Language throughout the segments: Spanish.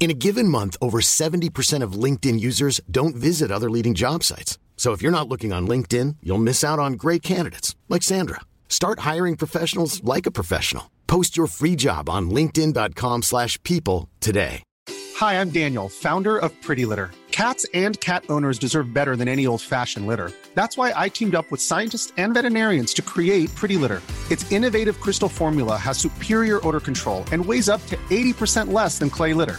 In a given month, over 70% of LinkedIn users don't visit other leading job sites. So if you're not looking on LinkedIn, you'll miss out on great candidates like Sandra. Start hiring professionals like a professional. Post your free job on linkedin.com/people today. Hi, I'm Daniel, founder of Pretty Litter. Cats and cat owners deserve better than any old-fashioned litter. That's why I teamed up with scientists and veterinarians to create Pretty Litter. Its innovative crystal formula has superior odor control and weighs up to 80% less than clay litter.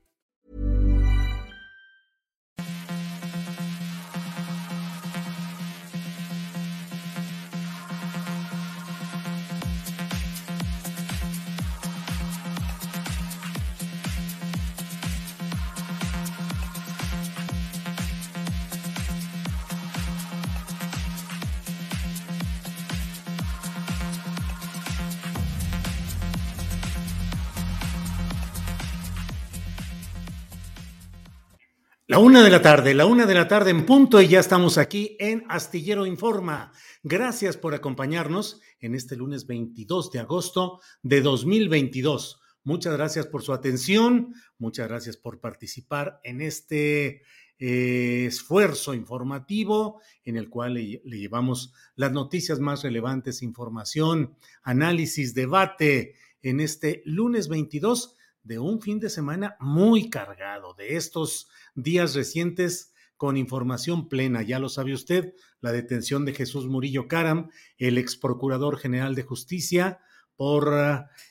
La una de la tarde, la una de la tarde en punto y ya estamos aquí en Astillero Informa. Gracias por acompañarnos en este lunes 22 de agosto de 2022. Muchas gracias por su atención, muchas gracias por participar en este eh, esfuerzo informativo en el cual le, le llevamos las noticias más relevantes, información, análisis, debate en este lunes 22 de un fin de semana muy cargado, de estos días recientes con información plena. Ya lo sabe usted, la detención de Jesús Murillo Caram, el ex procurador general de justicia, por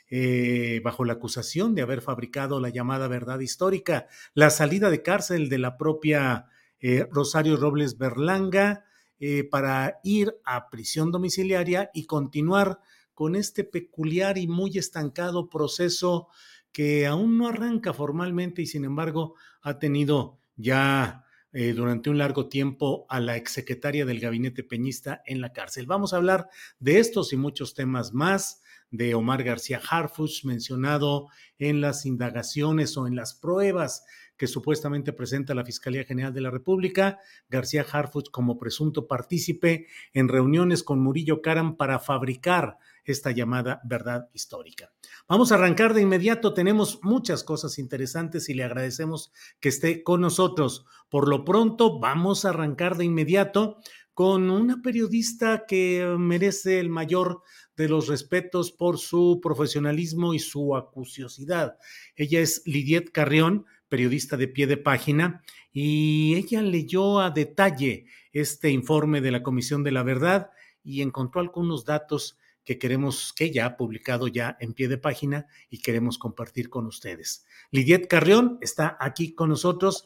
eh, bajo la acusación de haber fabricado la llamada verdad histórica, la salida de cárcel de la propia eh, Rosario Robles Berlanga eh, para ir a prisión domiciliaria y continuar con este peculiar y muy estancado proceso que aún no arranca formalmente y sin embargo ha tenido ya eh, durante un largo tiempo a la exsecretaria del gabinete peñista en la cárcel. Vamos a hablar de estos y muchos temas más, de Omar García Harfuch, mencionado en las indagaciones o en las pruebas que supuestamente presenta la Fiscalía General de la República, García Harfuch como presunto partícipe en reuniones con Murillo Caram para fabricar esta llamada verdad histórica. Vamos a arrancar de inmediato, tenemos muchas cosas interesantes y le agradecemos que esté con nosotros. Por lo pronto, vamos a arrancar de inmediato con una periodista que merece el mayor de los respetos por su profesionalismo y su acuciosidad. Ella es Lidiet Carrión, periodista de pie de página, y ella leyó a detalle este informe de la Comisión de la Verdad y encontró algunos datos que queremos, que ya ha publicado ya en pie de página y queremos compartir con ustedes. Lidiet Carrión está aquí con nosotros.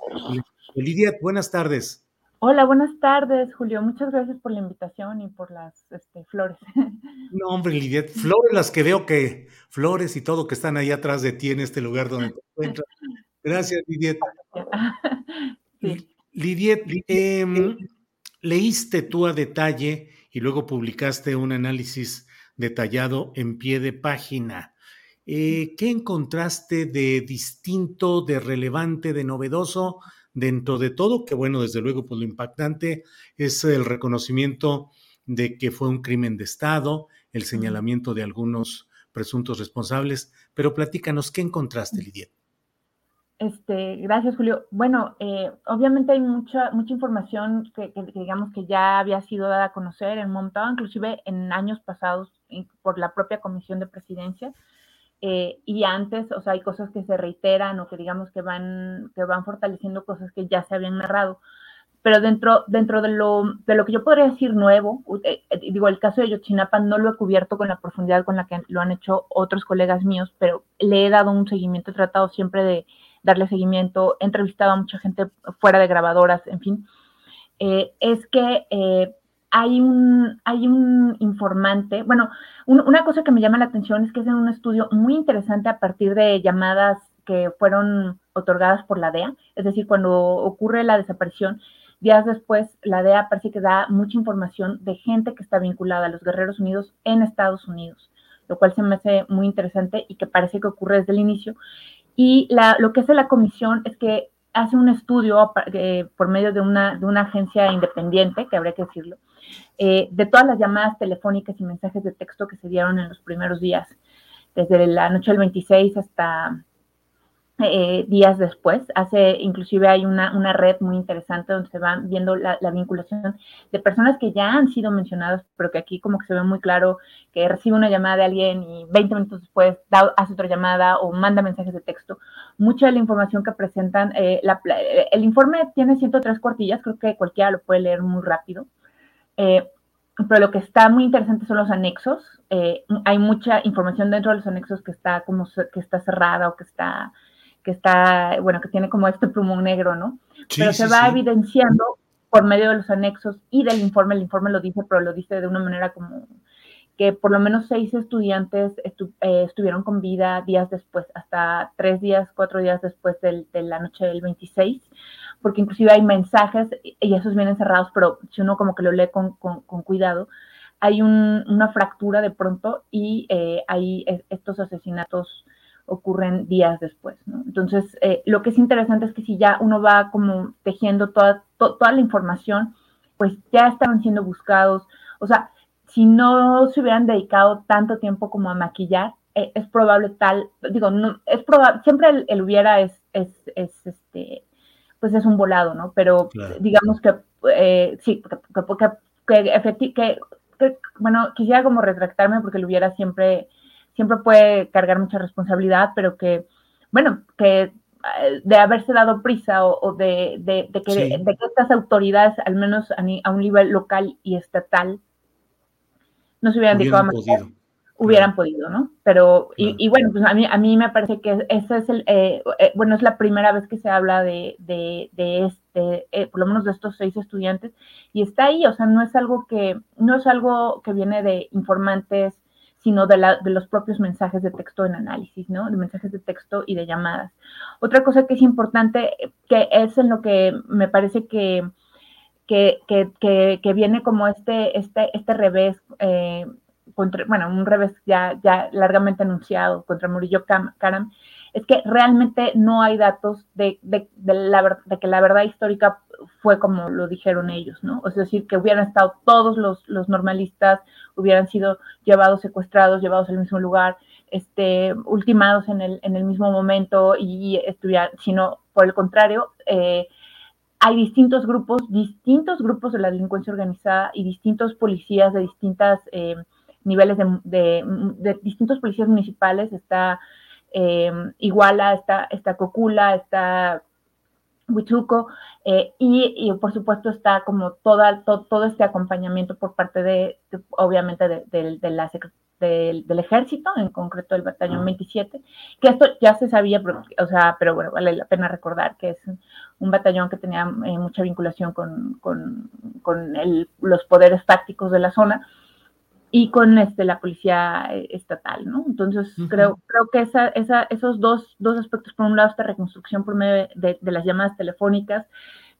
Lidiet, buenas tardes. Hola, buenas tardes, Julio. Muchas gracias por la invitación y por las este, flores. No, hombre, Lidiet, flores las que veo que, flores y todo que están ahí atrás de ti en este lugar donde te encuentras. Gracias, Lidiet. Sí. Lidiet, eh, leíste tú a detalle y luego publicaste un análisis detallado en pie de página. Eh, ¿Qué encontraste de distinto, de relevante, de novedoso dentro de todo? Que bueno, desde luego, pues lo impactante es el reconocimiento de que fue un crimen de Estado, el señalamiento de algunos presuntos responsables, pero platícanos, ¿qué encontraste, Lidia? Este, gracias, Julio. Bueno, eh, obviamente hay mucha, mucha información que, digamos que ya había sido dada a conocer en montado, inclusive en años pasados por la propia Comisión de Presidencia. Eh, y antes, o sea, hay cosas que se reiteran o que digamos que van, que van fortaleciendo cosas que ya se habían narrado. Pero dentro, dentro de, lo, de lo que yo podría decir nuevo, eh, eh, digo, el caso de Yotzinapa no lo he cubierto con la profundidad con la que lo han hecho otros colegas míos, pero le he dado un seguimiento, he tratado siempre de darle seguimiento, he entrevistado a mucha gente fuera de grabadoras, en fin. es que hay un, hay un informante, bueno, una cosa que me llama la atención es que es un estudio muy interesante a partir de llamadas que fueron otorgadas por la DEA, es decir, cuando ocurre la desaparición, días después la DEA parece que da mucha información de gente que está vinculada a los Guerreros Unidos en Estados Unidos, lo cual se me hace muy interesante y que parece que ocurre desde el inicio. Y la, lo que hace la comisión es que hace un estudio eh, por medio de una, de una agencia independiente, que habría que decirlo, eh, de todas las llamadas telefónicas y mensajes de texto que se dieron en los primeros días, desde la noche del 26 hasta eh, días después. Hace, inclusive hay una, una, red muy interesante donde se van viendo la, vinculación de personas que ya han sido mencionadas, pero que aquí como que se ve muy claro que recibe una llamada de alguien y 20 minutos después hace otra llamada o manda mensajes de texto. Mucha de la información que presentan, eh, el informe tiene 103 cuartillas, creo que cualquiera lo puede leer muy rápido. Eh, pero lo que está muy interesante son los anexos. Eh, hay mucha información dentro de los anexos que está como que está cerrada o que está, que está, bueno, que tiene como este plumón negro, ¿no? pero se va evidenciando por medio de los anexos y del informe. El informe lo dice, pero lo dice de una manera como que por lo menos seis estudiantes eh, estuvieron con vida días después, hasta tres días, cuatro días después de la noche del 26 porque inclusive hay mensajes y esos vienen cerrados, pero si uno como que lo lee con, cuidado, hay una fractura de pronto y eh, ahí estos asesinatos ocurren días después, ¿no? Entonces, eh, lo que es interesante es que si ya uno va como tejiendo toda, toda la información, pues ya estaban siendo buscados, o sea, si no se hubieran dedicado tanto tiempo como a maquillar, eh, es probable tal, digo, no, es probable, siempre el, hubiera es, es, es, este, pues es un volado, ¿no? Pero digamos que eh, sí, porque que, que, que, bueno, quisiera como retractarme porque lo hubiera siempre, siempre puede cargar mucha responsabilidad, pero que, bueno, que eh, de haberse dado prisa o, de, de, que, de, que, estas autoridades, al menos a, un nivel local y estatal, no se hubieran dedicado a hubieran podido, ¿no? Pero, y, bueno, pues a mí, a mí me parece que ese es el, eh, eh, bueno, es la primera vez que se habla de, de, de este, eh, por lo menos de estos seis estudiantes, y está ahí, o sea, no es algo que, no es algo que viene de informantes, sino de, la, de los propios mensajes de texto en análisis, ¿no? De mensajes de texto y de llamadas. Otra cosa que es importante, que es en lo que me parece que, que, que, que viene como este, este, este revés, eh, bueno, un revés ya, ya largamente anunciado contra Murillo Karam, es que realmente no hay datos de, de, la, de, que la verdad histórica fue como lo dijeron ellos, ¿no? Es decir, que hubieran estado todos los, normalistas, hubieran sido llevados, secuestrados, llevados al mismo lugar, este, ultimados en el, en el mismo momento y estuvieran, sino por el contrario, eh, hay distintos grupos, distintos grupos de la delincuencia organizada y distintos policías de distintas eh, niveles de, distintos policías municipales, está eh, Iguala, está, está Cocula, está Huichuco, eh, y, por supuesto está como toda, todo este acompañamiento por parte de, obviamente, de, la del, ejército, en concreto del batallón 27, que esto ya se sabía, pero, o sea, pero bueno, vale la pena recordar que es un batallón que tenía eh, mucha vinculación con, con, con los poderes tácticos de la zona, y con este, la policía eh, estatal, ¿no? Entonces, creo, creo que esa, esa, esos dos, dos aspectos, por un lado, esta reconstrucción por medio de, las llamadas telefónicas,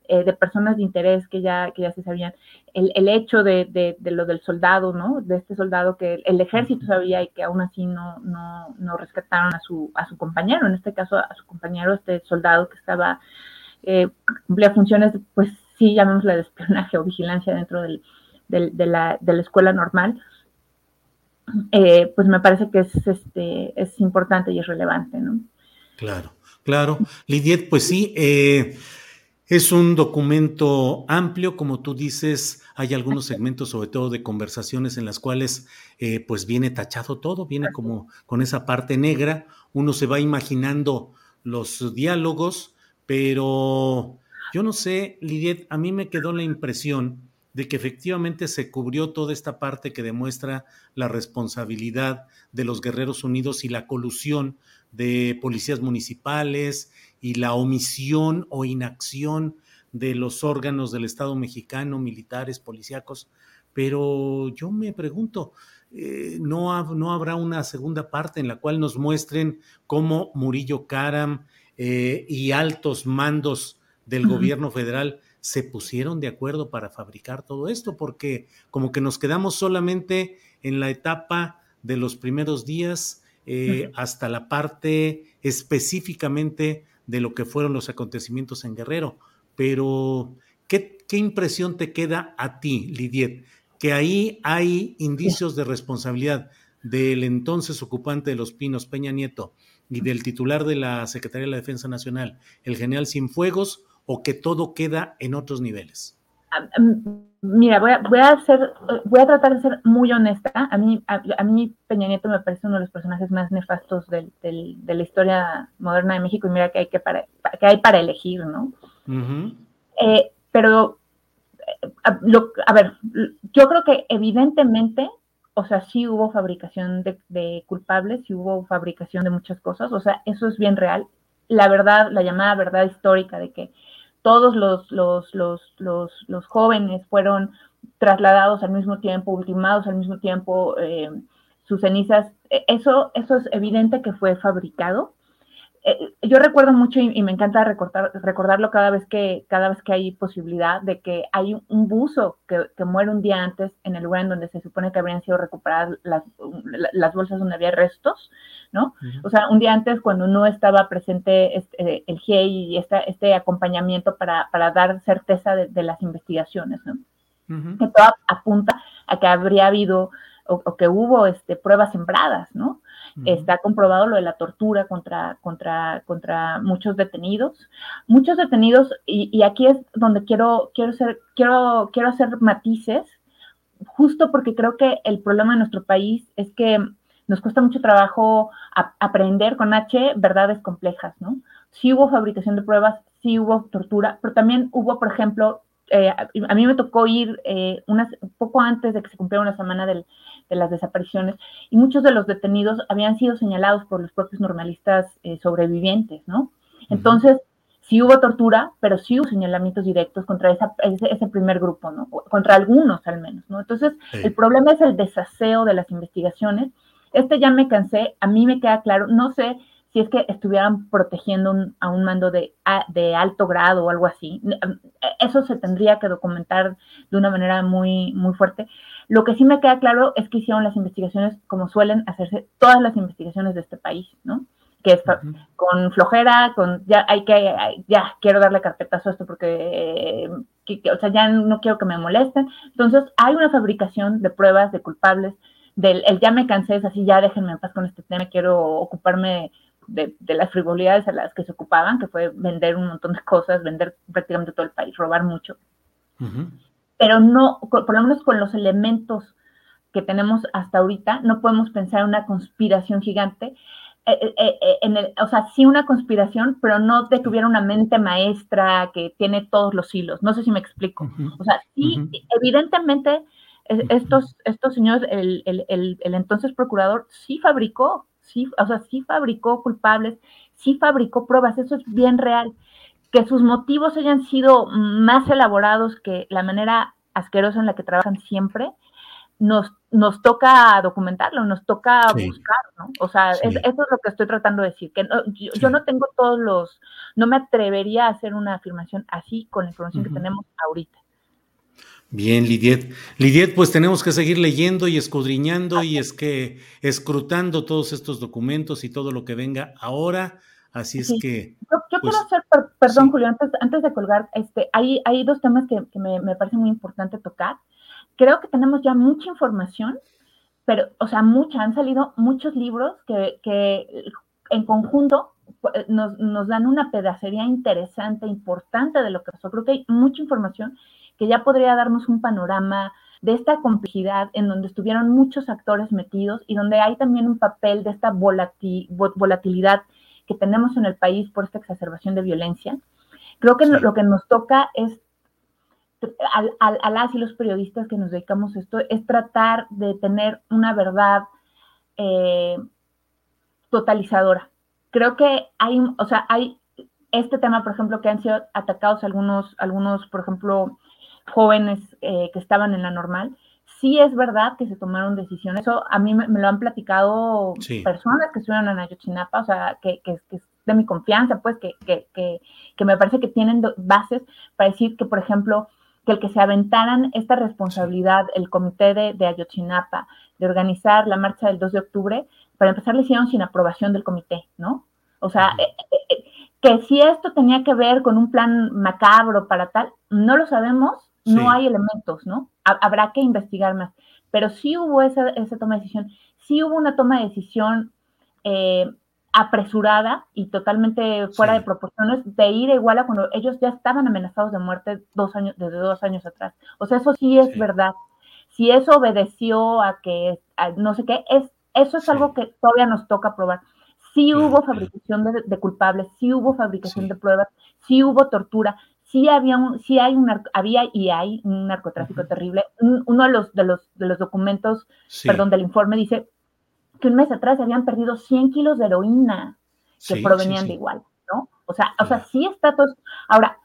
eh, de personas de interés que ya, que ya se sabían, el, el hecho de, de, lo del soldado, ¿no? De este soldado que el ejército sabía y que aún así no, no, no rescataron a su, a su compañero, en este caso a su compañero, este soldado que estaba, eh, cumplía funciones, pues sí, llamémosle de espionaje o vigilancia dentro del, del, de, la, de la escuela normal eh, pues me parece que es, este, es importante y es relevante, ¿no? Claro, claro. Lidiet, pues sí, eh, es un documento amplio, como tú dices, hay algunos segmentos, sobre todo de conversaciones, en las cuales eh, pues viene tachado todo, viene como con esa parte negra, uno se va imaginando los diálogos, pero yo no sé, Lidiet, a mí me quedó la impresión de que efectivamente se cubrió toda esta parte que demuestra la responsabilidad de los Guerreros Unidos y la colusión de policías municipales y la omisión o inacción de los órganos del Estado mexicano, militares, policíacos, pero yo me pregunto, eh, no, no, habrá una segunda parte en la cual nos muestren cómo Murillo Karam eh, y altos mandos del gobierno federal se pusieron de acuerdo para fabricar todo esto, porque como que nos quedamos solamente en la etapa de los primeros días eh, hasta la parte específicamente de lo que fueron los acontecimientos en Guerrero. Pero, ¿qué, qué impresión te queda a ti, Lidiet? Que ahí hay indicios de responsabilidad del entonces ocupante de los Pinos, Peña Nieto, y del titular de la Secretaría de la Defensa Nacional, el general Cienfuegos, o que todo queda en otros niveles? Mira, voy a, voy a, hacer, voy a tratar de ser muy honesta. A mí, a, mí Peña Nieto me parece uno de los personajes más nefastos del, de la historia moderna de México y mira que hay, que para, que hay para elegir, ¿no? Eh, pero, eh, a, ver, yo creo que evidentemente, o sea, sí hubo fabricación de, de culpables, sí hubo fabricación de muchas cosas, o sea, eso es bien real. La verdad, la llamada verdad histórica de que todos los, los, los, los, jóvenes fueron trasladados al mismo tiempo, ultimados al mismo tiempo, eh, sus cenizas, e, eso, eso es evidente que fue fabricado. Eh, yo recuerdo mucho y, me encanta recordarlo cada vez, que, cada vez que hay posibilidad de que hay un buzo que, muere un día antes en el lugar en donde se supone que habrían sido recuperadas las, las bolsas donde había restos, ¿no? O sea, un día antes cuando no estaba presente este, el GIEI y este, este acompañamiento para, dar certeza de, las investigaciones, ¿no? Que todo apunta a que habría habido o, que hubo este, pruebas sembradas, ¿no? Está comprobado lo de la tortura contra, contra, contra muchos detenidos. Muchos detenidos, y, aquí es donde quiero, quiero, ser, quiero, quiero hacer matices, justo porque creo que el problema de nuestro país es que nos cuesta mucho trabajo aprender con H verdades complejas, ¿no? Sí hubo fabricación de pruebas, sí hubo tortura, pero también hubo, por ejemplo, eh, a mí me tocó ir eh, unas, poco antes de que se cumpliera una semana del, de las desapariciones, y muchos de los detenidos habían sido señalados por los propios normalistas eh, sobrevivientes, ¿no? Entonces, sí hubo tortura, pero sí hubo señalamientos directos contra ese, primer grupo, ¿no? Contra algunos al menos, ¿no? Entonces, el problema es el desaseo de las investigaciones. Este ya me cansé, a mí me queda claro, no sé si es que estuvieran protegiendo a un mando de, de alto grado o algo así. Eso se tendría que documentar de una manera muy, muy fuerte. Lo que sí me queda claro es que hicieron las investigaciones como suelen hacerse todas las investigaciones de este país, ¿no? Que es con flojera, con ya hay que, ya quiero darle carpetazo a esto porque, o sea, ya no quiero que me molesten. Entonces, hay una fabricación de pruebas de culpables, del el ya me cansé, es así, ya déjenme en paz con este tema, quiero ocuparme de, las frivolidades a las que se ocupaban, que fue vender un montón de cosas, vender prácticamente todo el país, robar mucho. Pero no, por lo menos con los elementos que tenemos hasta ahorita, no podemos pensar en una conspiración gigante. Eh, eh, eh, en el, o sea, sí una conspiración, pero no de que hubiera una mente maestra que tiene todos los hilos. No sé si me explico. O sea, sí, evidentemente estos, estos señores, el, el, el, entonces procurador sí fabricó sí, o sea, sí fabricó culpables, sí fabricó pruebas, eso es bien real. Que sus motivos hayan sido más elaborados que la manera asquerosa en la que trabajan siempre, nos, nos toca documentarlo, nos toca buscar, ¿no? O sea, eso es lo que estoy tratando de decir, que yo, no tengo todos los, no me atrevería a hacer una afirmación así con la información que tenemos ahorita. Bien, Lidiet. Lidiet, pues tenemos que seguir leyendo y escudriñando y es que escrutando todos estos documentos y todo lo que venga ahora. Así es que. Yo, quiero pues, hacer, perdón, Julio, antes, antes de colgar, este, hay, hay dos temas que, me, me parece muy importante tocar. Creo que tenemos ya mucha información, pero, o sea, mucha, han salido muchos libros que, que en conjunto pues, nos, nos, dan una pedacería interesante, importante de lo que pasó. Creo que hay mucha información que ya podría darnos un panorama de esta complejidad en donde estuvieron muchos actores metidos y donde hay también un papel de esta volatilidad que tenemos en el país por esta exacerbación de violencia. Creo que lo que nos toca es, a, las y los periodistas que nos dedicamos a esto, es tratar de tener una verdad eh, totalizadora. Creo que hay, o sea, hay este tema, por ejemplo, que han sido atacados algunos, algunos por ejemplo, jóvenes eh, que estaban en la normal, sí es verdad que se tomaron decisiones. Eso a mí me, lo han platicado personas que estuvieron en Ayotzinapa, o sea, que, que, que de mi confianza, pues, que, que, que, me parece que tienen bases para decir que, por ejemplo, que el que se aventaran esta responsabilidad, el comité de, de Ayotzinapa, de organizar la marcha del 2 de octubre, para empezar, le hicieron sin aprobación del comité, ¿no? O sea, eh, eh, eh, que si esto tenía que ver con un plan macabro para tal, no lo sabemos, no hay elementos, ¿no? Habrá que investigar más. Pero sí hubo esa, esa toma de decisión, sí hubo una toma de decisión apresurada y totalmente fuera de proporciones de ir igual a cuando ellos ya estaban amenazados de muerte dos años, desde dos años atrás. O sea, eso sí es verdad. Si eso obedeció a que, no sé qué, es, eso es algo que todavía nos toca probar. Sí hubo fabricación de, culpables, sí hubo fabricación de pruebas, sí hubo tortura, sí había un, sí hay un había y hay un narcotráfico terrible. uno de los, de los, de los documentos, perdón, del informe dice que un mes atrás habían perdido 100 kilos de heroína que provenían de igual, ¿no? O sea, o sea, sí está todo. Ahora,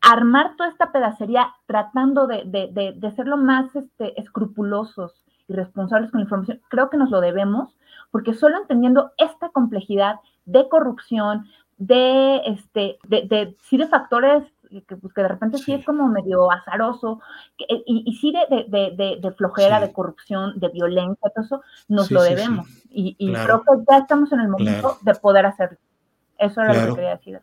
armar toda esta pedacería tratando de, de, de, ser lo más este, escrupulosos y responsables con la información, creo que nos lo debemos, porque solo entendiendo esta complejidad de corrupción, de, este, de, de, sí de factores que, pues, que de repente sí. es como medio azaroso, eh, y, y, sí de, de, de flojera, de corrupción, de violencia, todo eso, nos lo debemos. Y, y creo que ya estamos en el momento de poder hacerlo. Eso era lo que quería decir.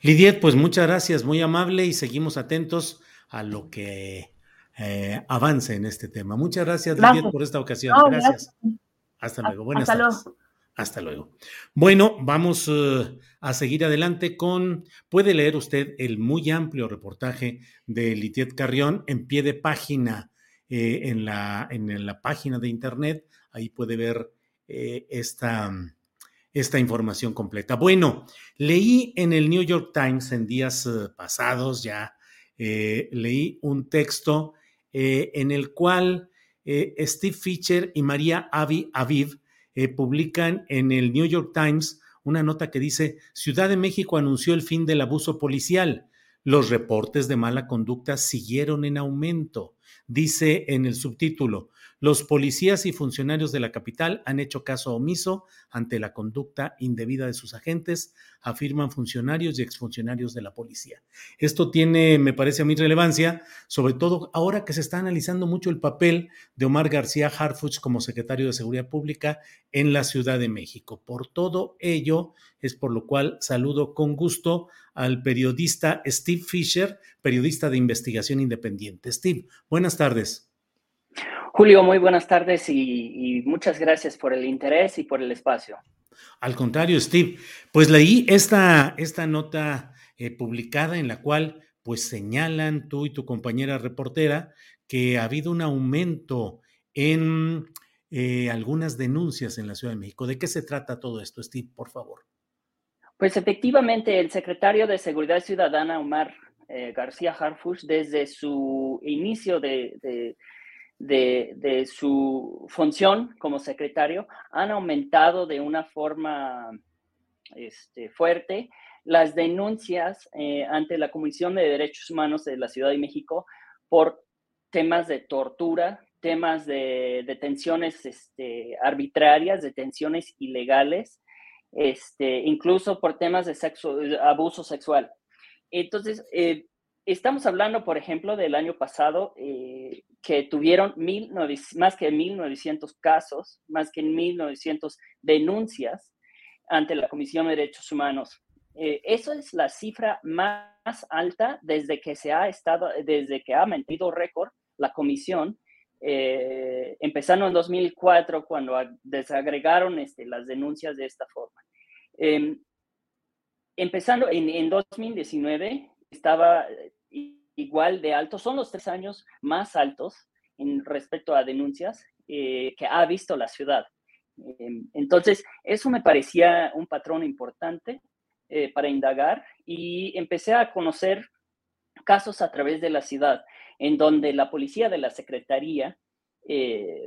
Lidiet, pues muchas gracias, muy amable, y seguimos atentos a lo que eh, avance en este tema. Muchas gracias, Lidiet, por esta ocasión. gracias. Hasta luego. Buenas Hasta tardes. Luego. Hasta luego. Bueno, vamos uh, a seguir adelante con, puede leer usted el muy amplio reportaje de Litiet Carrión en pie de página eh, en, la, en, la, página de internet. Ahí puede ver eh, esta, esta, información completa. Bueno, leí en el New York Times en días pasados ya, eh, leí un texto en el cual Steve Fisher y María Avi Aviv eh, publican en el New York Times una nota que dice, Ciudad de México anunció el fin del abuso policial. Los reportes de mala conducta siguieron en aumento. Dice en el subtítulo, los policías y funcionarios de la capital han hecho caso omiso ante la conducta indebida de sus agentes, afirman funcionarios y exfuncionarios de la policía. Esto tiene, me parece a mí, relevancia, sobre todo ahora que se está analizando mucho el papel de Omar García Harfuch como secretario de Seguridad Pública en la Ciudad de México. Por todo ello, es por lo cual saludo con gusto al periodista Steve Fisher, periodista de investigación independiente. Steve, buenas tardes. Julio, muy buenas tardes y, muchas gracias por el interés y por el espacio. Al contrario, Steve, pues leí esta, esta nota eh, publicada en la cual pues señalan tú y tu compañera reportera que ha habido un aumento en eh, algunas denuncias en la Ciudad de México. ¿De qué se trata todo esto, Steve, por favor? Pues efectivamente, el secretario de Seguridad Ciudadana, Omar eh, García Harfush, desde su inicio de de, su función como secretario han aumentado de una forma este, fuerte las denuncias eh, ante la Comisión de Derechos Humanos de la Ciudad de México por temas de tortura, temas de detenciones este, arbitrarias, detenciones ilegales, este, incluso por temas de abuso sexual. Entonces, eh, estamos hablando, por ejemplo, del año pasado, eh, que tuvieron mil, más que 1.900 casos, más que 1.900 denuncias ante la Comisión de Derechos Humanos. Eh, eso es la cifra más alta desde que se ha estado, desde que ha mantenido récord la comisión, eh, empezando en 2004 cuando desagregaron este, las denuncias de esta forma. Em, empezando en, en 2019 estaba igual de alto, son los tres años más altos en respecto a denuncias eh, que ha visto la ciudad. Em, entonces, eso me parecía un patrón importante eh, para indagar y empecé a conocer casos a través de la ciudad en donde la policía de la Secretaría eh,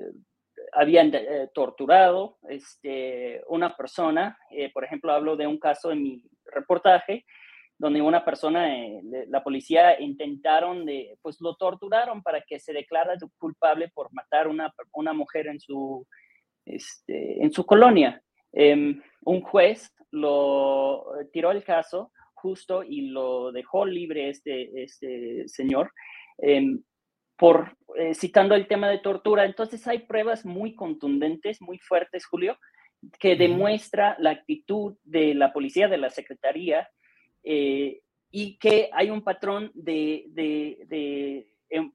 habían torturado este, una persona, por ejemplo, hablo de un caso en mi reportaje, donde una persona, eh, la policía intentaron de, pues lo torturaron para que se declara culpable por matar una, una mujer en su, este, en su colonia. Em, un juez lo tiró el caso justo y lo dejó libre este, este señor em, por eh, citando el tema de tortura. Entonces hay pruebas muy contundentes, muy fuertes, Julio, que demuestra la actitud de la policía, de la secretaría, eh, y que hay un patrón de, de,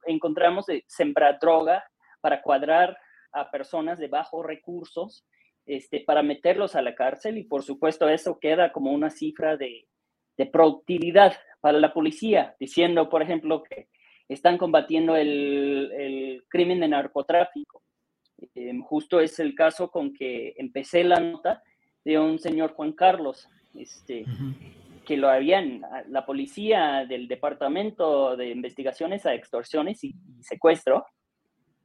encontramos de sembrar droga para cuadrar a personas de bajos recursos, este, para meterlos a la cárcel y por supuesto eso queda como una cifra de, de productividad para la policía, diciendo, por ejemplo, que están combatiendo el, el crimen de narcotráfico. Em, justo es el caso con que empecé la nota de un señor Juan Carlos, este, que lo habían, la policía del Departamento de Investigaciones a Extorsiones y, Secuestro,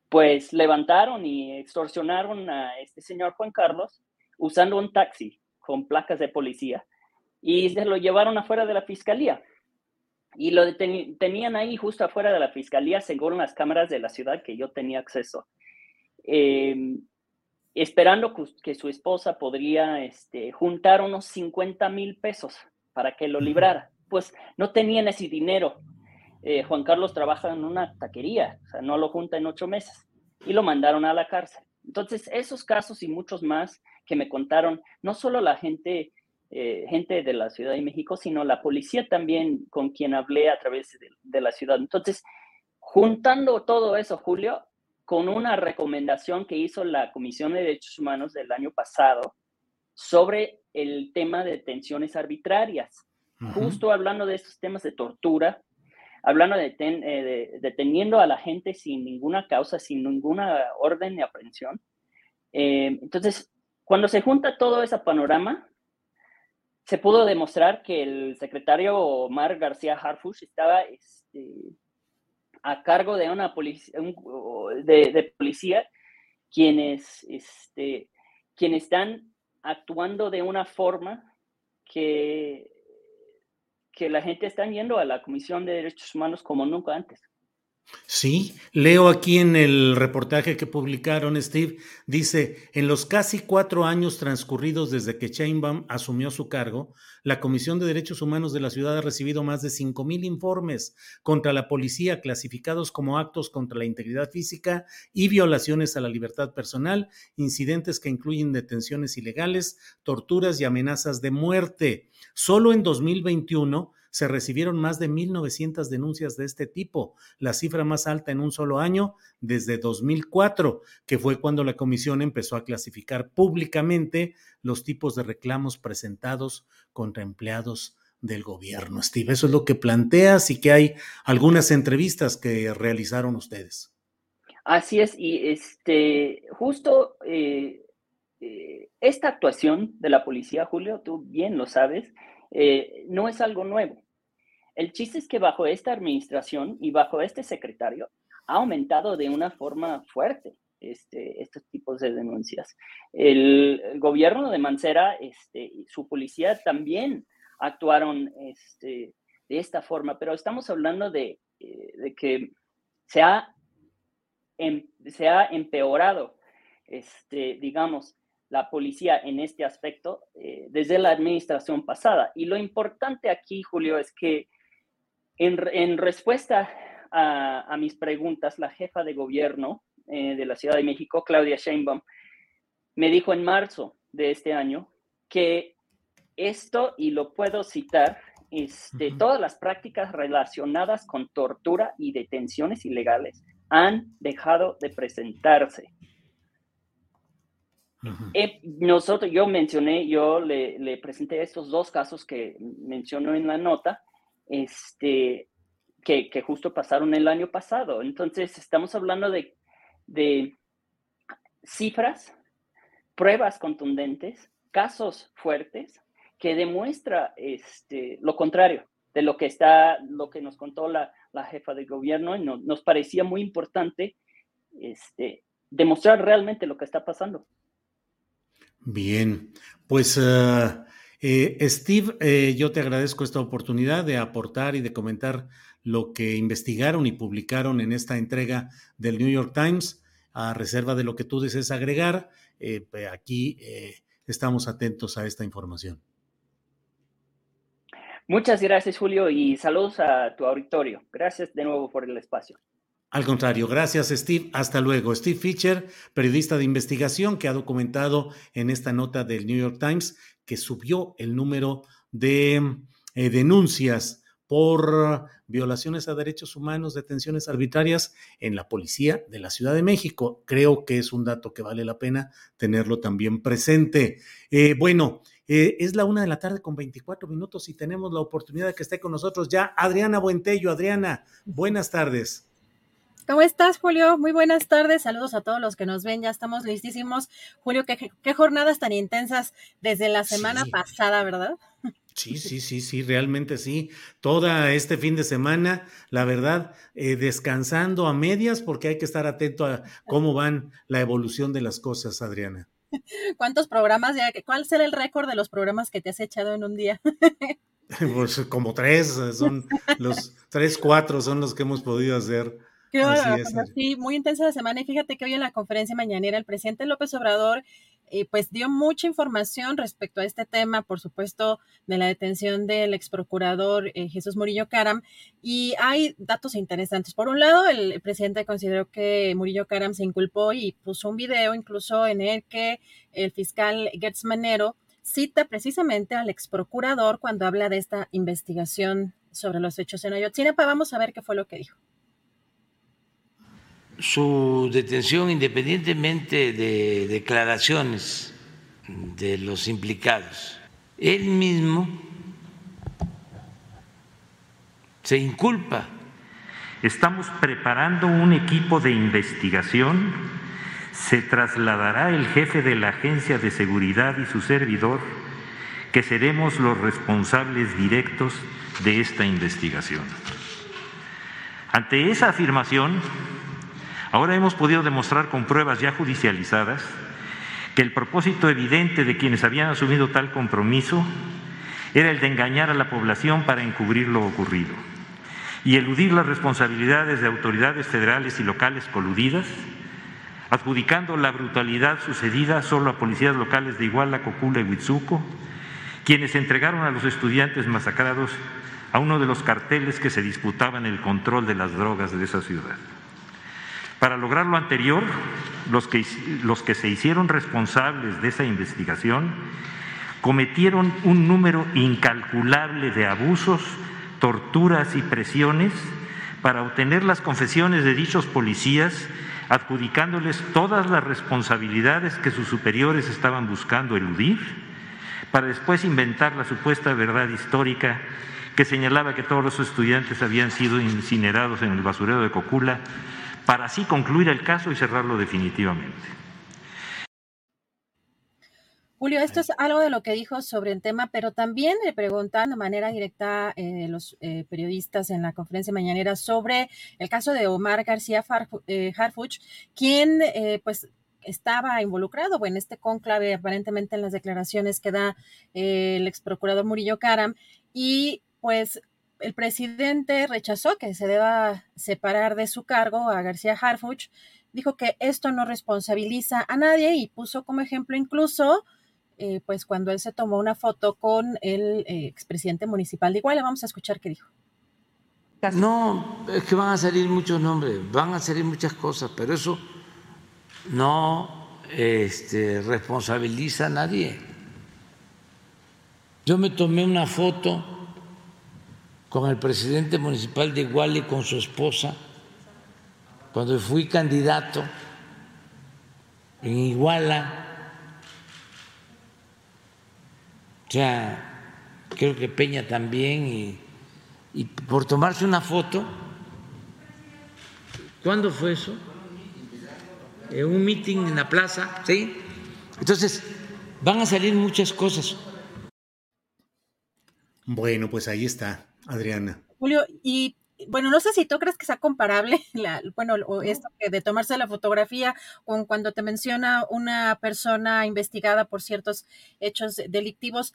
pues levantaron y extorsionaron a este señor Juan Carlos usando un taxi con placas de policía y se lo llevaron afuera de la fiscalía. Y lo tenían ahí justo afuera de la fiscalía, según las cámaras de la ciudad que yo tenía acceso. Em, esperando que su esposa podría este, juntar unos 50 mil pesos para que lo librara. Pues no tenían ese dinero. Eh, Juan Carlos trabaja en una taquería, o sea, no lo junta en ocho meses y lo mandaron a la cárcel. Entonces, esos casos y muchos más que me contaron, no solo la gente, eh, gente de la Ciudad de México, sino la policía también con quien hablé a través de la ciudad. Entonces, juntando todo eso, Julio, con una recomendación que hizo la Comisión de Derechos Humanos del año pasado sobre el tema de detenciones arbitrarias, justo hablando de estos temas de tortura, hablando de, eh, deteniendo a la gente sin ninguna causa, sin ninguna orden de aprehensión. Eh, entonces, cuando se junta todo ese panorama, se pudo demostrar que el secretario Omar García Harfush estaba este, a cargo de una policía, de, policía quienes, este, quienes están actuando de una forma que, que la gente está yendo a la Comisión de Derechos Humanos como nunca antes. Sí, leo aquí en el reportaje que publicaron, Steve, dice, en los casi cuatro años transcurridos desde que Chainbaum asumió su cargo, la Comisión de Derechos Humanos de la ciudad ha recibido más de cinco mil informes contra la policía clasificados como actos contra la integridad física y violaciones a la libertad personal, incidentes que incluyen detenciones ilegales, torturas y amenazas de muerte. Solo en 2021 se recibieron más de 1.900 denuncias de este tipo, la cifra más alta en un solo año desde 2004, que fue cuando la comisión empezó a clasificar públicamente los tipos de reclamos presentados contra empleados del gobierno. Steve, eso es lo que planteas y que hay algunas entrevistas que realizaron ustedes. Así es, y este, justo eh, eh, esta actuación de la policía, Julio, tú bien lo sabes, eh, no es algo nuevo. El chiste es que bajo esta administración y bajo este secretario ha aumentado de una forma fuerte este, estos tipos de denuncias. El, gobierno de Mancera este, y su policía también actuaron este, de esta forma, pero estamos hablando de, eh, que se ha, em, empeorado, digamos, la policía en este aspecto eh, desde la administración pasada. Y lo importante aquí, Julio, es que en, respuesta a, mis preguntas, la jefa de gobierno eh, de la Ciudad de México, Claudia Sheinbaum, me dijo en marzo de este año que esto, y lo puedo citar, este, todas las prácticas relacionadas con tortura y detenciones ilegales han dejado de presentarse. Eh, nosotros, yo mencioné, yo le, le, presenté estos dos casos que mencionó en la nota, este, que, justo pasaron el año pasado. Entonces, estamos hablando de, de cifras, pruebas contundentes, casos fuertes que demuestra este, lo contrario de lo que está, lo que nos contó la, jefa de gobierno y nos parecía muy importante este, demostrar realmente lo que está pasando. Bien, pues uh, Eh, Steve, eh, yo te agradezco esta oportunidad de aportar y de comentar lo que investigaron y publicaron en esta entrega del New York Times, a reserva de lo que tú desees agregar. Eh, aquí estamos atentos a esta información. Muchas gracias, Julio, y saludos a tu auditorio. Gracias de nuevo por el espacio. Al contrario, gracias Steve. Hasta luego. Steve Fischer, periodista de investigación que ha documentado en esta nota del New York Times que subió el número de eh, denuncias por violaciones a derechos humanos, detenciones arbitrarias en la policía de la Ciudad de México. Creo que es un dato que vale la pena tenerlo también presente. Eh, bueno, eh, es la una de la tarde con 24 minutos y tenemos la oportunidad de que esté con nosotros ya Adriana Buentello. Adriana, buenas tardes. ¿Cómo estás, Julio? Muy buenas tardes. Saludos a todos los que nos ven. Ya estamos listísimos. Julio, qué, jornadas tan intensas desde la semana pasada, ¿verdad? Sí, sí, sí, sí, realmente sí. Toda este fin de semana, la verdad, eh, descansando a medias porque hay que estar atento a cómo van la evolución de las cosas, Adriana. ¿Cuántos programas? Ya, ¿Cuál será el récord de los programas que te has echado en un día? Pues como tres, son los tres, cuatro son los que hemos podido hacer. Sí, muy intensa la semana. Y fíjate que hoy en la conferencia mañanera el presidente López Obrador eh, pues dio mucha información respecto a este tema, por supuesto, de la detención del ex procurador eh, Jesús Murillo Caram. Y hay datos interesantes. Por un lado, el, presidente consideró que Murillo Caram se inculpó y puso un video incluso en el que el fiscal Gertz Manero cita precisamente al ex procurador cuando habla de esta investigación sobre los hechos en Ayotzinapa. Vamos a ver qué fue lo que dijo su detención independientemente de declaraciones de los implicados. Él mismo se inculpa. Estamos preparando un equipo de investigación. Se trasladará el jefe de la agencia de seguridad y su servidor, que seremos los responsables directos de esta investigación. Ante esa afirmación, Ahora hemos podido demostrar con pruebas ya judicializadas que el propósito evidente de quienes habían asumido tal compromiso era el de engañar a la población para encubrir lo ocurrido y eludir las responsabilidades de autoridades federales y locales coludidas, adjudicando la brutalidad sucedida solo a policías locales de Iguala, Cocula y Huitzuco, quienes entregaron a los estudiantes masacrados a uno de los carteles que se disputaban el control de las drogas de esa ciudad. Para lograr lo anterior, los que, los que se hicieron responsables de esa investigación cometieron un número incalculable de abusos, torturas y presiones para obtener las confesiones de dichos policías, adjudicándoles todas las responsabilidades que sus superiores estaban buscando eludir, para después inventar la supuesta verdad histórica que señalaba que todos los estudiantes habían sido incinerados en el basurero de Cocula para así concluir el caso y cerrarlo definitivamente. Julio, esto es algo de lo que dijo sobre el tema, pero también le preguntan de manera directa eh, los eh, periodistas en la conferencia mañanera sobre el caso de Omar García eh, Harfuch, quien pues estaba involucrado en este cónclave, aparentemente en las declaraciones que da el ex procurador Murillo Caram, y pues el presidente rechazó que se deba separar de su cargo a García Harfuch, dijo que esto no responsabiliza a nadie y puso como ejemplo incluso, eh, pues cuando él se tomó una foto con el eh, expresidente municipal de Iguala. Vamos a escuchar qué dijo. No, es que van a salir muchos nombres, van a salir muchas cosas, pero eso no este, responsabiliza a nadie. Yo me tomé una foto con el presidente municipal de Iguala con su esposa cuando fui candidato en Iguala. O sea, creo que Peña también, y, por tomarse una foto. ¿Cuándo fue eso? En un meeting en la plaza, ¿sí? Entonces, van a salir muchas cosas. Bueno, pues ahí está. Adriana. Julio, y bueno, no sé si tú crees que sea comparable, la, bueno, esto de tomarse la fotografía con cuando te menciona una persona investigada por ciertos hechos delictivos.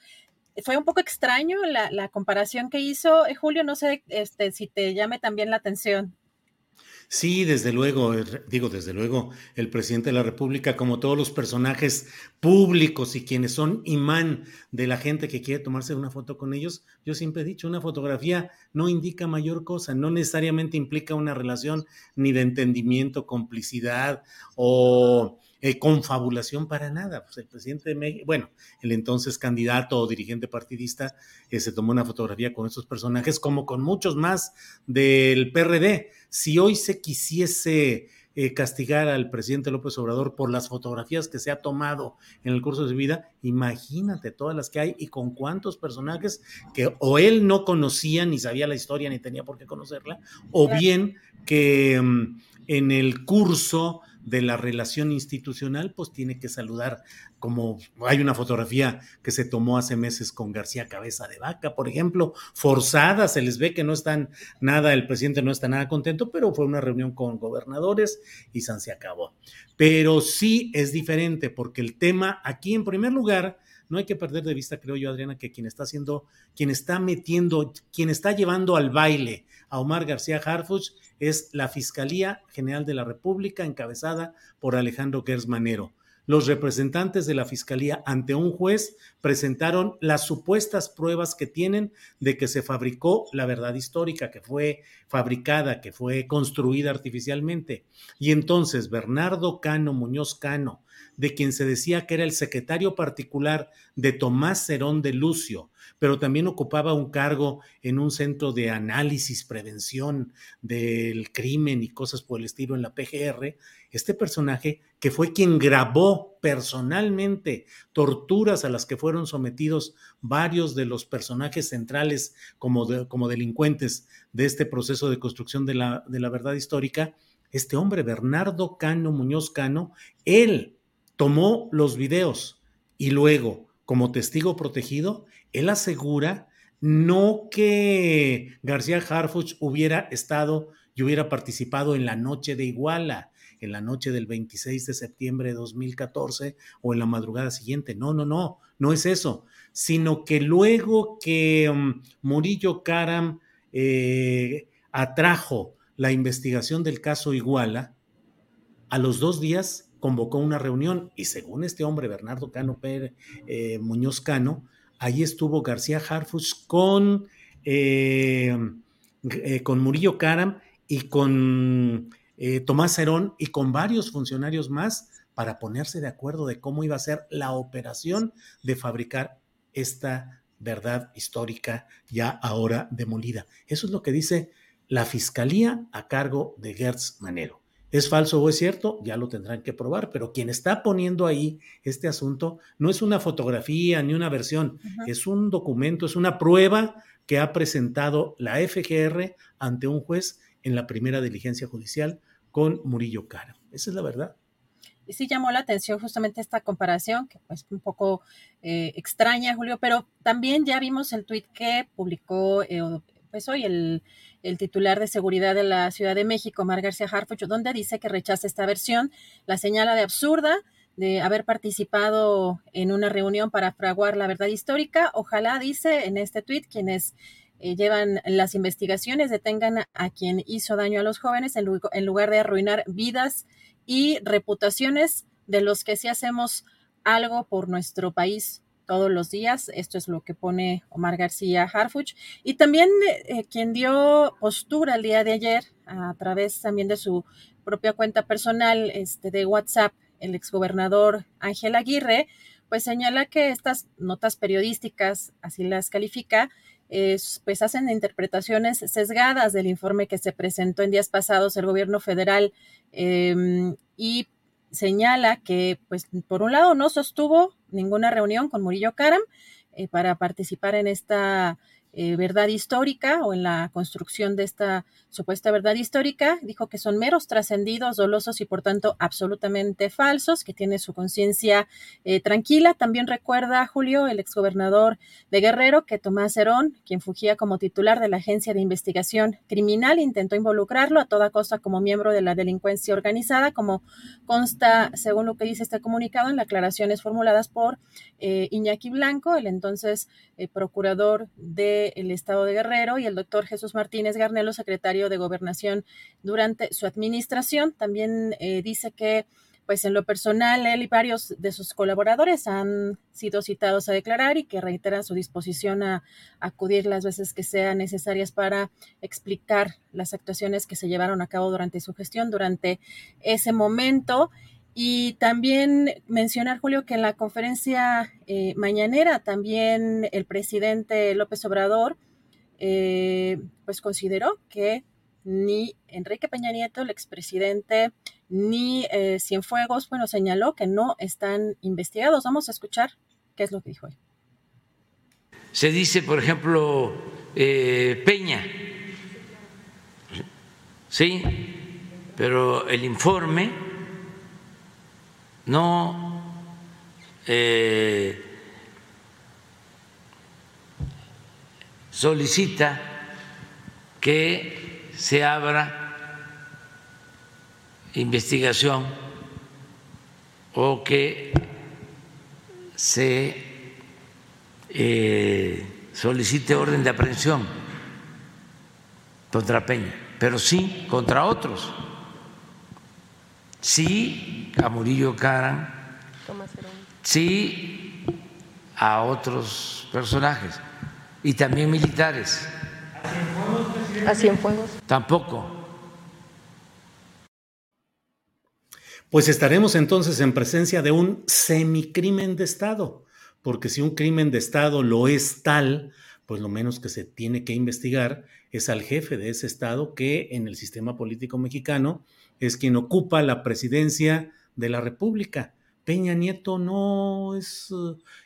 fue un poco extraño la, la comparación que hizo Julio, no sé este, si te llame también la atención. Sí, desde luego, digo, desde luego, el presidente de la República, como todos los personajes públicos y quienes son imán de la gente que quiere tomarse una foto con ellos, yo siempre he dicho, una fotografía no indica mayor cosa, no necesariamente implica una relación ni de entendimiento, complicidad o eh, confabulación para nada. Pues el presidente de México, bueno, el entonces candidato o dirigente partidista eh, se tomó una fotografía con esos personajes, como con muchos más del PRD. Si hoy se quisiese eh, castigar al presidente López Obrador por las fotografías que se ha tomado en el curso de su vida, imagínate todas las que hay y con cuántos personajes que o él no conocía, ni sabía la historia, ni tenía por qué conocerla, o bien que mm, en el curso de la relación institucional, pues tiene que saludar, como hay una fotografía que se tomó hace meses con García Cabeza de Vaca, por ejemplo, forzada, se les ve que no están nada, el presidente no está nada contento, pero fue una reunión con gobernadores y se acabó. Pero sí es diferente, porque el tema aquí, en primer lugar, no hay que perder de vista, creo yo, Adriana, que quien está haciendo, quien está metiendo, quien está llevando al baile a Omar García Harfuch es la Fiscalía General de la República, encabezada por Alejandro Gersmanero. Los representantes de la Fiscalía ante un juez presentaron las supuestas pruebas que tienen de que se fabricó la verdad histórica, que fue fabricada, que fue construida artificialmente. Y entonces Bernardo Cano Muñoz Cano, de quien se decía que era el secretario particular de Tomás Cerón de Lucio, pero también ocupaba un cargo en un centro de análisis, prevención del crimen y cosas por el estilo en la PGR, este personaje que fue quien grabó personalmente torturas a las que fueron sometidos varios de los personajes centrales como, como delincuentes de este proceso de construcción de la, de la verdad histórica, este hombre, Bernardo Cano Muñoz Cano, él tomó los videos y luego, como testigo protegido, él asegura no que García Harfuch hubiera estado y hubiera participado en la noche de Iguala, en la noche del 26 de septiembre de 2014 o en la madrugada siguiente. No, no, no, no es eso, sino que luego que um, Murillo Karam eh, atrajo la investigación del caso Iguala, a los dos días convocó una reunión y según este hombre, Bernardo Cano Pérez, eh, Muñoz Cano, ahí estuvo García Harfus con, eh, eh, con Murillo Karam y con Tomás Herón y con varios funcionarios más para ponerse de acuerdo de cómo iba a ser la operación de fabricar esta verdad histórica ya ahora demolida. Eso es lo que dice la fiscalía a cargo de Gertz Manero. ¿Es falso o es cierto? Ya lo tendrán que probar, pero quien está poniendo ahí este asunto no es una fotografía ni una versión, es un documento, es una prueba que ha presentado la FGR ante un juez en la primera diligencia judicial con Murillo Cara. Esa es la verdad. Y sí llamó la atención justamente esta comparación, que pues un poco eh, extraña, Julio, pero también ya vimos el tuit que publicó eh, pues hoy el titular de seguridad de la Ciudad de México, Mar García Harfuch, donde dice que rechaza esta versión, la señala de absurda de haber participado en una reunión para fraguar la verdad histórica. Ojalá, dice en este tuit, quienes eh, llevan las investigaciones detengan a quien hizo daño a los jóvenes en, en lugar de arruinar vidas y reputaciones de los que sí hacemos algo por nuestro país todos los días. Esto es lo que pone Omar García Harfuch. Y también eh, quien dio postura el día de ayer a través también de su propia cuenta personal este, de WhatsApp, el exgobernador Ángel Aguirre, pues señala que estas notas periodísticas, así las califica, pues hacen interpretaciones sesgadas del informe que se presentó en días pasados el gobierno federal em, y señala que, pues, por un lado, no sostuvo ninguna reunión con Murillo Karam eh, para participar en esta eh, verdad histórica o en la construcción de esta supuesta verdad histórica. Dijo que son meros trascendidos, dolosos y por tanto absolutamente falsos, que tiene su conciencia eh, tranquila. También recuerda Julio, el exgobernador de Guerrero, que Tomás Herón, quien fugía como titular de la Agencia de Investigación Criminal, intentó involucrarlo a toda costa como miembro de la delincuencia organizada, como consta, según lo que dice este comunicado, en las aclaraciones formuladas por eh, Iñaki Blanco, el entonces procurador de el Estado de Guerrero y el doctor Jesús Martínez Garnelo, secretario de Gobernación durante su administración. También eh, dice que pues en lo personal, él y varios de sus colaboradores han sido citados a declarar y que reiteran su disposición a acudir las veces que sean necesarias para explicar las actuaciones que se llevaron a cabo durante su gestión, durante ese momento. Y también mencionar, Julio, que en la conferencia eh, mañanera también el presidente López Obrador eh, pues consideró que ni Enrique Peña Nieto, el expresidente, ni eh, Cienfuegos, bueno, señaló que no están investigados. Vamos a escuchar qué es lo que dijo él. Se dice, por ejemplo, Peña, sí, pero el informe no eh, solicita que se abra investigación o que se eh, solicite orden de aprehensión contra Peña, pero sí contra otros sí a Murillo Caran, sí a otros personajes y también militares. ¿A Cienfuegos? Tampoco. Pues estaremos entonces en presencia de un semicrimen de Estado, porque si un crimen de Estado lo es tal, pues lo menos que se tiene que investigar es al jefe de ese Estado que en el sistema político mexicano es quien ocupa la presidencia de la República. Peña Nieto no es...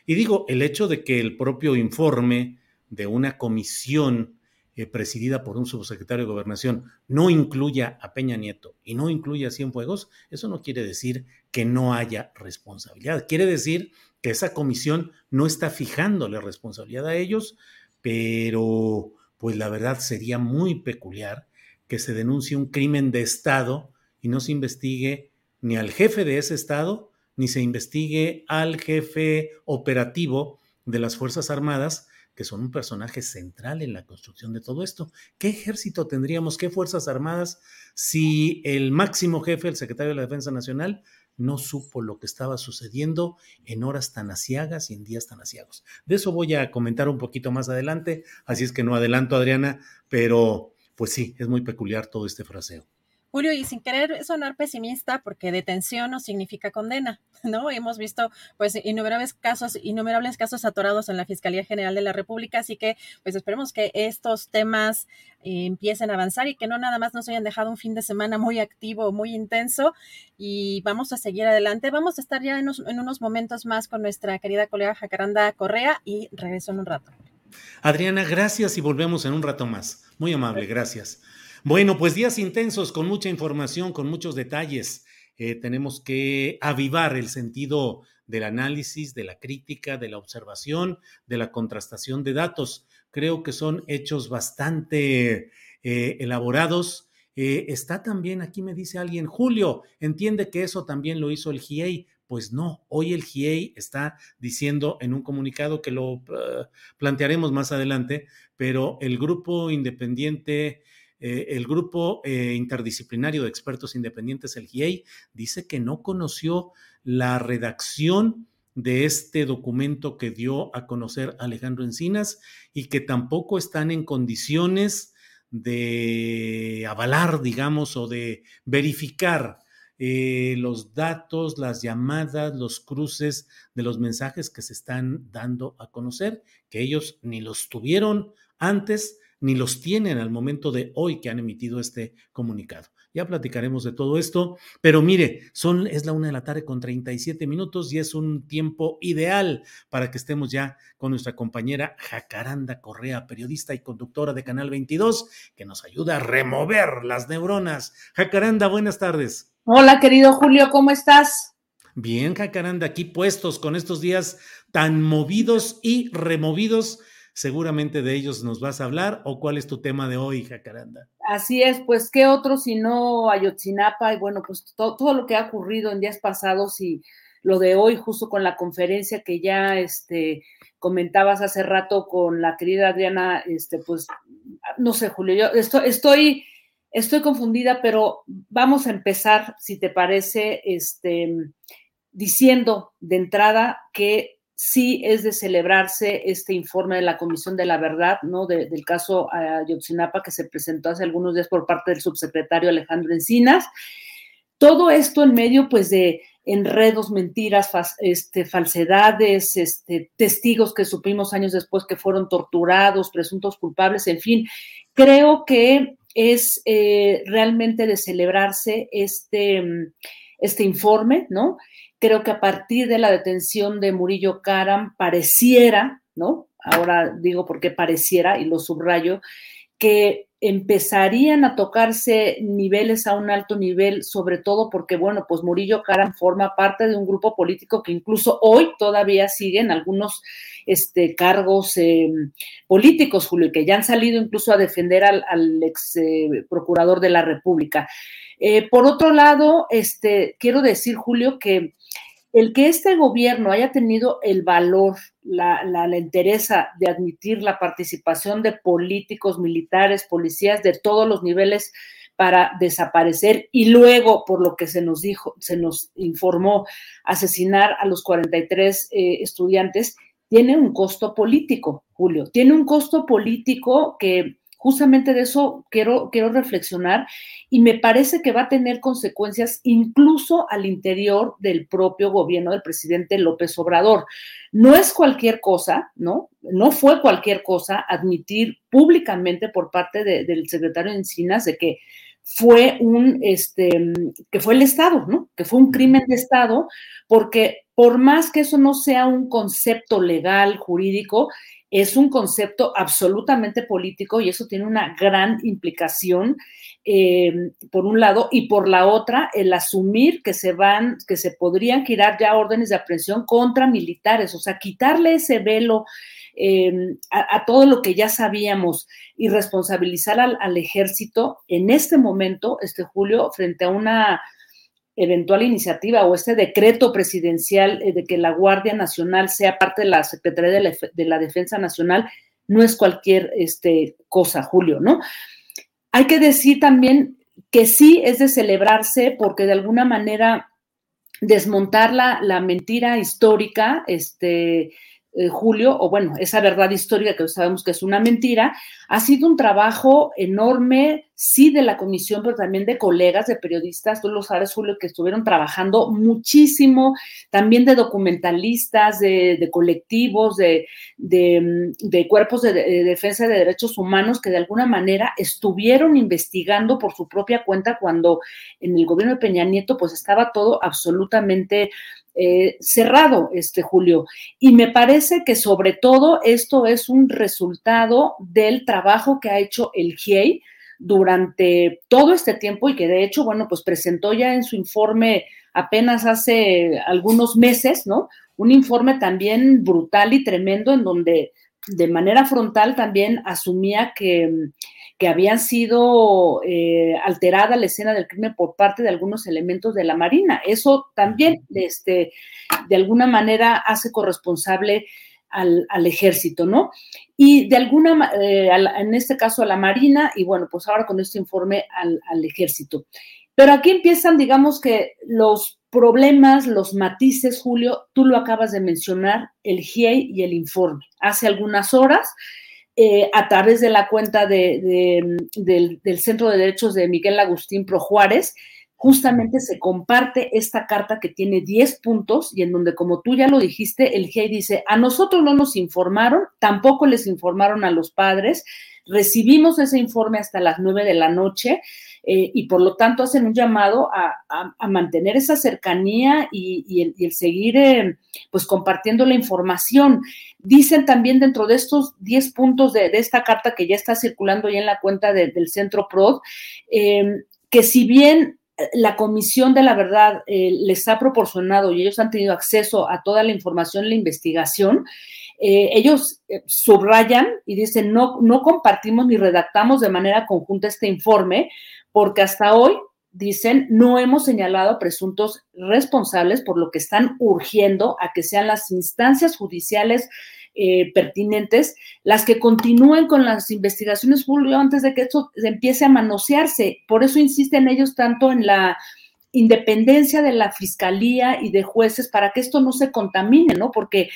Y digo, el hecho de que el propio informe de una comisión eh, presidida por un subsecretario de gobernación no incluya a Peña Nieto y no incluya a Cienfuegos, eso no quiere decir que no haya responsabilidad. Quiere decir que esa comisión no está fijándole responsabilidad a ellos, pero pues la verdad sería muy peculiar que se denuncie un crimen de Estado y no se investigue ni al jefe de ese estado, ni se investigue al jefe operativo de las Fuerzas Armadas, que son un personaje central en la construcción de todo esto. ¿Qué ejército tendríamos, qué Fuerzas Armadas, si el máximo jefe, el secretario de la Defensa Nacional, no supo lo que estaba sucediendo en horas tan asiagas y en días tan asiagos? De eso voy a comentar un poquito más adelante, así es que no adelanto, Adriana, pero pues sí, es muy peculiar todo este fraseo. Julio, y sin querer sonar pesimista, porque detención no significa condena, ¿no? Hemos visto pues innumerables casos, innumerables casos atorados en la Fiscalía General de la República, así que pues esperemos que estos temas eh, empiecen a avanzar y que no nada más nos hayan dejado un fin de semana muy activo, muy intenso y vamos a seguir adelante. Vamos a estar ya en, en unos momentos más con nuestra querida colega Jacaranda Correa y regreso en un rato. Adriana, gracias y volvemos en un rato más. Muy amable, gracias. Bueno, pues días intensos con mucha información, con muchos detalles. Eh, tenemos que avivar el sentido del análisis, de la crítica, de la observación, de la contrastación de datos. Creo que son hechos bastante eh, elaborados. Eh, está también, aquí me dice alguien, Julio, entiende que eso también lo hizo el GIEI. Pues no, hoy el GIEI está diciendo en un comunicado que lo plantearemos más adelante, pero el grupo independiente eh, el grupo eh, interdisciplinario de expertos independientes, el GIEI, dice que no conoció la redacción de este documento que dio a conocer Alejandro Encinas y que tampoco están en condiciones de avalar, digamos, o de verificar eh, los datos, las llamadas, los cruces de los mensajes que se están dando a conocer, que ellos ni los tuvieron antes ni los tienen al momento de hoy que han emitido este comunicado. Ya platicaremos de todo esto, pero mire, son, es la una de la tarde con 37 minutos y es un tiempo ideal para que estemos ya con nuestra compañera Jacaranda Correa, periodista y conductora de Canal 22, que nos ayuda a remover las neuronas. Jacaranda, buenas tardes. Hola, querido Julio, ¿cómo estás? Bien, Jacaranda, aquí puestos con estos días tan movidos y removidos. Seguramente de ellos nos vas a hablar o cuál es tu tema de hoy, Jacaranda. Así es, pues qué otro si no Ayotzinapa y bueno, pues todo lo que ha ocurrido en días pasados y lo de hoy justo con la conferencia que ya este comentabas hace rato con la querida Adriana, este pues no sé, Julio, yo estoy, estoy estoy confundida, pero vamos a empezar, si te parece, este diciendo de entrada que sí es de celebrarse este informe de la Comisión de la Verdad, ¿no? del caso Ayotzinapa que se presentó hace algunos días por parte del subsecretario Alejandro Encinas. Todo esto en medio, pues, de enredos, mentiras, este, falsedades, este, testigos que supimos años después que fueron torturados, presuntos culpables, en fin. Creo que es eh, realmente de celebrarse este, este informe, ¿no? Creo que a partir de la detención de Murillo Karam pareciera, ¿no? Ahora digo porque pareciera y lo subrayo, que empezarían a tocarse niveles a un alto nivel, sobre todo porque, bueno, pues Murillo Karam forma parte de un grupo político que incluso hoy todavía siguen algunos este, cargos eh, políticos, Julio, que ya han salido incluso a defender al, ex eh, procurador de la República. Eh, por otro lado, este, quiero decir, Julio, que el que este gobierno haya tenido el valor, la, la, interesa de admitir la participación de políticos, militares, policías de todos los niveles para desaparecer y luego, por lo que se nos dijo, se nos informó, asesinar a los 43 eh, estudiantes, tiene un costo político, Julio. Tiene un costo político que justamente de eso quiero, quiero reflexionar y me parece que va a tener consecuencias incluso al interior del propio gobierno del presidente López Obrador. No es cualquier cosa, ¿no? No fue cualquier cosa admitir públicamente por parte del secretario de Encinas de que fue un, este, que fue el Estado, ¿no? Que fue un crimen de Estado, porque por más que eso no sea un concepto legal, jurídico, es un concepto absolutamente político y eso tiene una gran implicación, eh, por un lado, y por la otra, el asumir que se van, que se podrían girar ya órdenes de aprehensión contra militares, o sea, quitarle ese velo eh, a, todo lo que ya sabíamos y responsabilizar al, al, ejército en este momento, este Julio, frente a una eventual iniciativa o este decreto presidencial eh, de que la Guardia Nacional sea parte de la Secretaría de la, Defensa Nacional, no es cualquier este, cosa, Julio, ¿no? Hay que decir también que sí es de celebrarse porque de alguna manera desmontar la, la mentira histórica, este, eh, Julio, o bueno, esa verdad histórica que sabemos que es una mentira, ha sido un trabajo enorme, sí, de la comisión, pero también de colegas, de periodistas, tú lo sabes, Julio, que estuvieron trabajando muchísimo, también de documentalistas, de, colectivos, de, de, cuerpos de, de, defensa de derechos humanos que de alguna manera estuvieron investigando por su propia cuenta cuando en el gobierno de Peña Nieto pues estaba todo absolutamente eh, cerrado, este Julio. Y me parece que sobre todo esto es un resultado del trabajo que ha hecho el GIEI durante todo este tiempo y que de hecho, bueno, pues presentó ya en su informe apenas hace algunos meses, ¿no? Un informe también brutal y tremendo en donde de manera frontal también asumía que que habían sido eh, alterada la escena del crimen por parte de algunos elementos de la Marina. Eso también, este, de alguna manera, hace corresponsable al, ejército, ¿no? Y de alguna, eh, en este caso a la Marina, y bueno, pues ahora con este informe al, al ejército. Pero aquí empiezan, digamos que los problemas, los matices, Julio, tú lo acabas de mencionar, el GIEI y el informe. Hace algunas horas eh, a través de la cuenta de, del, Centro de Derechos de Miguel Agustín Pro Juárez, justamente se comparte esta carta que tiene 10 puntos y en donde, como tú ya lo dijiste, el GIEI dice, a nosotros no nos informaron, tampoco les informaron a los padres, recibimos ese informe hasta las 9 de la noche, eh, y por lo tanto hacen un llamado a, mantener esa cercanía y, el, seguir eh, pues compartiendo la información. Dicen también dentro de estos 10 puntos de, esta carta que ya está circulando ya en la cuenta del Centro PROD, eh, que si bien la Comisión de la Verdad les ha proporcionado y ellos han tenido acceso a toda la información, la investigación, eh, ellos eh, subrayan y dicen, no, no compartimos ni redactamos de manera conjunta este informe porque hasta hoy, dicen, no hemos señalado presuntos responsables por lo que están urgiendo a que sean las instancias judiciales eh, pertinentes las que continúen con las investigaciones, Julio, antes de que esto empiece a manosearse. Por eso insisten ellos tanto en la independencia de la fiscalía y de jueces para que esto no se contamine, ¿no? Porque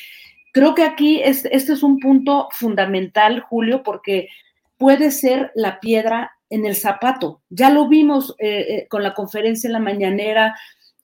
Creo que aquí este es un punto fundamental, Julio, porque puede ser la piedra en el zapato. Ya lo vimos eh, eh, con la conferencia en la mañanera,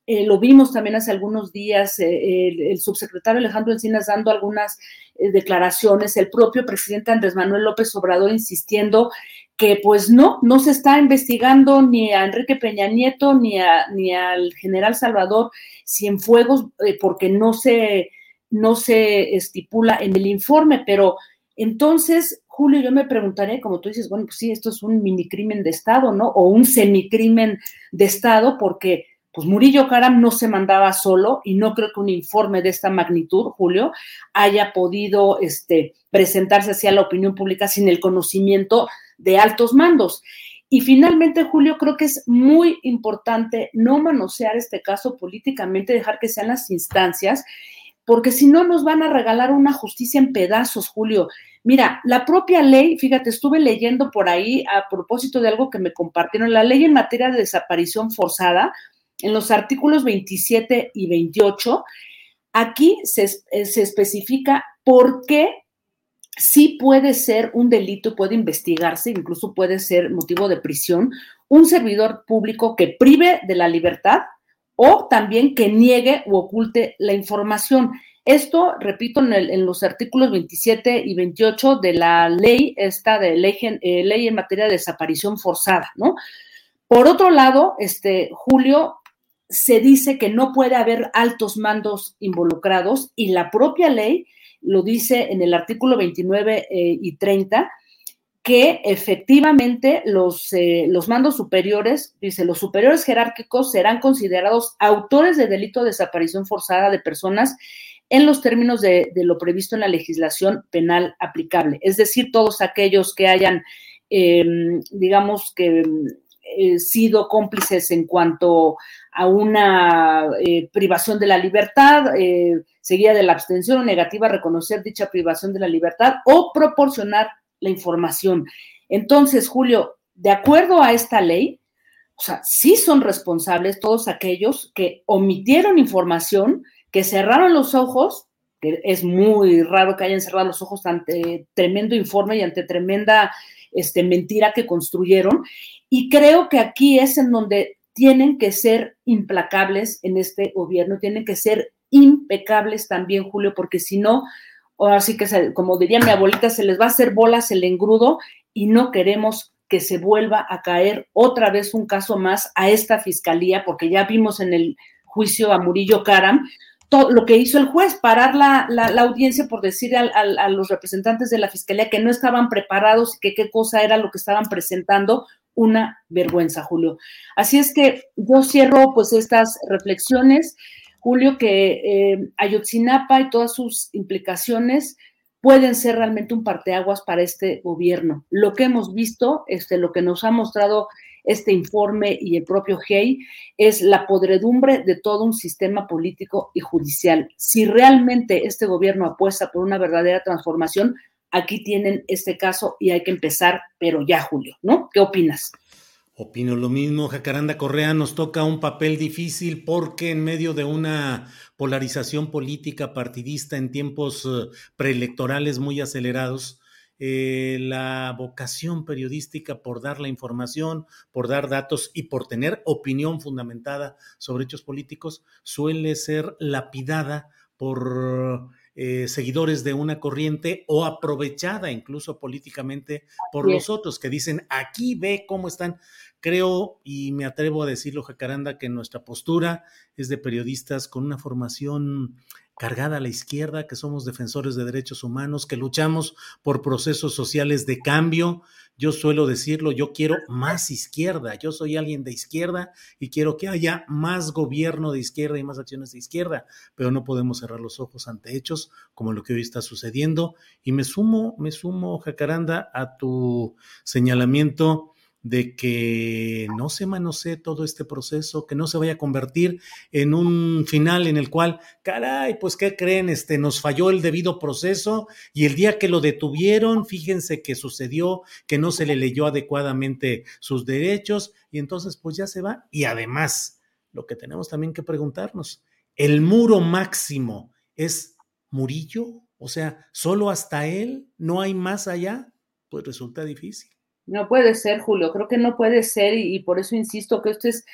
eh, lo vimos también hace algunos días, el, subsecretario Alejandro Encinas dando algunas declaraciones, el propio presidente Andrés Manuel López Obrador insistiendo que pues no, no se está investigando ni a Enrique Peña Nieto ni, a, ni al general Salvador Cienfuegos porque no se no se estipula en el informe, pero entonces, Julio, yo me preguntaré, como tú dices, bueno, pues sí, esto es un mini crimen de Estado, ¿no? O un semicrimen de Estado, porque pues Murillo Caram no se mandaba solo y no creo que un informe de esta magnitud, Julio, haya podido este, presentarse hacia la opinión pública sin el conocimiento de altos mandos. Y finalmente, Julio, creo que es muy importante no manosear este caso políticamente, dejar que sean las instancias porque si no nos van a regalar una justicia en pedazos, Julio. Mira, la propia ley, fíjate, estuve leyendo por ahí a propósito de algo que me compartieron, la ley en materia de desaparición forzada, en los artículos 27 y 28, aquí se, eh, se especifica por qué sí puede ser un delito, puede investigarse, incluso puede ser motivo de prisión, un servidor público que prive de la libertad o también que niegue u oculte la información. Esto, repito, en, los artículos 27 y 28 de la ley, esta de ley, eh, ley en materia de desaparición forzada, ¿no? Por otro lado, este, Julio, se dice que no puede haber altos mandos involucrados y la propia ley lo dice en el artículo 29 eh, y 30, que efectivamente los, eh, los mandos superiores, dice, los superiores jerárquicos serán considerados autores de delito de desaparición forzada de personas en los términos de, lo previsto en la legislación penal aplicable. Es decir, todos aquellos que hayan, em, digamos que eh, sido cómplices en cuanto a una eh, privación de la libertad, seguida de la abstención o negativa a reconocer dicha privación de la libertad o proporcionar la información. Entonces, Julio, de acuerdo a esta ley, o sea, sí son responsables todos aquellos que omitieron información, que cerraron los ojos, que es muy raro que hayan cerrado los ojos ante tremendo informe y ante tremenda este, mentira que construyeron. Y creo que aquí es en donde tienen que ser implacables en este gobierno, tienen que ser impecables también, Julio, porque si no, o así que, como diría mi abuelita, se les va a hacer bolas el engrudo y no queremos que se vuelva a caer otra vez un caso más a esta fiscalía, porque ya vimos en el juicio a Murillo Caram todo lo que hizo el juez, parar la, audiencia por decir a, los representantes de la fiscalía que no estaban preparados y que qué cosa era lo que estaban presentando, una vergüenza, Julio. Así es que yo cierro pues estas reflexiones. Julio, que eh, Ayotzinapa y todas sus implicaciones pueden ser realmente un parteaguas para este gobierno. Lo que hemos visto, este, lo que nos ha mostrado este informe y el propio GEI, es la podredumbre de todo un sistema político y judicial. Si realmente este gobierno apuesta por una verdadera transformación, aquí tienen este caso y hay que empezar, pero ya, Julio, ¿no? ¿Qué opinas? Opino lo mismo, Jacaranda Correa nos toca un papel difícil porque en medio de una polarización política partidista en tiempos eh, preelectorales muy acelerados, eh, la vocación periodística por dar la información, por dar datos y por tener opinión fundamentada sobre hechos políticos suele ser lapidada por eh, seguidores de una corriente o aprovechada incluso políticamente por los otros que dicen, aquí ve cómo están. Creo y me atrevo a decirlo, Jacaranda, que nuestra postura es de periodistas con una formación cargada a la izquierda, que somos defensores de derechos humanos, que luchamos por procesos sociales de cambio. Yo suelo decirlo, yo quiero más izquierda, yo soy alguien de izquierda y quiero que haya más gobierno de izquierda y más acciones de izquierda, pero no podemos cerrar los ojos ante hechos como lo que hoy está sucediendo. Y me sumo, me sumo, Jacaranda, a tu señalamiento de que no se manosee todo este proceso, que no se vaya a convertir en un final en el cual, caray, pues ¿qué creen? Este, nos falló el debido proceso y el día que lo detuvieron, fíjense que sucedió que no se le leyó adecuadamente sus derechos y entonces pues ya se va. Y además, lo que tenemos también que preguntarnos, ¿el muro máximo es Murillo? O sea, ¿solo hasta él? ¿No hay más allá? Pues resulta difícil. No puede ser, Julio, creo que no puede ser y, por eso insisto que este es,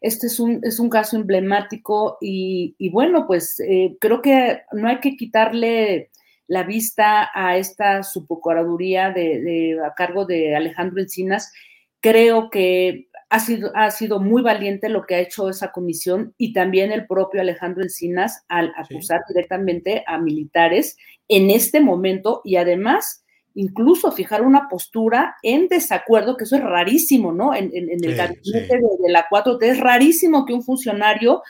este es, un, es un caso emblemático y, bueno, pues eh, creo que no hay que quitarle la vista a esta subprocuraduría de, a cargo de Alejandro Encinas. Creo que ha sido, ha sido muy valiente lo que ha hecho esa comisión y también el propio Alejandro Encinas al acusar directamente a militares en este momento y además incluso fijar una postura en desacuerdo, que eso es rarísimo, ¿no? En, el gabinete de, la 4T es rarísimo que un funcionario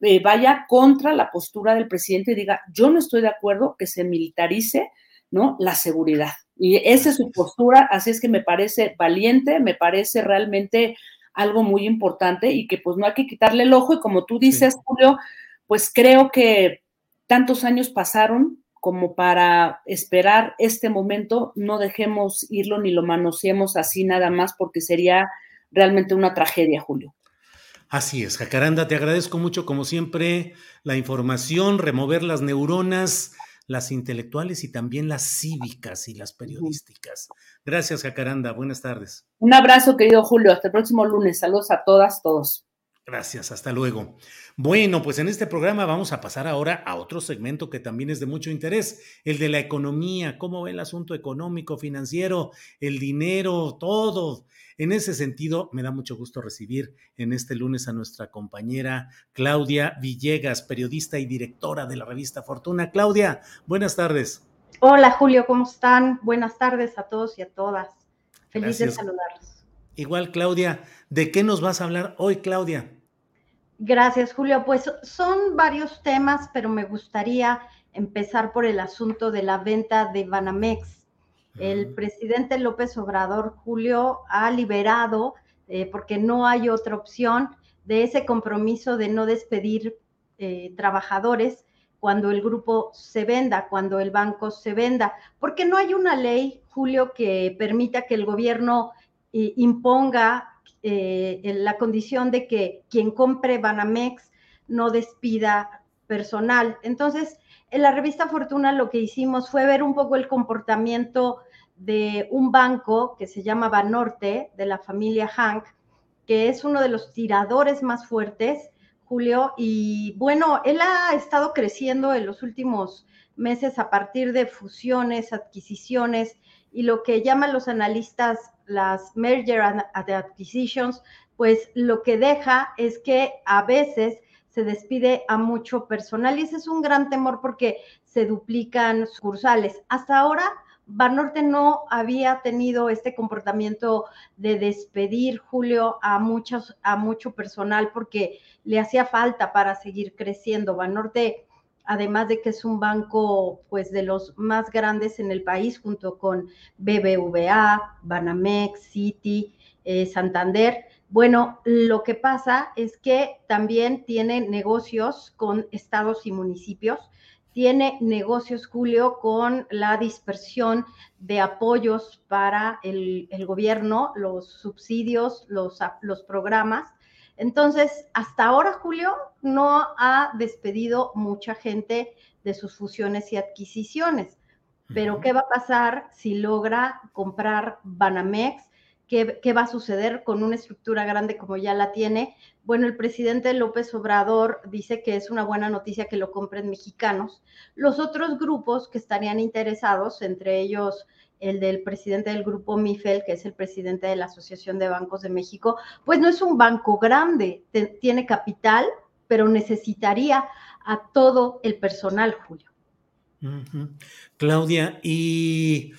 eh, vaya contra la postura del presidente y diga, yo no estoy de acuerdo que se militarice, ¿no? La seguridad. Y esa es su postura, así es que me parece valiente, me parece realmente algo muy importante y que pues no hay que quitarle el ojo y como tú dices, Julio, pues creo que tantos años pasaron, como para esperar este momento, no dejemos irlo ni lo manoseemos así nada más porque sería realmente una tragedia, Julio. Así es, Jacaranda, te agradezco mucho como siempre la información, remover las neuronas, las intelectuales y también las cívicas y las periodísticas. Gracias, Jacaranda, buenas tardes. Un abrazo, querido Julio, hasta el próximo lunes. Saludos a todas, todos. Gracias, hasta luego. Bueno, pues en este programa vamos a pasar ahora a otro segmento que también es de mucho interés, el de la economía, cómo ve el asunto económico, financiero, el dinero, todo. En ese sentido, me da mucho gusto recibir en este lunes a nuestra compañera Claudia Villegas, periodista y directora de la revista Fortuna. Claudia, buenas tardes. Hola Julio, ¿cómo están? Buenas tardes a todos y a todas. Feliz de saludarlos. Igual, Claudia, ¿de qué nos vas a hablar hoy, Claudia? Gracias, Julio. Pues son varios temas, pero me gustaría empezar por el asunto de la venta de Banamex. El presidente López Obrador, Julio, ha liberado, eh, porque no hay otra opción, de ese compromiso de no despedir eh, trabajadores cuando el grupo se venda, cuando el banco se venda, porque no hay una ley, Julio, que permita que el gobierno imponga eh, la condición de que quien compre Banamex no despida personal. Entonces, en la revista Fortuna lo que hicimos fue ver un poco el comportamiento de un banco que se llama Banorte, de la familia Hank, que es uno de los tiradores más fuertes, Julio, y bueno, él ha estado creciendo en los últimos meses a partir de fusiones, adquisiciones y lo que llaman los analistas las merger and acquisitions, pues lo que deja es que a veces se despide a mucho personal y ese es un gran temor porque se duplican sucursales. Hasta ahora, Banorte no había tenido este comportamiento de despedir, Julio, a, muchos, a mucho personal porque le hacía falta para seguir creciendo. Banorte además de que es un banco pues de los más grandes en el país junto con BBVA, Banamex, Citi, eh, Santander. Bueno, lo que pasa es que también tiene negocios con estados y municipios, tiene negocios, Julio, con la dispersión de apoyos para el, gobierno, los subsidios, los programas, entonces, hasta ahora, Julio no ha despedido mucha gente de sus fusiones y adquisiciones. Pero, ¿qué va a pasar si logra comprar Banamex? ¿Qué, ¿Qué, va a suceder con una estructura grande como ya la tiene? Bueno, el presidente López Obrador dice que es una buena noticia que lo compren mexicanos. Los otros grupos que estarían interesados, entre ellos el del presidente del grupo MIFEL, que es el presidente de la Asociación de Bancos de México, pues no es un banco grande, tiene capital, pero necesitaría a todo el personal, Julio. Claudia, y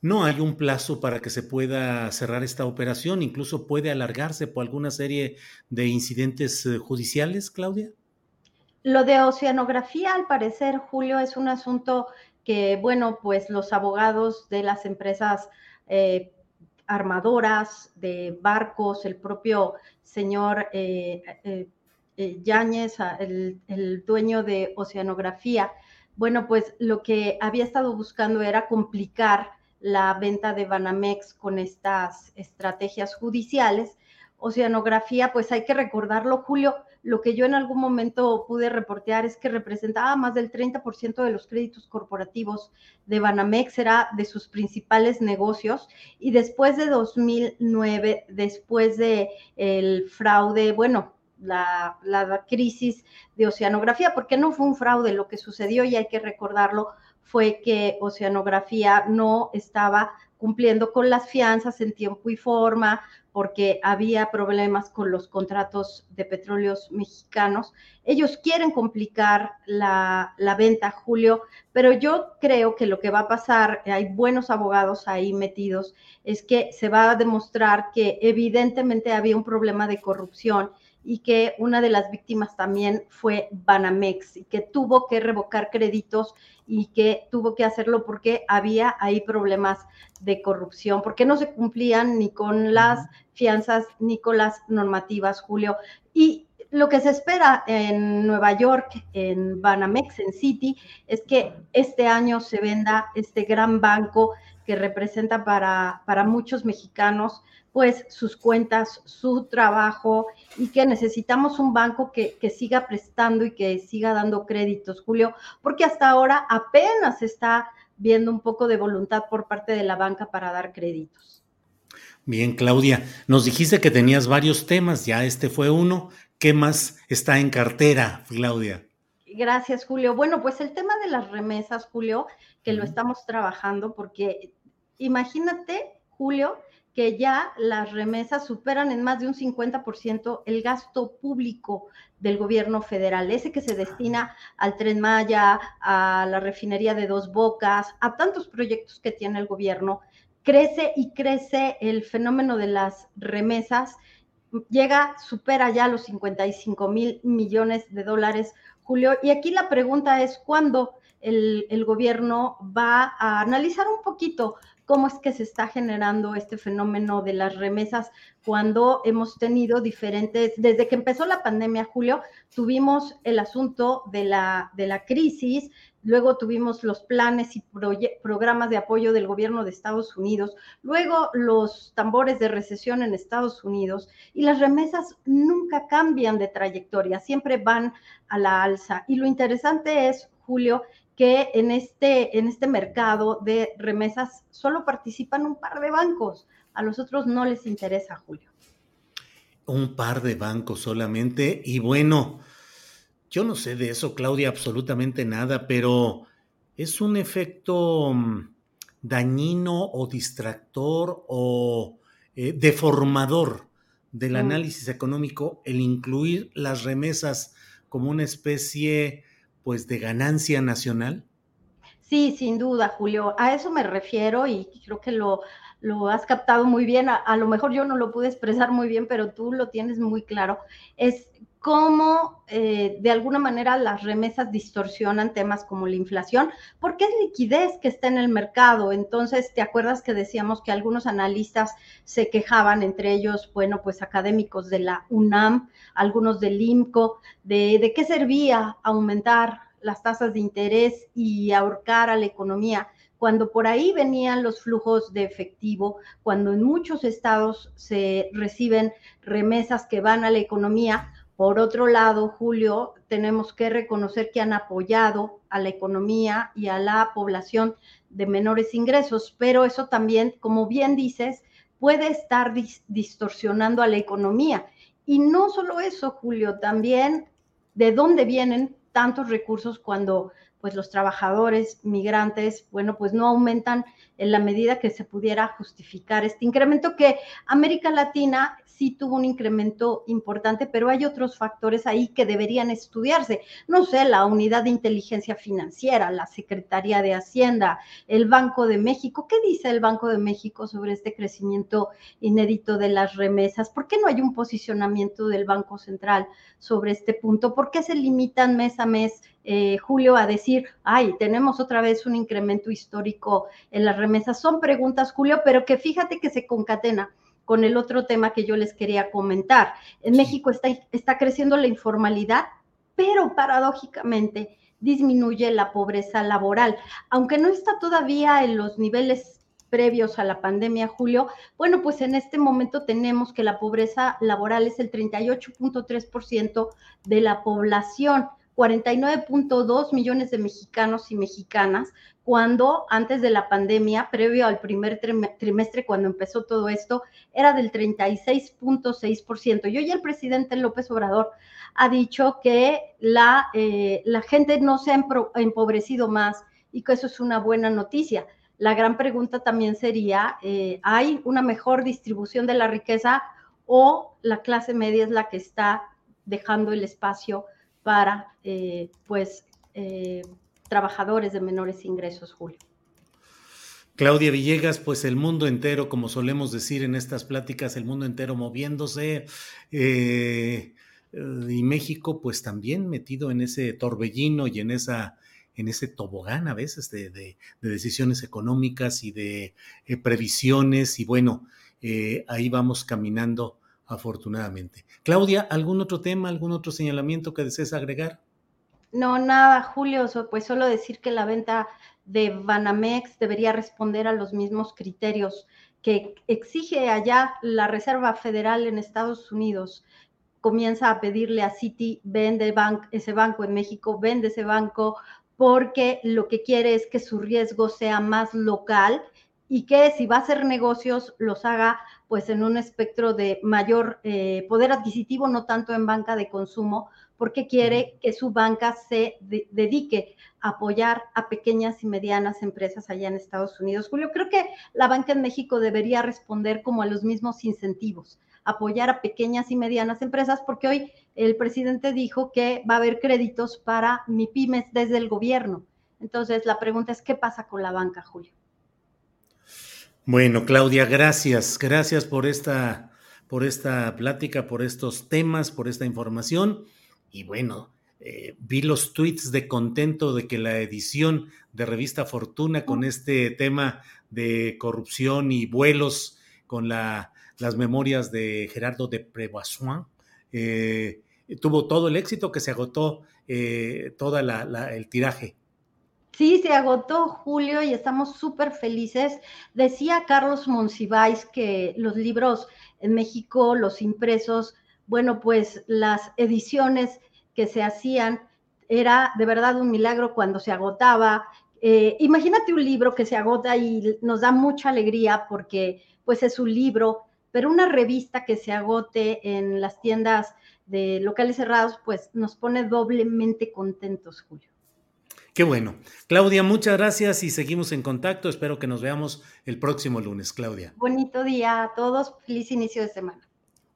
no hay un plazo para que se pueda cerrar esta operación, incluso puede alargarse por alguna serie de incidentes eh, judiciales, Claudia. Lo de oceanografía, al parecer, Julio, es un asunto que, bueno, pues los abogados de las empresas eh, armadoras, de barcos, el propio señor eh, Yáñez, el, el dueño de oceanografía, bueno, pues lo que había estado buscando era complicar la venta de Banamex con estas estrategias judiciales. Oceanografía, pues hay que recordarlo, Julio, lo que yo en algún momento pude reportear es que representaba más del 30% de los créditos corporativos de Banamex, era de sus principales negocios. Y después de 2009, después de fraude, bueno, la, la, crisis de oceanografía, porque no fue un fraude lo que sucedió y hay que recordarlo, fue que Oceanografía no estaba cumpliendo con las fianzas en tiempo y forma, porque había problemas con los contratos de petróleos mexicanos. Ellos quieren complicar la, venta, Julio, pero yo creo que lo que va a pasar, hay buenos abogados ahí metidos, es que se va a demostrar que evidentemente había un problema de corrupción y que una de las víctimas también fue Banamex y que tuvo que revocar créditos y que tuvo que hacerlo porque había ahí problemas de corrupción, porque no se cumplían ni con las fianzas ni con las normativas, Julio. Y lo que se espera en Nueva York, en Banamex, en City, es que este año se venda este gran banco que representa para, para muchos mexicanos pues sus cuentas, su trabajo y que necesitamos un banco que, siga prestando y que siga dando créditos, Julio, porque hasta ahora apenas está viendo un poco de voluntad por parte de la banca para dar créditos. Bien, Claudia, nos dijiste que tenías varios temas, ya este fue uno. ¿Qué más está en cartera, Claudia? Gracias, Julio. Bueno, pues el tema de las remesas, Julio, que lo estamos trabajando porque imagínate, Julio, que ya las remesas superan en más de un 50% el gasto público del gobierno federal, ese que se destina al tren Maya, a la refinería de Dos Bocas, a tantos proyectos que tiene el gobierno. Crece y crece el fenómeno de las remesas, llega, supera ya los 55 mil millones de dólares, Julio. Y aquí la pregunta es, ¿cuándo el, gobierno va a analizar un poquito cómo es que se está generando este fenómeno de las remesas cuando hemos tenido diferentes, desde que empezó la pandemia, Julio, tuvimos el asunto de la, de la crisis, luego tuvimos los planes y programas de apoyo del gobierno de Estados Unidos, luego los tambores de recesión en Estados Unidos y las remesas nunca cambian de trayectoria, siempre van a la alza. Y lo interesante es, Julio, que en este, en este mercado de remesas solo participan un par de bancos. A los otros no les interesa, Julio. Un par de bancos solamente. Y bueno, yo no sé de eso, Claudia, absolutamente nada, pero es un efecto mm, dañino o distractor o eh, deformador del mm. análisis económico el incluir las remesas como una especie pues de ganancia nacional? Sí, sin duda, Julio. A eso me refiero y creo que lo, lo has captado muy bien. A, lo mejor yo no lo pude expresar muy bien, pero tú lo tienes muy claro. Es cómo eh, de alguna manera las remesas distorsionan temas como la inflación, porque es liquidez que está en el mercado. Entonces, ¿te acuerdas que decíamos que algunos analistas se quejaban, entre ellos, bueno, pues académicos de la UNAM, algunos del IMCO, de, de qué servía aumentar las tasas de interés y ahorcar a la economía? cuando por ahí venían los flujos de efectivo, cuando en muchos estados se reciben remesas que van a la economía, por otro lado, Julio, tenemos que reconocer que han apoyado a la economía y a la población de menores ingresos, pero eso también, como bien dices, puede estar distorsionando a la economía. Y no solo eso, Julio, también de dónde vienen tantos recursos cuando pues los trabajadores migrantes, bueno, pues no aumentan en la medida que se pudiera justificar este incremento que América Latina sí tuvo un incremento importante, pero hay otros factores ahí que deberían estudiarse. No sé, la unidad de inteligencia financiera, la Secretaría de Hacienda, el Banco de México. ¿Qué dice el Banco de México sobre este crecimiento inédito de las remesas? ¿Por qué no hay un posicionamiento del Banco Central sobre este punto? ¿Por qué se limitan mes a mes? Eh, Julio, a decir, ay, tenemos otra vez un incremento histórico en las remesas. Son preguntas, Julio, pero que fíjate que se concatena con el otro tema que yo les quería comentar. En México está, está creciendo la informalidad, pero paradójicamente disminuye la pobreza laboral. Aunque no está todavía en los niveles previos a la pandemia, Julio, bueno, pues en este momento tenemos que la pobreza laboral es el 38.3% de la población. 49.2 millones de mexicanos y mexicanas, cuando antes de la pandemia, previo al primer trimestre, cuando empezó todo esto, era del 36.6%. Y hoy el presidente López Obrador ha dicho que la, eh, la gente no se ha empobrecido más y que eso es una buena noticia. La gran pregunta también sería, eh, ¿hay una mejor distribución de la riqueza o la clase media es la que está dejando el espacio para eh, pues eh, trabajadores de menores ingresos, Julio. Claudia Villegas, pues el mundo entero, como solemos decir en estas pláticas, el mundo entero moviéndose eh, y México pues también metido en ese torbellino y en esa en ese tobogán a veces de, decisiones económicas y de previsiones y bueno, ahí vamos caminando afortunadamente. Claudia, ¿algún otro tema, algún otro señalamiento que desees agregar? No, nada, Julio, pues solo decir que la venta de Banamex debería responder a los mismos criterios que exige allá la Reserva Federal en Estados Unidos. Comienza a pedirle a Citi, vende ese banco en México, vende ese banco, porque lo que quiere es que su riesgo sea más local y que si va a hacer negocios los haga pues en un espectro de mayor eh, poder adquisitivo, no tanto en banca de consumo, porque quiere que su banca se dedique a apoyar a pequeñas y medianas empresas allá en Estados Unidos. Julio, creo que la banca en México debería responder como a los mismos incentivos, apoyar a pequeñas y medianas empresas, porque hoy el presidente dijo que va a haber créditos para MIPIMES desde el gobierno. Entonces, la pregunta es, ¿qué pasa con la banca, Julio? Bueno, Claudia, gracias. Gracias por esta, por esta plática, por estos temas, por esta información. Y bueno, eh, vi los tweets de contento de que la edición de Revista Fortuna con este tema de corrupción y vuelos con la, las memorias de Gerardo de Prevoisoin eh, tuvo todo el éxito que se agotó eh, todo el tiraje. Sí, se agotó Julio y estamos súper felices. Decía Carlos Monsiváis que los libros en México, los impresos, bueno, pues las ediciones que se hacían era de verdad un milagro cuando se agotaba. Eh, imagínate un libro que se agota y nos da mucha alegría porque pues es un libro, pero una revista que se agote en las tiendas de locales cerrados, pues nos pone doblemente contentos, Julio. Qué bueno. Claudia, muchas gracias y seguimos en contacto. Espero que nos veamos el próximo lunes, Claudia. Bonito día a todos. Feliz inicio de semana.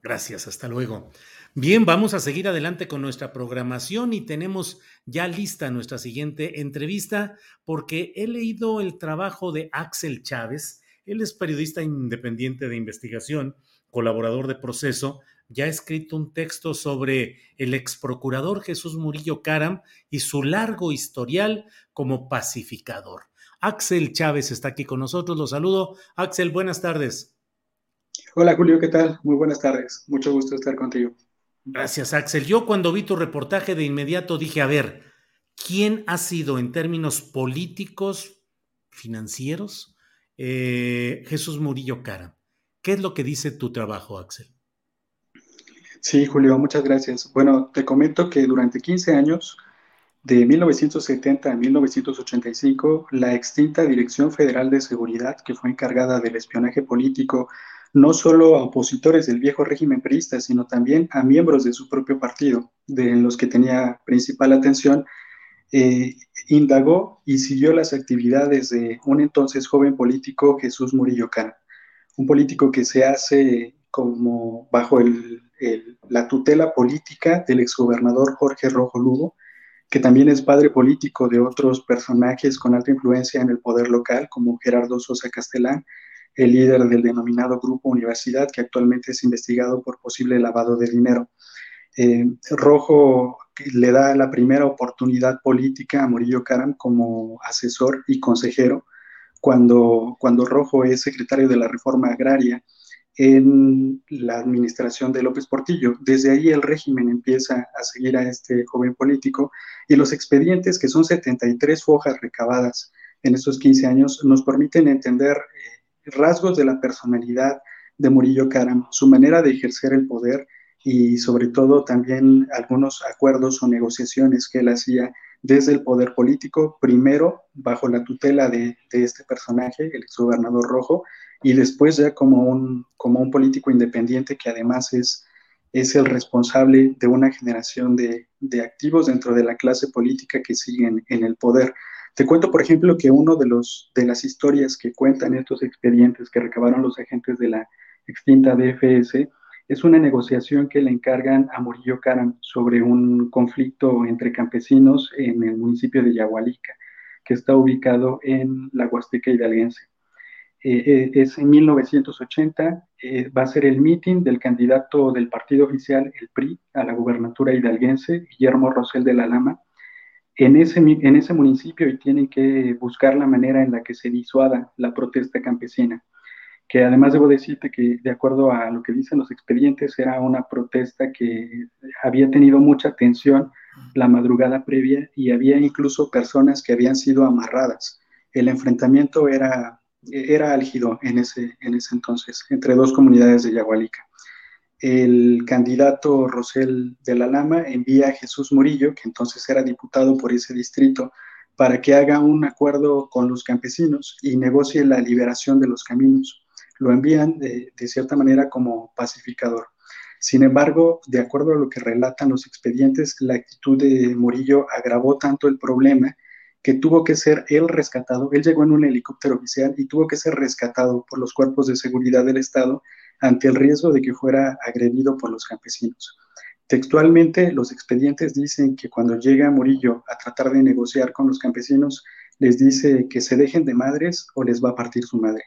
Gracias, hasta luego. Bien, vamos a seguir adelante con nuestra programación y tenemos ya lista nuestra siguiente entrevista porque he leído el trabajo de Axel Chávez. Él es periodista independiente de investigación, colaborador de proceso, ya ha escrito un texto sobre el ex procurador Jesús Murillo Caram y su largo historial como pacificador. Axel Chávez está aquí con nosotros, lo saludo. Axel, buenas tardes. Hola Julio, ¿qué tal? Muy buenas tardes, mucho gusto estar contigo. Gracias Axel. Yo cuando vi tu reportaje de inmediato dije, a ver, ¿quién ha sido en términos políticos, financieros, eh, Jesús Murillo Caram? ¿Qué es lo que dice tu trabajo, Axel? Sí, Julio, muchas gracias. Bueno, te comento que durante 15 años, de 1970 a 1985, la extinta Dirección Federal de Seguridad, que fue encargada del espionaje político, no solo a opositores del viejo régimen priista, sino también a miembros de su propio partido, de los que tenía principal atención, eh, indagó y siguió las actividades de un entonces joven político, Jesús Murillo Cara, un político que se hace como bajo la tutela política del exgobernador Jorge Rojo Lugo, que también es padre político de otros personajes con alta influencia en el poder local, como Gerardo Sosa Castelán, el líder del denominado Grupo Universidad, que actualmente es investigado por posible lavado de dinero. Eh, Rojo le da la primera oportunidad política a Murillo Caram como asesor y consejero cuando, cuando Rojo es secretario de la Reforma Agraria en la administración de López Portillo. Desde ahí el régimen empieza a seguir a este joven político y los expedientes, que son 73 hojas recabadas en estos 15 años, nos permiten entender eh, rasgos de la personalidad de Murillo Caram, su manera de ejercer el poder y sobre todo también algunos acuerdos o negociaciones que él hacía desde el poder político, primero bajo la tutela de, este personaje, el exgobernador Rojo, y después ya como un, como un político independiente que además es, es el responsable de una generación de, activos dentro de la clase política que siguen en el poder. Te cuento, por ejemplo, que uno de, los, de las historias que cuentan estos expedientes que recabaron los agentes de la extinta DFS es una negociación que le encargan a Murillo Caram sobre un conflicto entre campesinos en el municipio de Yahualica, que está ubicado en la Huasteca hidalguense. Eh, eh, es en 1980, eh, va a ser el mitin del candidato del partido oficial, el PRI, a la gubernatura hidalguense, Guillermo Rosell de la Lama, en ese, en ese municipio y tienen que buscar la manera en la que se disuada la protesta campesina que además debo decirte que de acuerdo a lo que dicen los expedientes era una protesta que había tenido mucha atención la madrugada previa y había incluso personas que habían sido amarradas. El enfrentamiento era, era álgido en ese, en ese entonces entre dos comunidades de Yagualica. El candidato Rosel de la Lama envía a Jesús Murillo, que entonces era diputado por ese distrito, para que haga un acuerdo con los campesinos y negocie la liberación de los caminos lo envían de, cierta manera como pacificador. Sin embargo, de acuerdo a lo que relatan los expedientes, la actitud de Murillo agravó tanto el problema que tuvo que ser él rescatado. Él llegó en un helicóptero oficial y tuvo que ser rescatado por los cuerpos de seguridad del Estado ante el riesgo de que fuera agredido por los campesinos. Textualmente, los expedientes dicen que cuando llega Murillo a tratar de negociar con los campesinos, les dice que se dejen de madres o les va a partir su madre.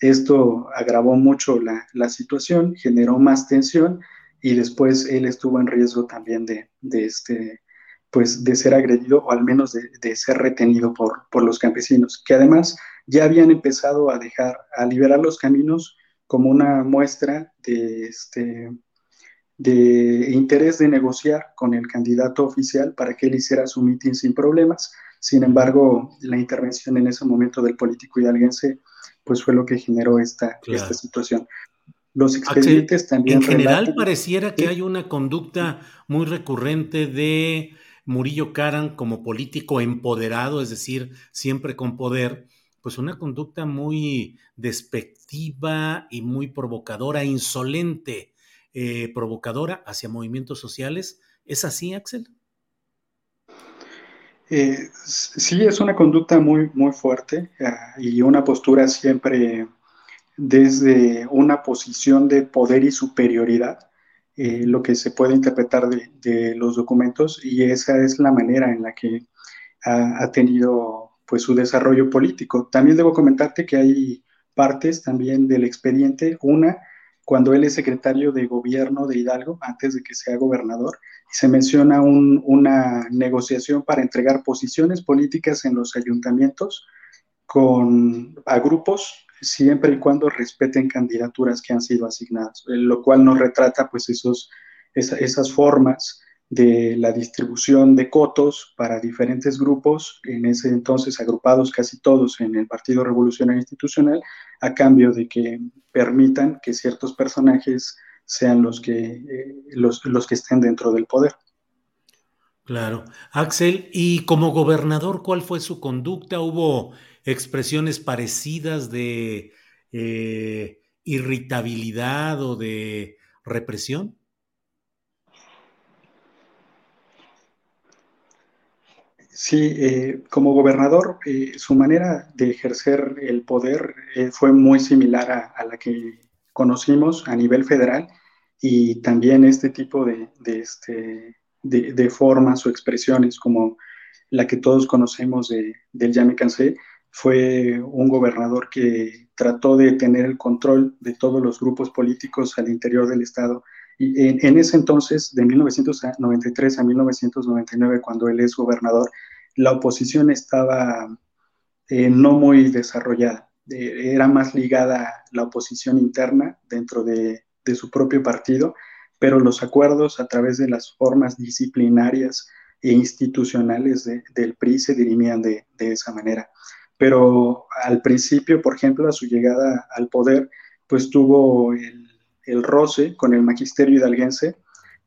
Esto agravó mucho la, situación, generó más tensión y después él estuvo en riesgo también de, este, pues de ser agredido o al menos de, ser retenido por, por, los campesinos, que además ya habían empezado a dejar, a liberar los caminos como una muestra de, este, de interés de negociar con el candidato oficial para que él hiciera su mitin sin problemas. Sin embargo, la intervención en ese momento del político hidalguense pues fue lo que generó esta, esta situación. Los expedientes también. En general, pareciera que hay una conducta muy recurrente de Murillo Karan como político empoderado, es decir, siempre con poder, pues una conducta muy despectiva y muy provocadora, insolente, eh, provocadora hacia movimientos sociales. ¿Es así, Axel? Eh, sí, es una conducta muy, muy fuerte ah, y una postura siempre desde una posición de poder y superioridad, eh, lo que se puede interpretar de, los documentos y esa es la manera en la que ha, tenido pues su desarrollo político. También debo comentarte que hay partes también del expediente, una cuando él es secretario de gobierno de Hidalgo, antes de que sea gobernador, se menciona una negociación para entregar posiciones políticas en los ayuntamientos con, a grupos, siempre y cuando respeten candidaturas que han sido asignadas, lo cual nos retrata pues esos, esas formas de la distribución de cotos para diferentes grupos, en ese entonces agrupados casi todos en el Partido Revolucionario Institucional, a cambio de que permitan que ciertos personajes sean los que, eh, los, los que estén dentro del poder. Claro. Axel, y como gobernador, ¿cuál fue su conducta? ¿Hubo expresiones parecidas de eh, irritabilidad o de represión? Sí, eh, como gobernador, eh, su manera de ejercer el poder eh, fue muy similar a, la que conocimos a nivel federal y también este tipo de, este, de, formas o expresiones como la que todos conocemos de, del Ya me cansé, fue un gobernador que trató de tener el control de todos los grupos políticos al interior del Estado y en, ese entonces, de 1993 a 1999, cuando él es gobernador, la oposición estaba eh, no muy desarrollada. Eh, era más ligada la oposición interna dentro de, su propio partido, pero los acuerdos a través de las formas disciplinarias e institucionales del PRI se dirimían de, de esa manera. Pero al principio, por ejemplo, a su llegada al poder, pues tuvo el el roce con el magisterio hidalguense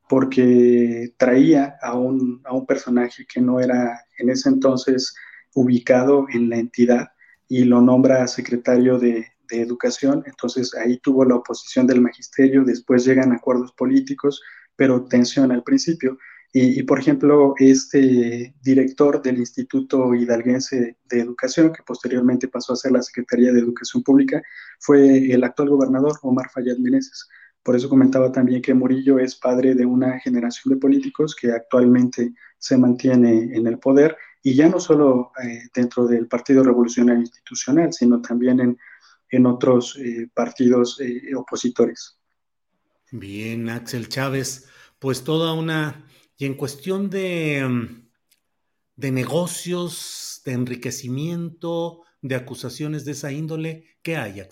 porque traía a un, personaje que no era en ese entonces ubicado en la entidad y lo nombra secretario de, educación. Entonces ahí tuvo la oposición del magisterio, después llegan acuerdos políticos, pero tensión al principio. Y, por ejemplo, este director del Instituto Hidalguense de Educación, que posteriormente pasó a ser la Secretaría de Educación Pública, fue el actual gobernador Omar Fayad Meneses. Por eso comentaba también que Murillo es padre de una generación de políticos que actualmente se mantiene en el poder y ya no solo eh, dentro del Partido Revolucionario Institucional, sino también en, en otros eh, partidos eh, opositores. Bien, Axel Chávez, pues toda una y en cuestión de, mm, de negocios, de enriquecimiento, de acusaciones de esa índole, ¿qué hay?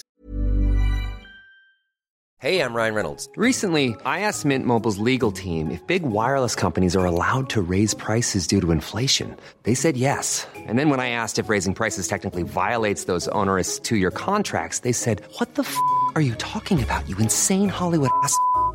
Hey, I'm Ryan Reynolds. Recently, I asked Mint Mobile's legal team if big wireless companies are allowed to raise prices due to inflation. They said yes. And then when I asked if raising prices technically violates those onerous two-year contracts, they said, "What the f*** are you talking about? You insane Hollywood ass."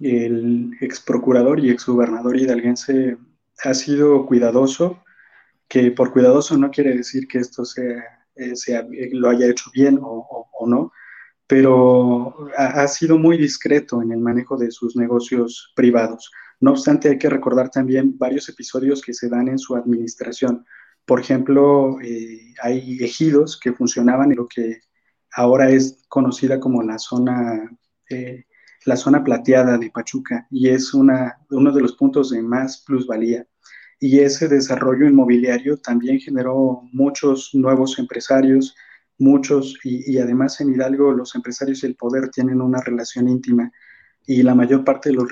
el ex procurador y ex gobernador hidalguense ha sido cuidadoso, que por cuidadoso no quiere decir que esto sea, eh, eh, lo haya hecho bien o, no, pero ha, sido muy discreto en el manejo de sus negocios privados. No obstante, hay que recordar también varios episodios que se dan en su administración. Por ejemplo, eh, hay ejidos que funcionaban en lo que ahora es conocida como la zona la zona plateada de Pachuca y es una, uno de los puntos de más plusvalía. Y ese desarrollo inmobiliario también generó muchos nuevos empresarios, muchos, y, además en Hidalgo los empresarios y el poder tienen una relación íntima y la mayor parte de los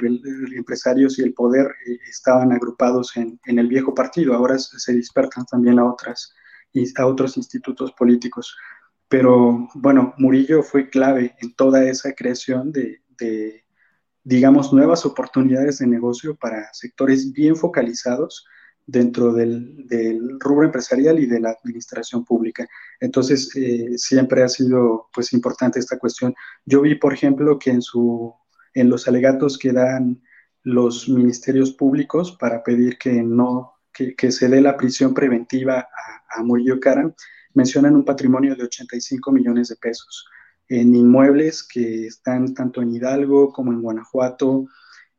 empresarios y el poder eh, estaban agrupados en, en, el viejo partido, ahora se dispersan también a, otras, a otros institutos políticos. Pero bueno, Murillo fue clave en toda esa creación de, digamos, nuevas oportunidades de negocio para sectores bien focalizados dentro del, rubro empresarial y de la administración pública. Entonces, eh, siempre ha sido, pues, importante esta cuestión. Yo vi, por ejemplo, que en, su, en los alegatos que dan los ministerios públicos para pedir que no, que, se dé la prisión preventiva a, a Murillo Caram, mencionan un patrimonio de 85 millones de pesos en inmuebles que están tanto en Hidalgo como en Guanajuato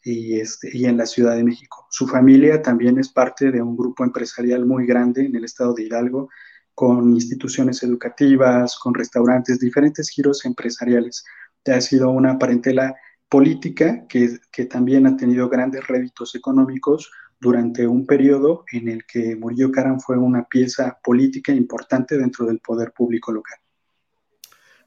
y, este, y en la Ciudad de México. Su familia también es parte de un grupo empresarial muy grande en el estado de Hidalgo, con instituciones educativas, con restaurantes, diferentes giros empresariales. Ha sido una parentela política que, que también ha tenido grandes réditos económicos durante un periodo en el que Murillo Caram fue una pieza política importante dentro del poder público local.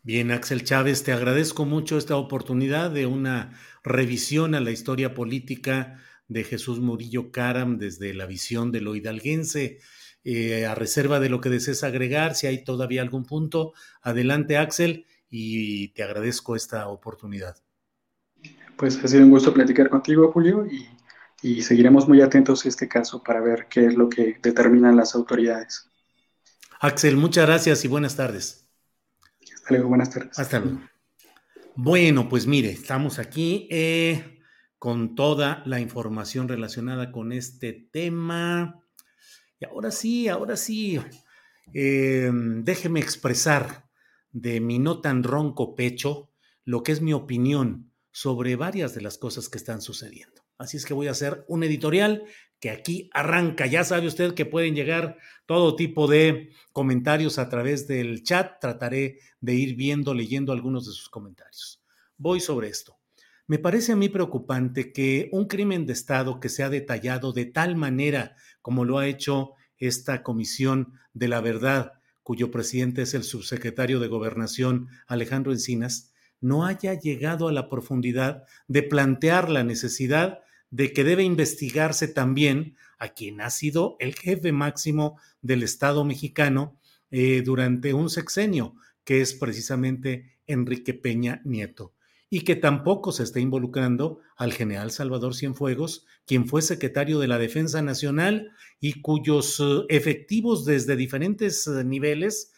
Bien, Axel Chávez, te agradezco mucho esta oportunidad de una revisión a la historia política de Jesús Murillo Caram desde la visión de lo hidalguense. Eh, a reserva de lo que desees agregar, si hay todavía algún punto, adelante Axel y te agradezco esta oportunidad. Pues ha sido un gusto platicar contigo, Julio, y, y seguiremos muy atentos a este caso para ver qué es lo que determinan las autoridades. Axel, muchas gracias y buenas tardes. Hasta buenas tardes. Hasta luego. Bueno, pues mire, estamos aquí eh, con toda la información relacionada con este tema. Y ahora sí, ahora sí, eh, déjeme expresar de mi no tan ronco pecho lo que es mi opinión sobre varias de las cosas que están sucediendo. Así es que voy a hacer un editorial que aquí arranca. Ya sabe usted que pueden llegar todo tipo de comentarios a través del chat. Trataré de ir viendo, leyendo algunos de sus comentarios. Voy sobre esto. Me parece a mí preocupante que un crimen de Estado que se ha detallado de tal manera como lo ha hecho esta Comisión de la Verdad, cuyo presidente es el subsecretario de Gobernación Alejandro Encinas, no haya llegado a la profundidad de plantear la necesidad de que debe investigarse también a quien ha sido el jefe máximo del Estado mexicano eh, durante un sexenio, que es precisamente Enrique Peña Nieto, y que tampoco se está involucrando al general Salvador Cienfuegos, quien fue secretario de la Defensa Nacional y cuyos eh, efectivos desde diferentes eh, niveles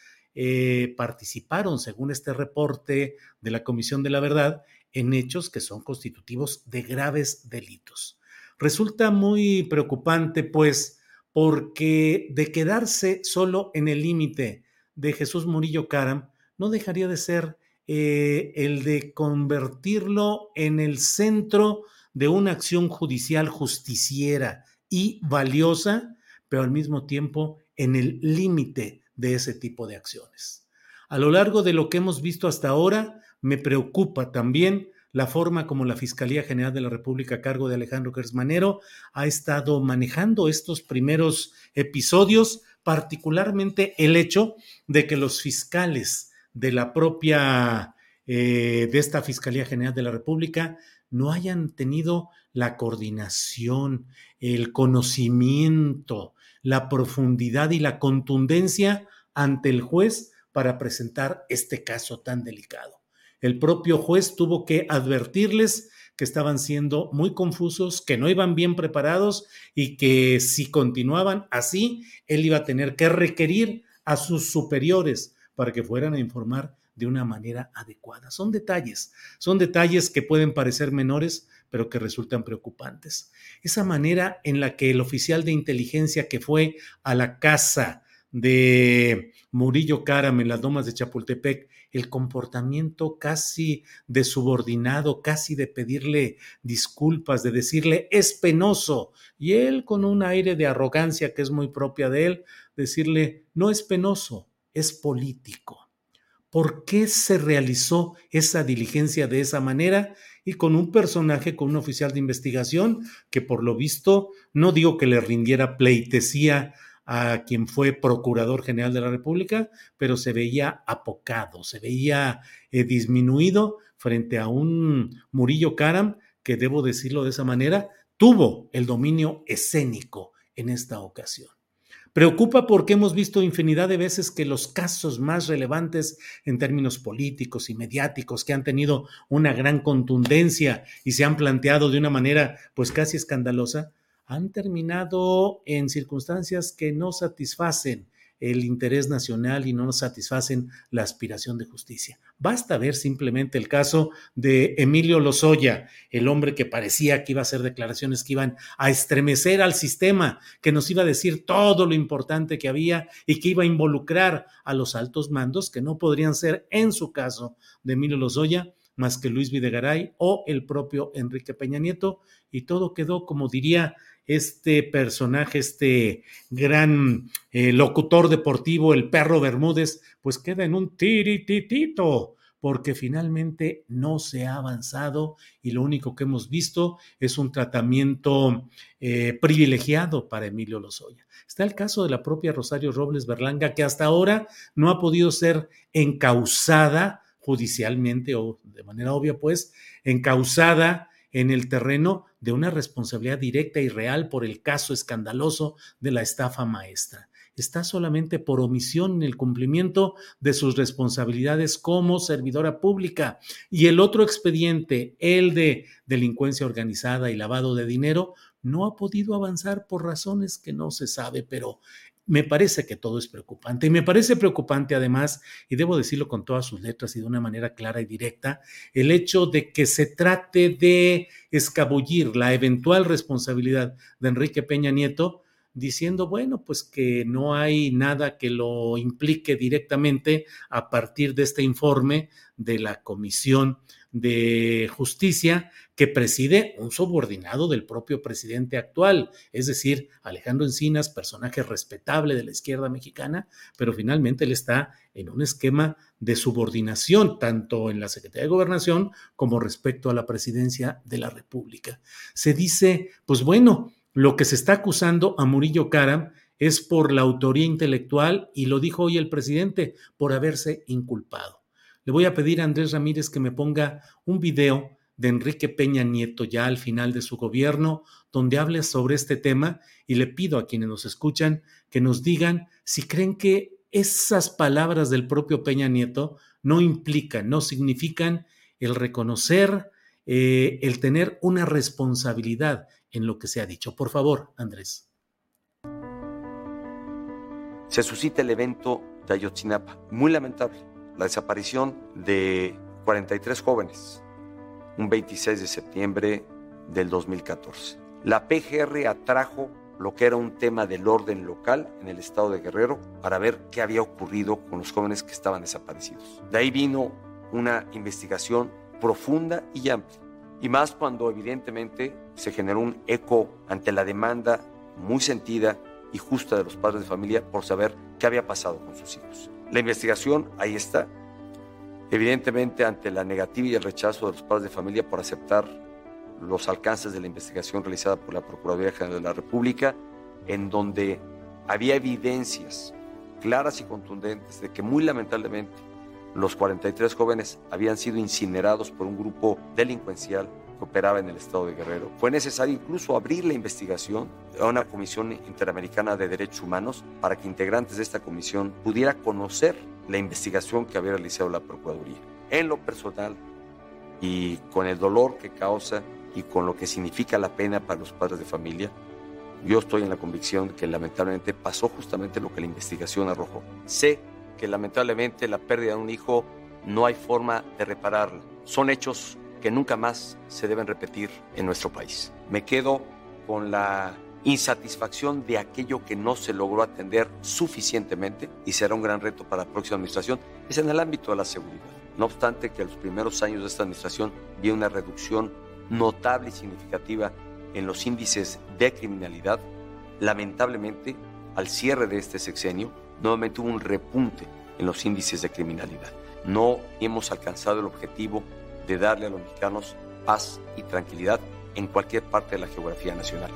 participaron, según este reporte de la Comisión de la Verdad, en hechos que son constitutivos de graves delitos. Resulta muy preocupante, pues, porque de quedarse solo en el límite de Jesús Murillo Caram, no dejaría de ser eh, el de convertirlo en el centro de una acción judicial justiciera y valiosa, pero al mismo tiempo en el límite de ese tipo de acciones. A lo largo de lo que hemos visto hasta ahora, me preocupa también la forma como la Fiscalía General de la República a cargo de Alejandro Gersmanero ha estado manejando estos primeros episodios, particularmente el hecho de que los fiscales de la propia, eh, de esta Fiscalía General de la República, no hayan tenido la coordinación, el conocimiento, la profundidad y la contundencia ante el juez para presentar este caso tan delicado. El propio juez tuvo que advertirles que estaban siendo muy confusos, que no iban bien preparados y que si continuaban así, él iba a tener que requerir a sus superiores para que fueran a informar de una manera adecuada. Son detalles, son detalles que pueden parecer menores, pero que resultan preocupantes. Esa manera en la que el oficial de inteligencia que fue a la casa de Murillo Caram en las domas de Chapultepec el comportamiento casi de subordinado, casi de pedirle disculpas, de decirle es penoso, y él con un aire de arrogancia que es muy propia de él, decirle no es penoso, es político. ¿Por qué se realizó esa diligencia de esa manera? Y con un personaje, con un oficial de investigación que por lo visto, no digo que le rindiera pleitesía a quien fue Procurador General de la República, pero se veía apocado, se veía eh, disminuido frente a un Murillo Karam que, debo decirlo de esa manera, tuvo el dominio escénico en esta ocasión. Preocupa porque hemos visto infinidad de veces que los casos más relevantes en términos políticos y mediáticos que han tenido una gran contundencia y se han planteado de una manera pues casi escandalosa, han terminado en circunstancias que no satisfacen el interés nacional y no satisfacen la aspiración de justicia. Basta ver simplemente el caso de Emilio Lozoya, el hombre que parecía que iba a hacer declaraciones que iban a estremecer al sistema, que nos iba a decir todo lo importante que había y que iba a involucrar a los altos mandos, que no podrían ser, en su caso, de Emilio Lozoya, más que Luis Videgaray o el propio Enrique Peña Nieto, y todo quedó, como diría este personaje, este gran eh, locutor deportivo, el perro Bermúdez, pues queda en un tirititito, porque finalmente no se ha avanzado y lo único que hemos visto es un tratamiento eh, privilegiado para Emilio Lozoya. Está el caso de la propia Rosario Robles Berlanga, que hasta ahora no ha podido ser encausada judicialmente o de manera obvia, pues, encausada en el terreno de una responsabilidad directa y real por el caso escandaloso de la estafa maestra. Está solamente por omisión en el cumplimiento de sus responsabilidades como servidora pública. Y el otro expediente, el de delincuencia organizada y lavado de dinero, no ha podido avanzar por razones que no se sabe, pero me parece que todo es preocupante. Y me parece preocupante además, y debo decirlo con todas sus letras y de una manera clara y directa, el hecho de que se trate de escabullir la eventual responsabilidad de Enrique Peña Nieto diciendo, bueno, pues que no hay nada que lo implique directamente a partir de este informe de la Comisión de Justicia que preside un subordinado del propio presidente actual, es decir, Alejandro Encinas, personaje respetable de la izquierda mexicana, pero finalmente él está en un esquema de subordinación, tanto en la Secretaría de Gobernación como respecto a la presidencia de la República. Se dice, pues bueno, lo que se está acusando a Murillo Karam es por la autoría intelectual, y lo dijo hoy el presidente, por haberse inculpado. Le voy a pedir a Andrés Ramírez que me ponga un video de Enrique Peña Nieto ya al final de su gobierno, donde hable sobre este tema y le pido a quienes nos escuchan que nos digan si creen que esas palabras del propio Peña Nieto no implican, no significan el reconocer, eh, el tener una responsabilidad en lo que se ha dicho. Por favor, Andrés. Se suscita el evento de Ayotzinapa, muy lamentable, la desaparición de 43 jóvenes, un 26 de septiembre del 2014. La PGR atrajo lo que era un tema del orden local en el estado de Guerrero para ver qué había ocurrido con los jóvenes que estaban desaparecidos. De ahí vino una investigación profunda y amplia y más cuando evidentemente se generó un eco ante la demanda muy sentida y justa de los padres de familia por saber qué había pasado con sus hijos. La investigación ahí está. Evidentemente ante la negativa y el rechazo de los padres de familia por aceptar los alcances de la investigación realizada por la Procuraduría General de la República, en donde había evidencias claras y contundentes de que muy lamentablemente los 43 jóvenes habían sido incinerados por un grupo delincuencial que operaba en el estado de Guerrero. Fue necesario incluso abrir la investigación a una comisión interamericana de derechos humanos para que integrantes de esta comisión pudiera conocer la investigación que había realizado la Procuraduría. En lo personal y con el dolor que causa y con lo que significa la pena para los padres de familia, yo estoy en la convicción que lamentablemente pasó justamente lo que la investigación arrojó. Sé que lamentablemente la pérdida de un hijo no hay forma de repararla. Son hechos que nunca más se deben repetir en nuestro país. Me quedo con la insatisfacción de aquello que no se logró atender suficientemente y será un gran reto para la próxima administración, es en el ámbito de la seguridad. No obstante que en los primeros años de esta administración vi una reducción notable y significativa en los índices de criminalidad, lamentablemente al cierre de este sexenio nuevamente hubo un repunte en los índices de criminalidad. No hemos alcanzado el objetivo de darle a los mexicanos paz y tranquilidad en cualquier parte de la geografía nacional.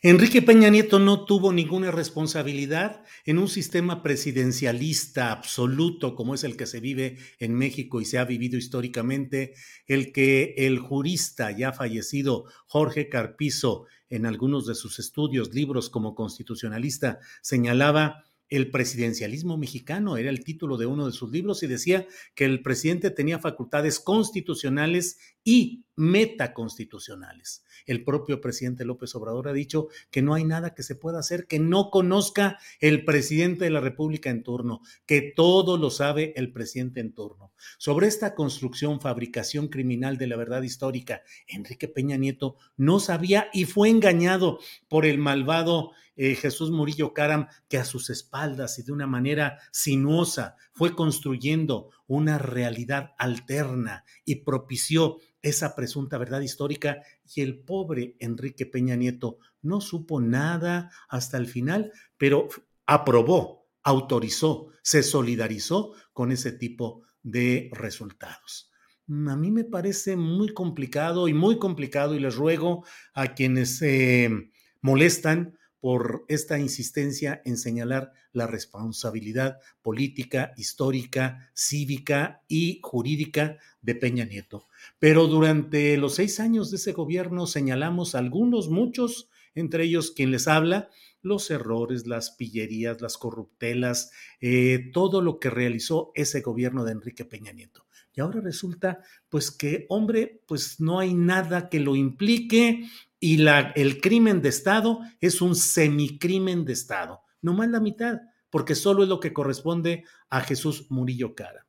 Enrique Peña Nieto no tuvo ninguna responsabilidad en un sistema presidencialista absoluto como es el que se vive en México y se ha vivido históricamente, el que el jurista ya fallecido Jorge Carpizo en algunos de sus estudios, libros como constitucionalista, señalaba el presidencialismo mexicano, era el título de uno de sus libros, y decía que el presidente tenía facultades constitucionales y metaconstitucionales. El propio presidente López Obrador ha dicho que no hay nada que se pueda hacer que no conozca el presidente de la República en turno, que todo lo sabe el presidente en turno. Sobre esta construcción, fabricación criminal de la verdad histórica, Enrique Peña Nieto no sabía y fue engañado por el malvado eh, Jesús Murillo Caram, que a sus espaldas y de una manera sinuosa fue construyendo una realidad alterna y propició esa presunta verdad histórica y el pobre Enrique Peña Nieto no supo nada hasta el final, pero aprobó, autorizó, se solidarizó con ese tipo de resultados. A mí me parece muy complicado y muy complicado y les ruego a quienes se molestan por esta insistencia en señalar la responsabilidad política, histórica, cívica y jurídica de Peña Nieto. Pero durante los seis años de ese gobierno señalamos algunos, muchos, entre ellos quien les habla, los errores, las pillerías, las corruptelas, eh, todo lo que realizó ese gobierno de Enrique Peña Nieto. Y ahora resulta, pues que, hombre, pues no hay nada que lo implique y la, el crimen de Estado es un semicrimen de Estado, no más la mitad, porque solo es lo que corresponde a Jesús Murillo Cara.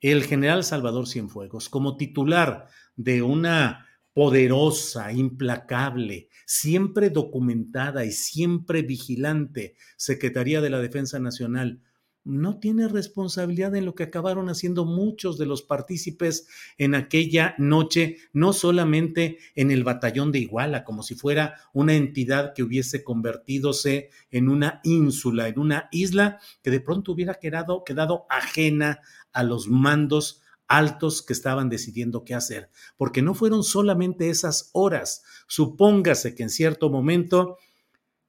El general Salvador Cienfuegos, como titular de una poderosa, implacable, siempre documentada y siempre vigilante Secretaría de la Defensa Nacional, no tiene responsabilidad en lo que acabaron haciendo muchos de los partícipes en aquella noche, no solamente en el batallón de Iguala, como si fuera una entidad que hubiese convertidose en una ínsula, en una isla que de pronto hubiera quedado, quedado ajena a los mandos altos que estaban decidiendo qué hacer, porque no fueron solamente esas horas. Supóngase que en cierto momento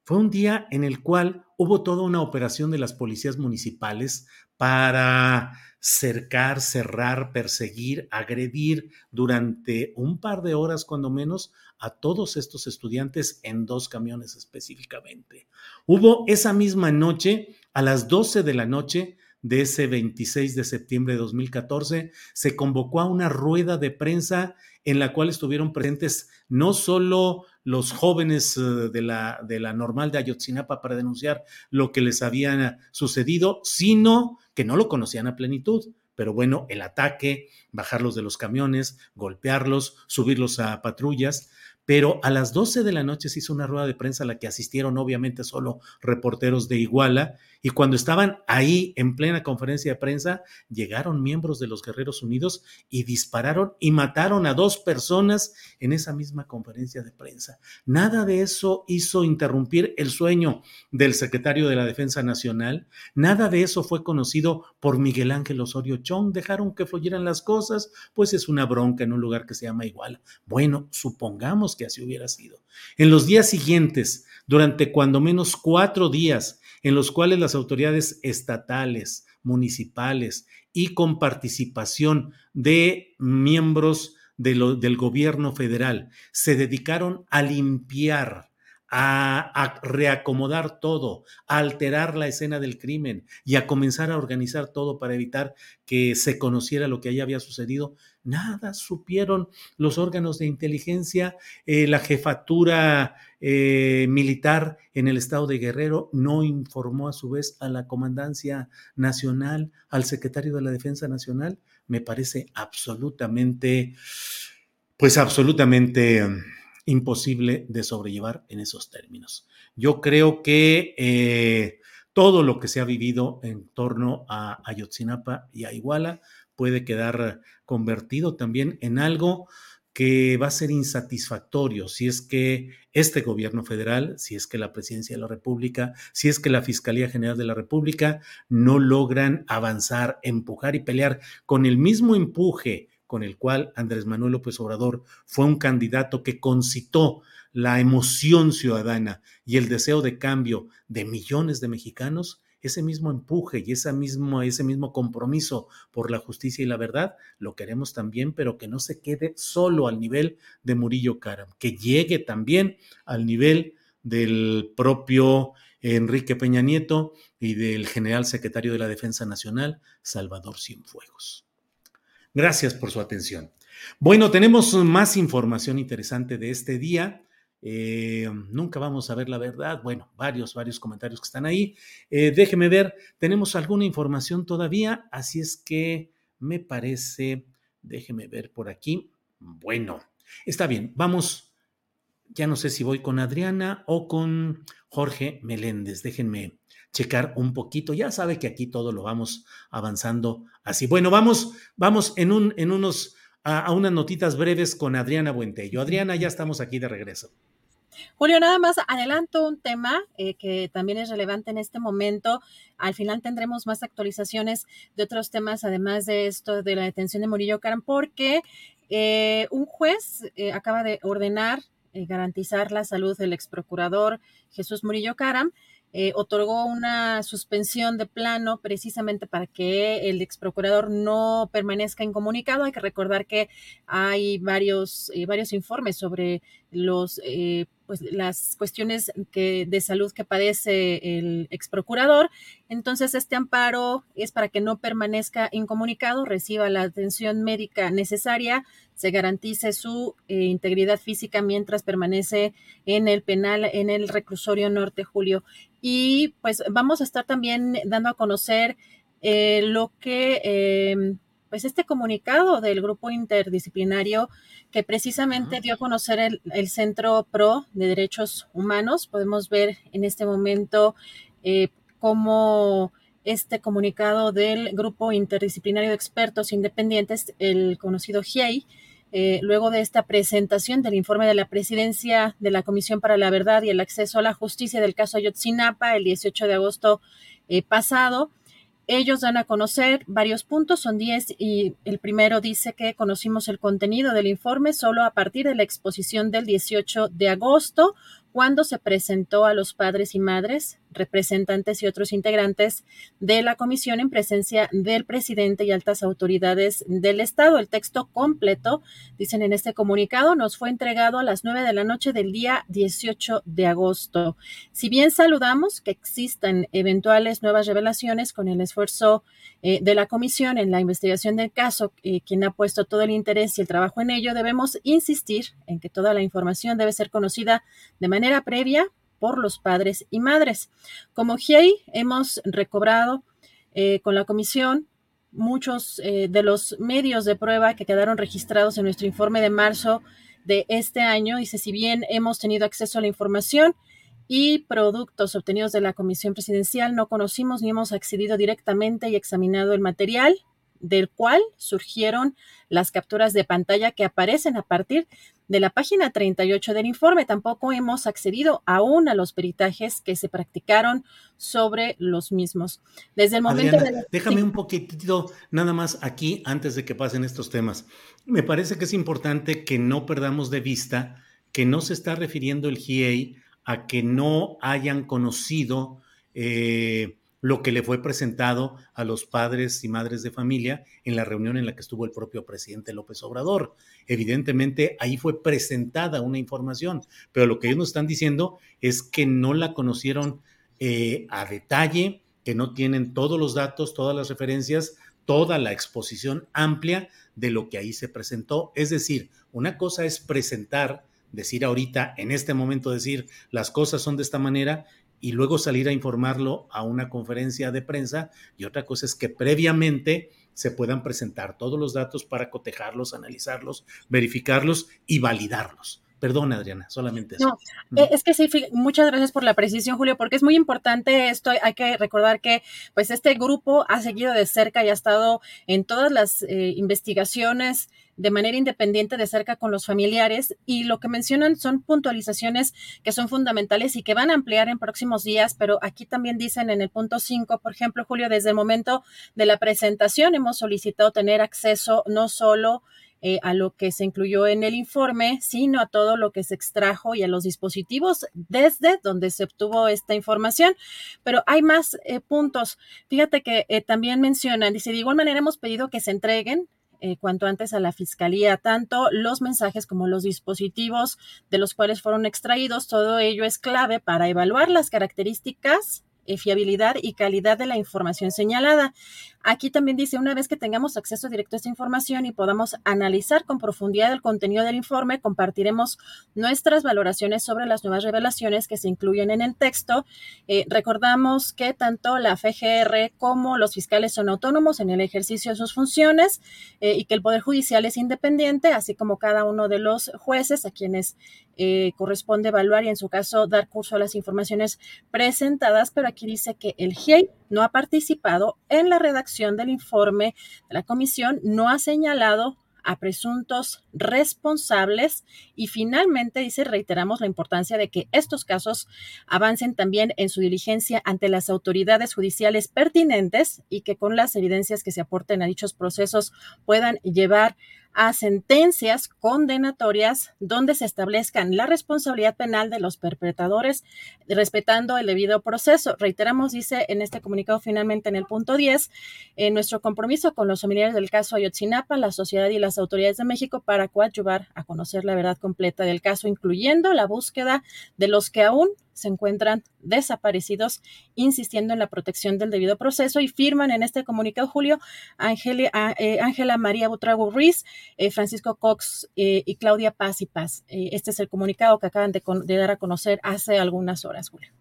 fue un día en el cual hubo toda una operación de las policías municipales para cercar, cerrar, perseguir, agredir durante un par de horas cuando menos a todos estos estudiantes en dos camiones específicamente. Hubo esa misma noche, a las 12 de la noche, de ese 26 de septiembre de 2014, se convocó a una rueda de prensa en la cual estuvieron presentes no solo los jóvenes eh, de la, de la normal de Ayotzinapa para denunciar lo que les había sucedido, sino que no lo conocían a plenitud. Pero bueno, el ataque, bajarlos de los camiones, golpearlos, subirlos a patrullas, pero a las 12 de la noche se hizo una rueda de prensa a la que asistieron obviamente solo reporteros de Iguala y cuando estaban ahí en plena conferencia de prensa llegaron miembros de los Guerreros Unidos y dispararon y mataron a dos personas en esa misma conferencia de prensa. Nada de eso hizo interrumpir el sueño del secretario de la Defensa Nacional, nada de eso fue conocido por Miguel Ángel Osorio Chong, dejaron que fluyeran las cosas, pues es una bronca en un lugar que se llama Iguala. Bueno, supongamos que así hubiera sido. En los días siguientes, durante cuando menos cuatro días, en los cuales las autoridades estatales, municipales y con participación de miembros del gobierno federal se dedicaron a limpiar a, reacomodar todo, a alterar la escena del crimen y a comenzar a organizar todo para evitar que se conociera lo que allá había sucedido. Nada supieron los órganos de inteligencia, eh, la jefatura eh, militar en el estado de Guerrero no informó a su vez a la Comandancia Nacional, al secretario de la Defensa Nacional. Me parece absolutamente, pues absolutamente imposible de sobrellevar en esos términos. Yo creo que eh, todo lo que se ha vivido en torno a Ayotzinapa y a Iguala puede quedar convertido también en algo que va a ser insatisfactorio si es que este gobierno federal, si es que la presidencia de la República, si es que la Fiscalía General de la República no logran avanzar, empujar y pelear con el mismo empuje con el cual Andrés Manuel López Obrador fue un candidato que concitó la emoción ciudadana y el deseo de cambio de millones de mexicanos, ese mismo empuje y ese mismo, ese mismo compromiso por la justicia y la verdad, lo queremos también, pero que no se quede solo al nivel de Murillo Caram, que llegue también al nivel del propio Enrique Peña Nieto y del general secretario de la Defensa Nacional, Salvador Cienfuegos. Gracias por su atención. Bueno, tenemos más información interesante de este día. Eh, nunca vamos a ver la verdad. Bueno, varios, varios comentarios que están ahí. Eh, déjeme ver, tenemos alguna información todavía, así es que me parece, déjeme ver por aquí. Bueno, está bien, vamos. Ya no sé si voy con Adriana o con Jorge Meléndez. Déjenme checar un poquito. Ya sabe que aquí todo lo vamos avanzando así. Bueno, vamos, vamos en, un, en unos, a, unas notitas breves con Adriana Buentello. Adriana, ya estamos aquí de regreso. Julio, nada más adelanto un tema eh, que también es relevante en este momento. Al final tendremos más actualizaciones de otros temas, además de esto de la detención de Murillo Caram, porque eh, un juez eh, acaba de ordenar eh, garantizar la salud del ex procurador Jesús Murillo Caram, eh, otorgó una suspensión de plano precisamente para que el ex procurador no permanezca incomunicado. Hay que recordar que hay varios, eh, varios informes sobre los, eh, pues, las cuestiones que, de salud que padece el ex procurador. Entonces, este amparo es para que no permanezca incomunicado, reciba la atención médica necesaria, se garantice su integridad física mientras permanece en el penal, en el reclusorio norte, Julio y pues vamos a estar también dando a conocer eh, lo que, eh, pues este comunicado del grupo interdisciplinario que precisamente dio a conocer el, Centro PRO de Derechos Humanos. Podemos ver en este momento eh, cómo este comunicado del grupo interdisciplinario de expertos independientes, el conocido GIEI, eh, luego de esta presentación del informe de la presidencia de la Comisión para la Verdad y el Acceso a la Justicia del caso Ayotzinapa el 18 de agosto eh, pasado. Ellos dan a conocer varios puntos, son 10 y el primero dice que conocimos el contenido del informe solo a partir de la exposición del 18 de agosto, cuando se presentó a los padres y madres, representantes y otros integrantes de la comisión en presencia del presidente y altas autoridades del Estado. El texto completo, dicen en este comunicado, nos fue entregado a las nueve de la noche del día 18 de agosto. Si bien saludamos que existan eventuales nuevas revelaciones con el esfuerzo eh, de la comisión en la investigación del caso, eh, quien ha puesto todo el interés y el trabajo en ello, debemos insistir en que toda la información debe ser conocida de manera previa por los padres y madres. Como GIEI hemos recobrado eh, con la comisión muchos eh, de los medios de prueba que quedaron registrados en nuestro informe de marzo de este año. Dice, si bien hemos tenido acceso a la información y productos obtenidos de la comisión presidencial, no conocimos ni hemos accedido directamente y examinado el material del cual surgieron las capturas de pantalla que aparecen a partir de la página 38 del informe. Tampoco hemos accedido aún a los peritajes que se practicaron sobre los mismos. Desde el momento de Déjame un poquitito nada más aquí antes de que pasen estos temas. Me parece que es importante que no perdamos de vista que no se está refiriendo el GIEI a que no hayan conocido eh, lo que le fue presentado a los padres y madres de familia en la reunión en la que estuvo el propio presidente López Obrador. Evidentemente, ahí fue presentada una información, pero lo que ellos nos están diciendo es que no la conocieron eh, a detalle, que no tienen todos los datos, todas las referencias, toda la exposición amplia de lo que ahí se presentó. Es decir, una cosa es presentar decir ahorita, en este momento, decir las cosas son de esta manera y luego salir a informarlo a una conferencia de prensa y otra cosa es que previamente se puedan presentar todos los datos para cotejarlos, analizarlos, verificarlos y validarlos. Perdón, Adriana, solamente eso. No, eh, es que sí, muchas gracias por la precisión, Julio, porque es muy importante esto. Hay que recordar que, pues, este grupo ha seguido de cerca y ha estado en todas las eh, investigaciones de manera independiente de cerca con los familiares y lo que mencionan son puntualizaciones que son fundamentales y que van a ampliar en próximos días, pero aquí también dicen en el punto 5, por ejemplo, Julio, desde el momento de la presentación hemos solicitado tener acceso no solo eh, a lo que se incluyó en el informe, sino a todo lo que se extrajo y a los dispositivos desde donde se obtuvo esta información. Pero hay más eh, puntos. Fíjate que eh, también mencionan, dice, de igual manera hemos pedido que se entreguen cuanto antes a la fiscalía, tanto los mensajes como los dispositivos de los cuales fueron extraídos. Todo ello es clave para evaluar las características fiabilidad y calidad de la información señalada. Aquí también dice, una vez que tengamos acceso directo a esta información y podamos analizar con profundidad el contenido del informe, compartiremos nuestras valoraciones sobre las nuevas revelaciones que se incluyen en el texto. Eh, recordamos que tanto la FGR como los fiscales son autónomos en el ejercicio de sus funciones eh, y que el Poder Judicial es independiente, así como cada uno de los jueces a quienes eh, corresponde evaluar y en su caso dar curso a las informaciones presentadas, pero aquí dice que el GIEI no ha participado en la redacción del informe de la comisión, no ha señalado a presuntos responsables y finalmente dice reiteramos la importancia de que estos casos avancen también en su diligencia ante las autoridades judiciales pertinentes y que con las evidencias que se aporten a dichos procesos puedan llevar a sentencias condenatorias donde se establezcan la responsabilidad penal de los perpetradores, respetando el debido proceso. Reiteramos, dice en este comunicado finalmente en el punto 10, en nuestro compromiso con los familiares del caso Ayotzinapa, la sociedad y las autoridades de México para coadyuvar a conocer la verdad completa del caso, incluyendo la búsqueda de los que aún se encuentran desaparecidos, insistiendo en la protección del debido proceso y firman en este comunicado, Julio, eh, Ángela María Butrago Ruiz, eh, Francisco Cox eh, y Claudia Paz y Paz. este es el comunicado que acaban de dar a conocer hace algunas horas, Julio.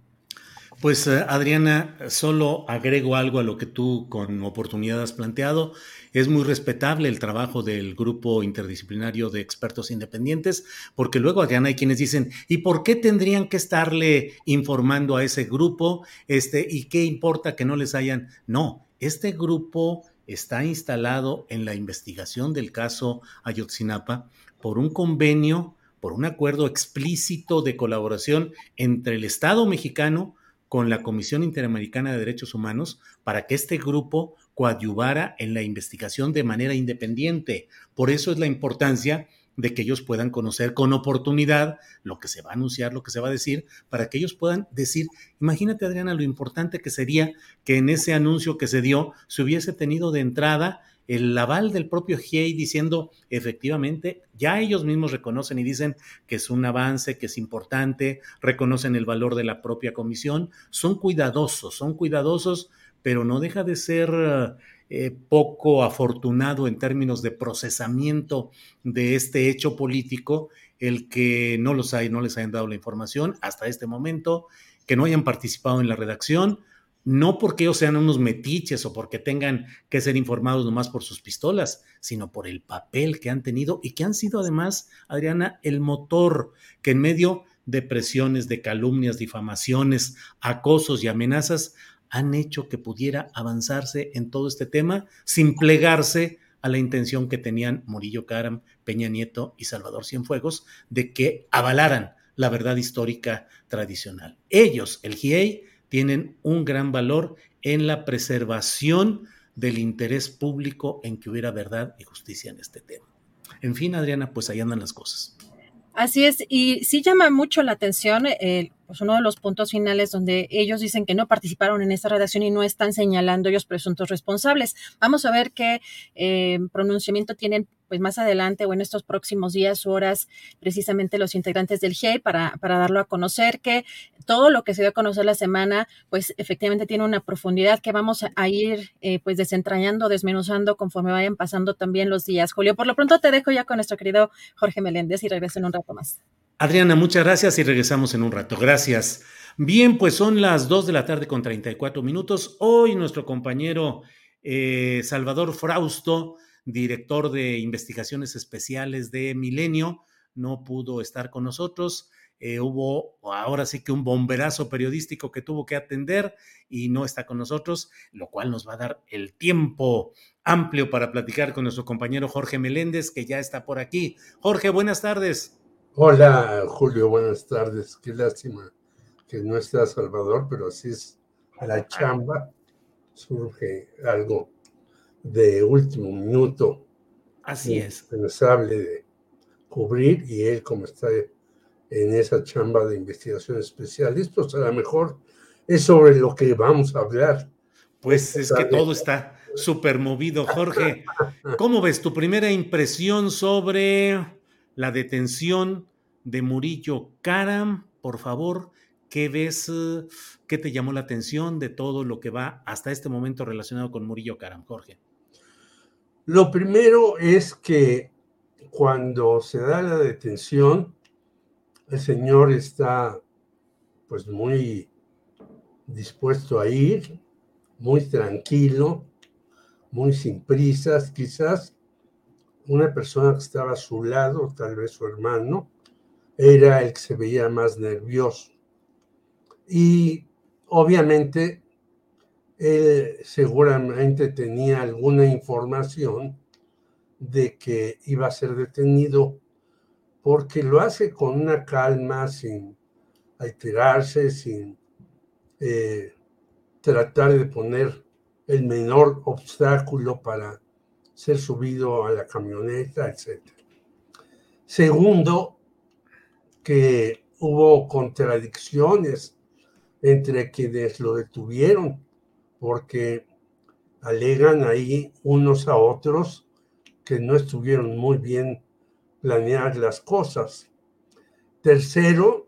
Pues Adriana, solo agrego algo a lo que tú con oportunidad has planteado. Es muy respetable el trabajo del grupo interdisciplinario de expertos independientes, porque luego, Adriana, hay quienes dicen, ¿y por qué tendrían que estarle informando a ese grupo? Este, ¿Y qué importa que no les hayan? No, este grupo está instalado en la investigación del caso Ayotzinapa por un convenio, por un acuerdo explícito de colaboración entre el Estado mexicano con la Comisión Interamericana de Derechos Humanos para que este grupo coadyuvara en la investigación de manera independiente. Por eso es la importancia de que ellos puedan conocer con oportunidad lo que se va a anunciar, lo que se va a decir, para que ellos puedan decir, imagínate Adriana, lo importante que sería que en ese anuncio que se dio se hubiese tenido de entrada el aval del propio GIEI diciendo, efectivamente, ya ellos mismos reconocen y dicen que es un avance, que es importante, reconocen el valor de la propia comisión, son cuidadosos, son cuidadosos, pero no deja de ser eh, poco afortunado en términos de procesamiento de este hecho político el que no los hay, no les hayan dado la información hasta este momento, que no hayan participado en la redacción, no porque ellos sean unos metiches o porque tengan que ser informados nomás por sus pistolas, sino por el papel que han tenido y que han sido además, Adriana, el motor que en medio de presiones, de calumnias, difamaciones, acosos y amenazas han hecho que pudiera avanzarse en todo este tema sin plegarse a la intención que tenían Murillo Caram, Peña Nieto y Salvador Cienfuegos de que avalaran la verdad histórica tradicional. Ellos, el GIEI, tienen un gran valor en la preservación del interés público en que hubiera verdad y justicia en este tema. En fin, Adriana, pues ahí andan las cosas. Así es, y sí llama mucho la atención eh, pues uno de los puntos finales donde ellos dicen que no participaron en esta redacción y no están señalando ellos presuntos responsables. Vamos a ver qué eh, pronunciamiento tienen pues más adelante o en estos próximos días, horas, precisamente los integrantes del GIEI para, para darlo a conocer, que todo lo que se dio a conocer la semana, pues efectivamente tiene una profundidad que vamos a ir eh, pues desentrañando, desmenuzando conforme vayan pasando también los días. Julio, por lo pronto te dejo ya con nuestro querido Jorge Meléndez y regreso en un rato más. Adriana, muchas gracias y regresamos en un rato. Gracias. Bien, pues son las 2 de la tarde con 34 minutos. Hoy nuestro compañero eh, Salvador Frausto, director de investigaciones especiales de Milenio, no pudo estar con nosotros. Eh, hubo ahora sí que un bomberazo periodístico que tuvo que atender y no está con nosotros, lo cual nos va a dar el tiempo amplio para platicar con nuestro compañero Jorge Meléndez, que ya está por aquí. Jorge, buenas tardes. Hola, Julio, buenas tardes. Qué lástima que no está Salvador, pero así es a la chamba. Surge algo de último minuto. Así es. Pensable de cubrir y él, como está en esa chamba de investigación especiales, pues a lo mejor es sobre lo que vamos a hablar. Pues es que todo está súper movido. Jorge, ¿cómo ves tu primera impresión sobre la detención de Murillo Karam. Por favor, ¿qué ves? ¿Qué te llamó la atención de todo lo que va hasta este momento relacionado con Murillo Karam, Jorge? Lo primero es que cuando se da la detención, el señor está pues muy dispuesto a ir, muy tranquilo, muy sin prisas, quizás una persona que estaba a su lado, tal vez su hermano, era el que se veía más nervioso. Y obviamente él seguramente tenía alguna información de que iba a ser detenido porque lo hace con una calma, sin alterarse, sin eh, tratar de poner el menor obstáculo para ser subido a la camioneta, etc. Segundo, que hubo contradicciones entre quienes lo detuvieron, porque alegan ahí unos a otros que no estuvieron muy bien planeadas las cosas. Tercero,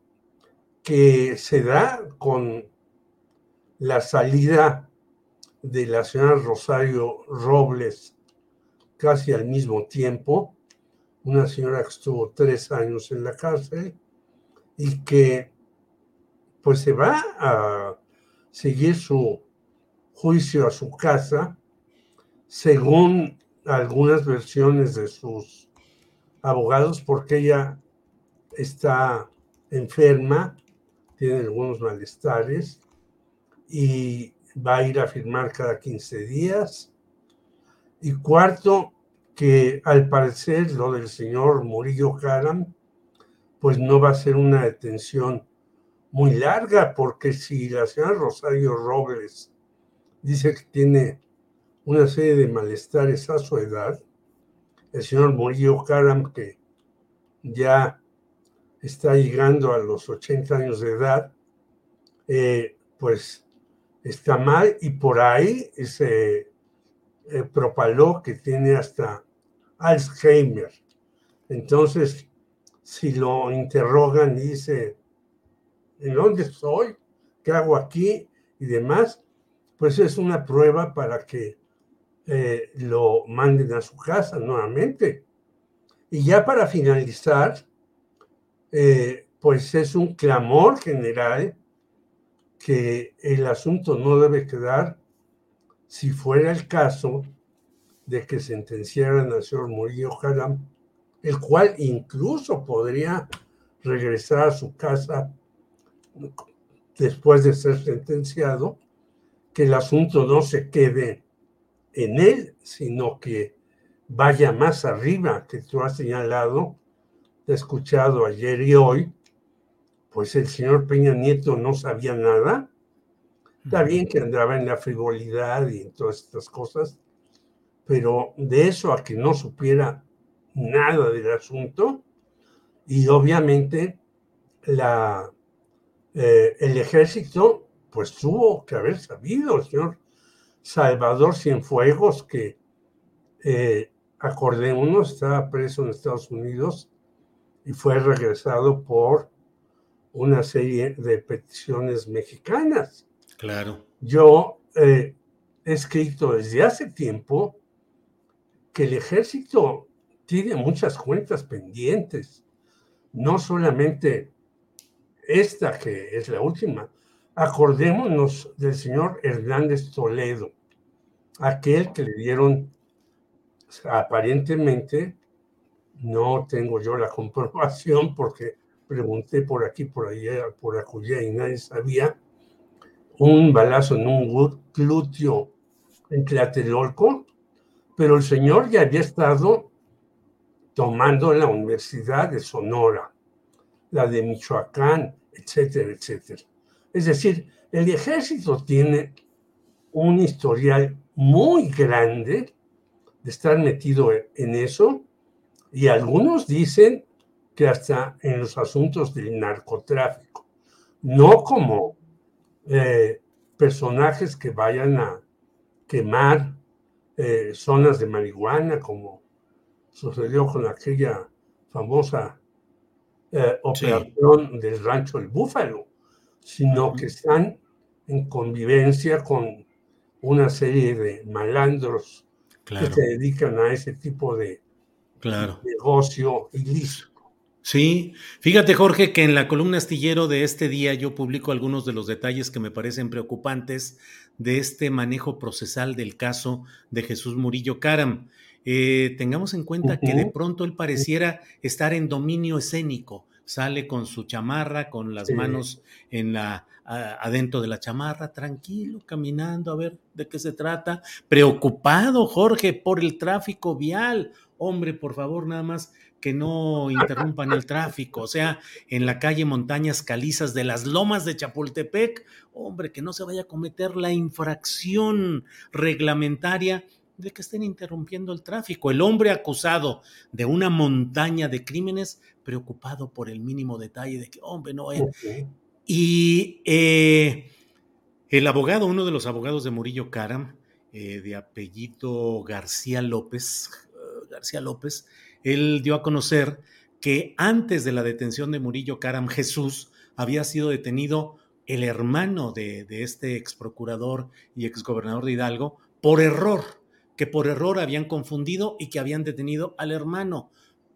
que se da con la salida de la señora Rosario Robles casi al mismo tiempo, una señora que estuvo tres años en la cárcel y que pues se va a seguir su juicio a su casa, según algunas versiones de sus abogados, porque ella está enferma, tiene algunos malestares y va a ir a firmar cada 15 días. Y cuarto, que al parecer lo del señor Murillo Caram, pues no va a ser una detención muy larga, porque si la señora Rosario Robles dice que tiene una serie de malestares a su edad, el señor Murillo Caram, que ya está llegando a los 80 años de edad, eh, pues está mal y por ahí se eh, propaló que tiene hasta Alzheimer. Entonces, si lo interrogan y dice, ¿en dónde estoy? ¿Qué hago aquí? Y demás, pues es una prueba para que eh, lo manden a su casa nuevamente. Y ya para finalizar, eh, pues es un clamor general que el asunto no debe quedar, si fuera el caso, de que sentenciaran al señor Murillo Haram, el cual incluso podría regresar a su casa después de ser sentenciado, que el asunto no se quede en él, sino que vaya más arriba, que tú has señalado, he escuchado ayer y hoy, pues el señor Peña Nieto no sabía nada. Está bien que andaba en la frivolidad y en todas estas cosas, pero de eso a que no supiera nada del asunto, y obviamente la, eh, el ejército, pues tuvo que haber sabido, el señor Salvador Cienfuegos, que eh, acordémonos, estaba preso en Estados Unidos y fue regresado por una serie de peticiones mexicanas. Claro. Yo eh, he escrito desde hace tiempo que el ejército tiene muchas cuentas pendientes, no solamente esta que es la última. Acordémonos del señor Hernández Toledo, aquel que le dieron aparentemente, no tengo yo la comprobación porque pregunté por aquí, por allá, por acullá y nadie sabía, un balazo en un glúteo en Tlatelolco, pero el señor ya había estado tomando la Universidad de Sonora, la de Michoacán, etcétera, etcétera. Es decir, el ejército tiene un historial muy grande de estar metido en eso y algunos dicen que hasta en los asuntos del narcotráfico, no como eh, personajes que vayan a quemar eh, zonas de marihuana, como sucedió con aquella famosa eh, operación del rancho El Búfalo, sino que están en convivencia con una serie de malandros que se dedican a ese tipo de claro. negocio ilícito. Sí, fíjate Jorge que en la columna astillero de este día yo publico algunos de los detalles que me parecen preocupantes de este manejo procesal del caso de Jesús Murillo Caram. Eh, tengamos en cuenta que de pronto él pareciera estar en dominio escénico, sale con su chamarra, con las manos en la adentro de la chamarra, tranquilo, caminando a ver de qué se trata, preocupado Jorge por el tráfico vial. Hombre, por favor, nada más que no interrumpan el tráfico, o sea, en la calle Montañas Calizas de las Lomas de Chapultepec, hombre, que no se vaya a cometer la infracción reglamentaria de que estén interrumpiendo el tráfico. El hombre acusado de una montaña de crímenes, preocupado por el mínimo detalle de que, hombre, no es. Y eh, el abogado, uno de los abogados de Murillo Caram, eh, de apellido García López, García López, él dio a conocer que antes de la detención de Murillo Caram Jesús había sido detenido el hermano de, de este ex procurador y ex gobernador de Hidalgo por error, que por error habían confundido y que habían detenido al hermano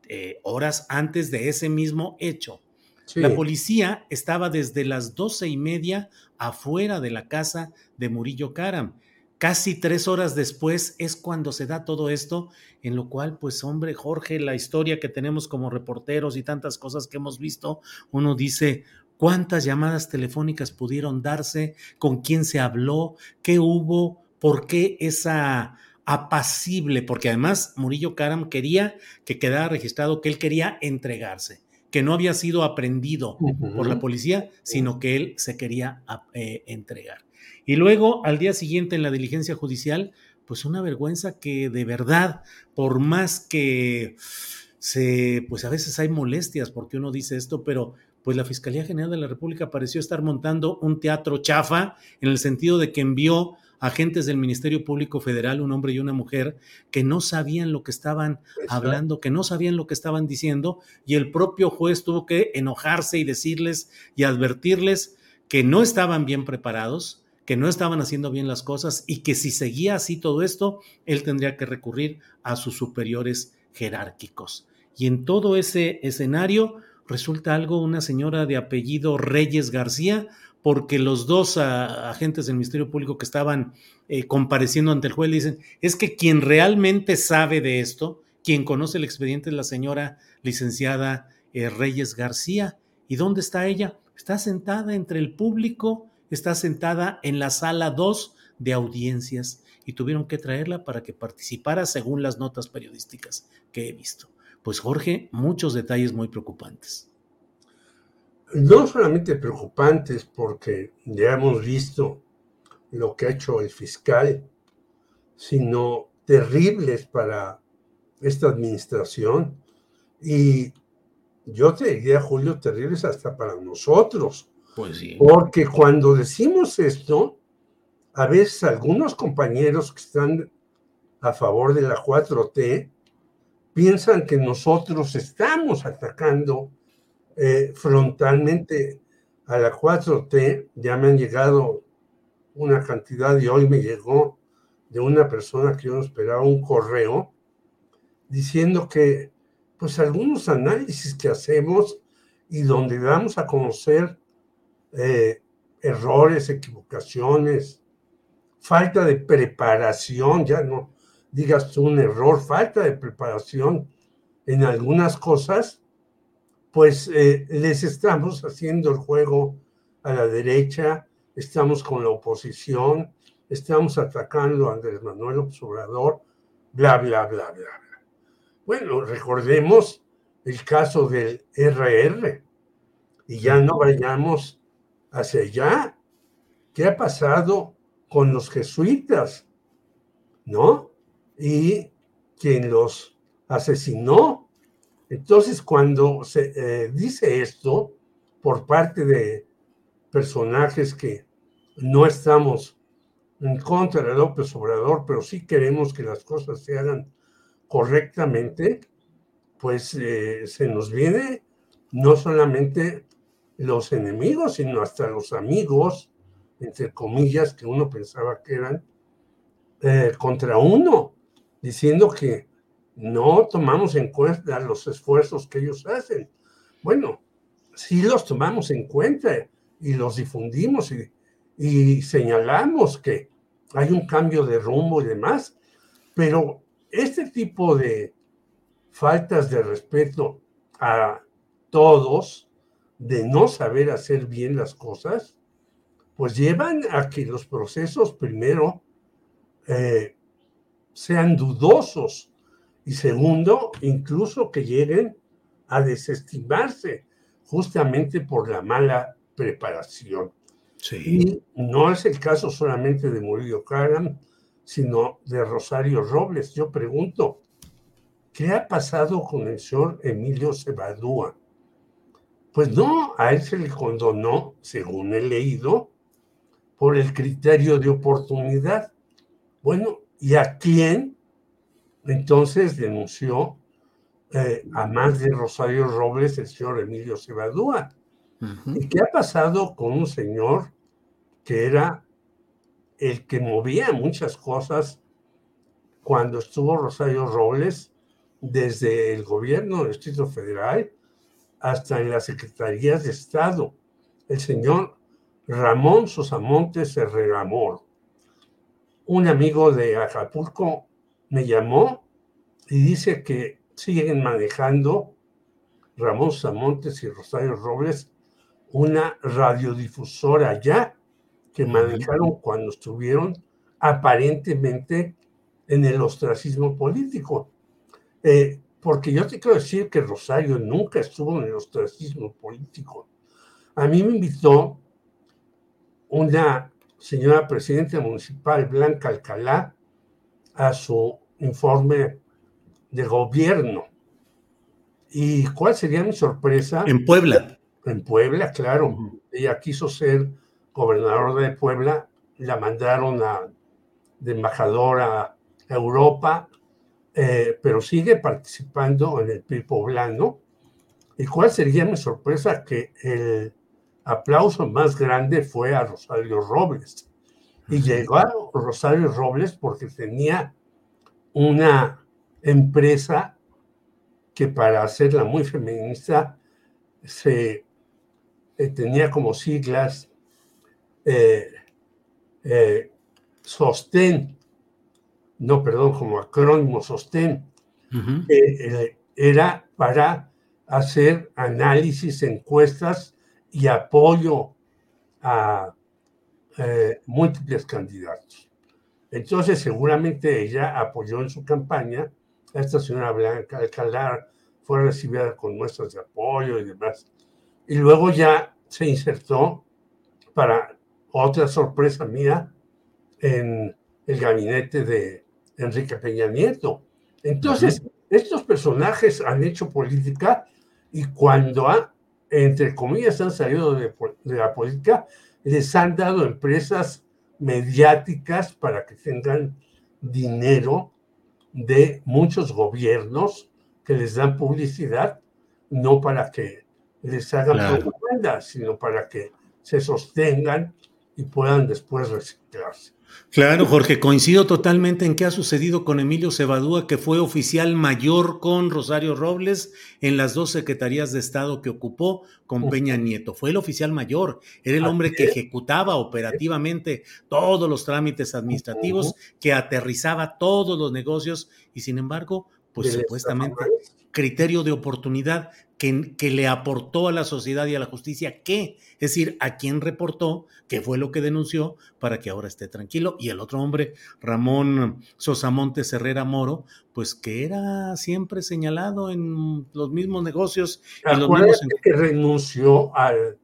eh, horas antes de ese mismo hecho. Sí. La policía estaba desde las doce y media afuera de la casa de Murillo Caram Casi tres horas después es cuando se da todo esto, en lo cual, pues hombre, Jorge, la historia que tenemos como reporteros y tantas cosas que hemos visto, uno dice, ¿cuántas llamadas telefónicas pudieron darse? ¿Con quién se habló? ¿Qué hubo? ¿Por qué esa apacible? Porque además Murillo Karam quería que quedara registrado que él quería entregarse que no había sido aprendido uh -huh. por la policía, sino que él se quería eh, entregar. Y luego, al día siguiente, en la diligencia judicial, pues una vergüenza que de verdad, por más que se, pues a veces hay molestias porque uno dice esto, pero pues la Fiscalía General de la República pareció estar montando un teatro chafa en el sentido de que envió agentes del Ministerio Público Federal, un hombre y una mujer, que no sabían lo que estaban hablando, que no sabían lo que estaban diciendo, y el propio juez tuvo que enojarse y decirles y advertirles que no estaban bien preparados, que no estaban haciendo bien las cosas y que si seguía así todo esto, él tendría que recurrir a sus superiores jerárquicos. Y en todo ese escenario resulta algo una señora de apellido Reyes García, porque los dos agentes del Ministerio Público que estaban eh, compareciendo ante el juez le dicen, es que quien realmente sabe de esto, quien conoce el expediente es la señora licenciada eh, Reyes García. ¿Y dónde está ella? Está sentada entre el público, está sentada en la sala 2 de audiencias y tuvieron que traerla para que participara según las notas periodísticas que he visto. Pues Jorge, muchos detalles muy preocupantes no solamente preocupantes porque ya hemos visto lo que ha hecho el fiscal, sino terribles para esta administración y yo te diría, Julio, terribles hasta para nosotros. Pues sí. Porque cuando decimos esto, a veces algunos compañeros que están a favor de la 4T piensan que nosotros estamos atacando eh, frontalmente a la 4T, ya me han llegado una cantidad y hoy me llegó de una persona que yo no esperaba un correo diciendo que pues algunos análisis que hacemos y donde damos a conocer eh, errores, equivocaciones, falta de preparación, ya no digas un error, falta de preparación en algunas cosas, pues eh, les estamos haciendo el juego a la derecha, estamos con la oposición, estamos atacando a Andrés Manuel Obrador, bla, bla, bla, bla, bla. Bueno, recordemos el caso del RR y ya no vayamos hacia allá. ¿Qué ha pasado con los jesuitas? ¿No? Y quien los asesinó entonces, cuando se eh, dice esto por parte de personajes que no estamos en contra de López Obrador, pero sí queremos que las cosas se hagan correctamente, pues eh, se nos viene no solamente los enemigos, sino hasta los amigos, entre comillas, que uno pensaba que eran eh, contra uno, diciendo que no tomamos en cuenta los esfuerzos que ellos hacen. Bueno, sí los tomamos en cuenta y los difundimos y, señalamos que hay un cambio de rumbo y demás, pero este tipo de faltas de respeto a todos, de no saber hacer bien las cosas, pues llevan a que los procesos primero eh, sean dudosos y segundo, incluso que lleguen a desestimarse justamente por la mala preparación. Sí. Y no es el caso solamente de Murillo Karam, sino de Rosario Robles. Yo pregunto, ¿qué ha pasado con el señor Emilio Cebadúa? Pues no, a él se le condonó, según he leído, por el criterio de oportunidad. Bueno, ¿y a quién entonces denunció eh, a más de Rosario Robles el señor Emilio Cebadúa? ¿Y qué ha pasado con un señor que era el que movía muchas cosas cuando estuvo Rosario Robles desde el gobierno del Distrito Federal hasta en las secretarías de Estado? El señor Ramón Sosamontes Herrera Moro. Un amigo de Acapulco me llamó y dice que siguen manejando Ramón Sosamontes y Rosario Robles una radiodifusora ya que manejaron cuando estuvieron aparentemente en el ostracismo político. Eh, porque yo te quiero decir que Rosario nunca estuvo en el ostracismo político. A mí me invitó una señora presidenta municipal, Blanca Alcalá, a su informe de gobierno. ¿Y cuál sería mi sorpresa? En Puebla. En Puebla, claro. Ella quiso ser gobernadora de Puebla, la mandaron a, de embajadora a Europa, eh, pero sigue participando en el PIB poblano. ¿Y cuál sería mi sorpresa? Que el aplauso más grande fue a Rosario Robles. Y llegó a Rosario Robles porque tenía una empresa que para hacerla muy feminista se eh, tenía como siglas eh, eh, sostén, no, perdón, como acrónimo sostén, era para hacer análisis, encuestas y apoyo a eh, múltiples candidatos. Entonces, seguramente ella apoyó en su campaña a esta señora Blanca Alcalá, fue recibida con muestras de apoyo y demás. Y luego ya se insertó para otra sorpresa mía en el gabinete de Enrique Peña Nieto. Entonces, estos personajes han hecho política y cuando ha entre comillas, han salido de, la política, les han dado empresas mediáticas para que tengan dinero de muchos gobiernos que les dan publicidad, no para que les hagan propaganda, sino para que se sostengan y puedan después reciclarse. Claro, Jorge, coincido totalmente en qué ha sucedido con Emilio Cebadúa, que fue oficial mayor con Rosario Robles en las dos secretarías de Estado que ocupó con Peña Nieto. Fue el oficial mayor, era el hombre que ejecutaba operativamente todos los trámites administrativos, que aterrizaba todos los negocios y sin embargo, pues supuestamente criterio de oportunidad que, le aportó a la sociedad y a la justicia qué, es decir, a quién reportó, qué fue lo que denunció para que ahora esté tranquilo. Y el otro hombre, Ramón Sosamontes Herrera Moro, pues que era siempre señalado en los mismos negocios. Y los mismos... que renunció al,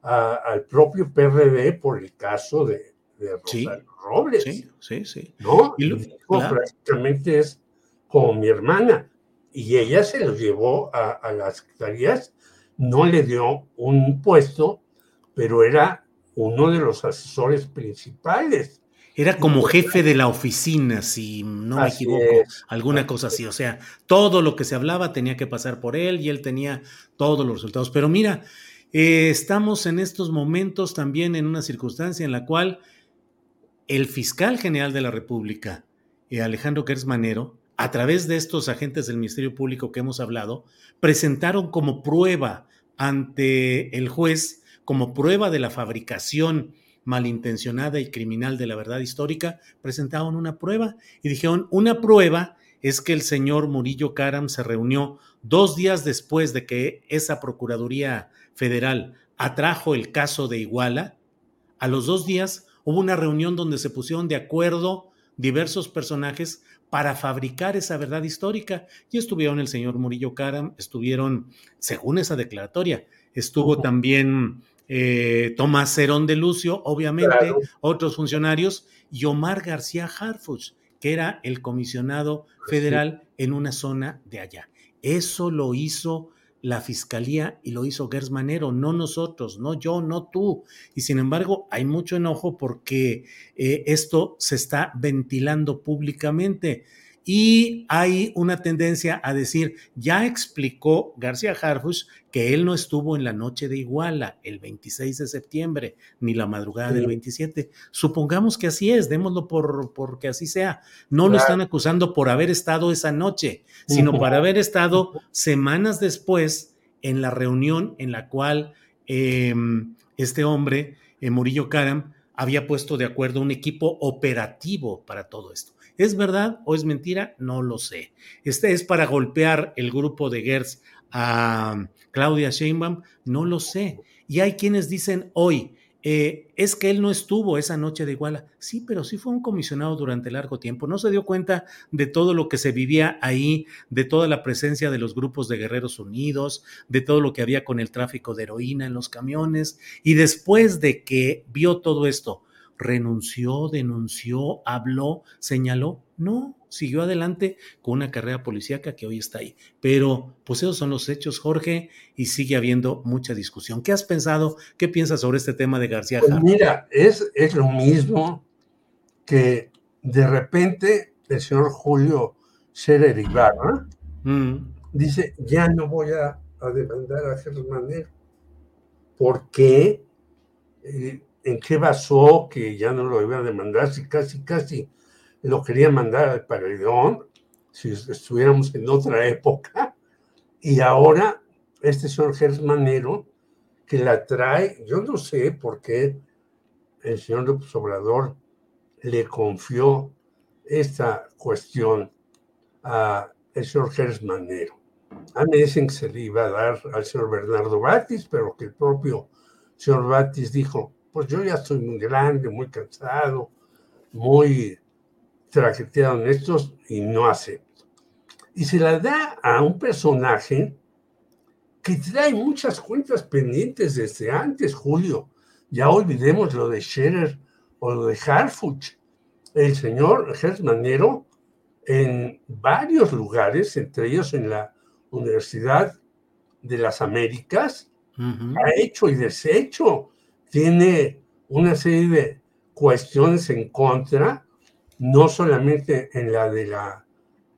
al propio PRD por el caso de, Rosario Robles. Sí, sí, sí. ¿No? Y prácticamente es como mi hermana y ella se lo llevó a, las secretarías, no le dio un puesto, pero era uno de los asesores principales. Era como jefe de la oficina, si no me equivoco, alguna cosa así. O sea, todo lo que se hablaba tenía que pasar por él y él tenía todos los resultados. Pero mira, eh, estamos en estos momentos también en una circunstancia en la cual el fiscal general de la República, eh, Alejandro Kersmanero, a través de estos agentes del Ministerio Público que hemos hablado, presentaron como prueba ante el juez, como prueba de la fabricación malintencionada y criminal de la verdad histórica, presentaron una prueba y dijeron, una prueba es que el señor Murillo Karam se reunió dos días después de que esa Procuraduría Federal atrajo el caso de Iguala. A los dos días hubo una reunión donde se pusieron de acuerdo diversos personajes para fabricar esa verdad histórica. Y estuvieron el señor Murillo Karam, estuvieron, según esa declaratoria, estuvo también eh, Tomás Cerón de Lucio, obviamente, otros funcionarios, y Omar García Harfuch, que era el comisionado federal en una zona de allá. Eso lo hizo la fiscalía y lo hizo Gers Manero, no nosotros, no yo, no tú. Y sin embargo, hay mucho enojo porque eh, esto se está ventilando públicamente. Y hay una tendencia a decir, ya explicó García Harfuch que él no estuvo en la noche de Iguala el 26 de septiembre, ni la madrugada Sí. del 27. Supongamos que así es, démoslo por, por que así sea. No lo están acusando por haber estado esa noche, sino por haber estado semanas después en la reunión en la cual eh, este hombre, eh, Murillo Karam, había puesto de acuerdo un equipo operativo para todo esto. ¿Es verdad o es mentira? No lo sé. Este es para golpear el grupo de Gers a Claudia Sheinbaum, no lo sé. Y hay quienes dicen hoy, eh, es que él no estuvo esa noche de Iguala. Sí, pero sí fue un comisionado durante largo tiempo. No se dio cuenta de todo lo que se vivía ahí, de toda la presencia de los grupos de Guerreros Unidos, de todo lo que había con el tráfico de heroína en los camiones. Y después de que vio todo esto, renunció, denunció, habló, señaló. No, siguió adelante con una carrera policíaca que hoy está ahí. Pero pues esos son los hechos, Jorge, y sigue habiendo mucha discusión. ¿Qué has pensado? ¿Qué piensas sobre este tema de García Pues mira, es, es lo mismo que de repente el señor Julio Scherer Ibarra Mm. dice, ya no voy a, a demandar a Manero. ¿Por qué? Eh, ¿En qué basó que ya no lo iba a demandar? Si casi, casi lo quería mandar al paredón, si estuviéramos en otra época. Y ahora este señor Gertz Manero, que la trae, yo no sé por qué el señor López Obrador le confió esta cuestión a el señor Gertz Manero. A mí dicen que se le iba a dar al señor Bernardo Batis, pero que el propio señor Batis dijo, pues yo ya estoy muy grande, muy cansado, muy traqueteado en estos y no acepto. Y se la da a un personaje que trae muchas cuentas pendientes desde antes, Julio. Ya olvidemos lo de Scherer o lo de Harfuch. El señor Gertz Manero en varios lugares, entre ellos en la Universidad de las Américas, ha hecho y deshecho. Tiene una serie de cuestiones en contra, no solamente en la de la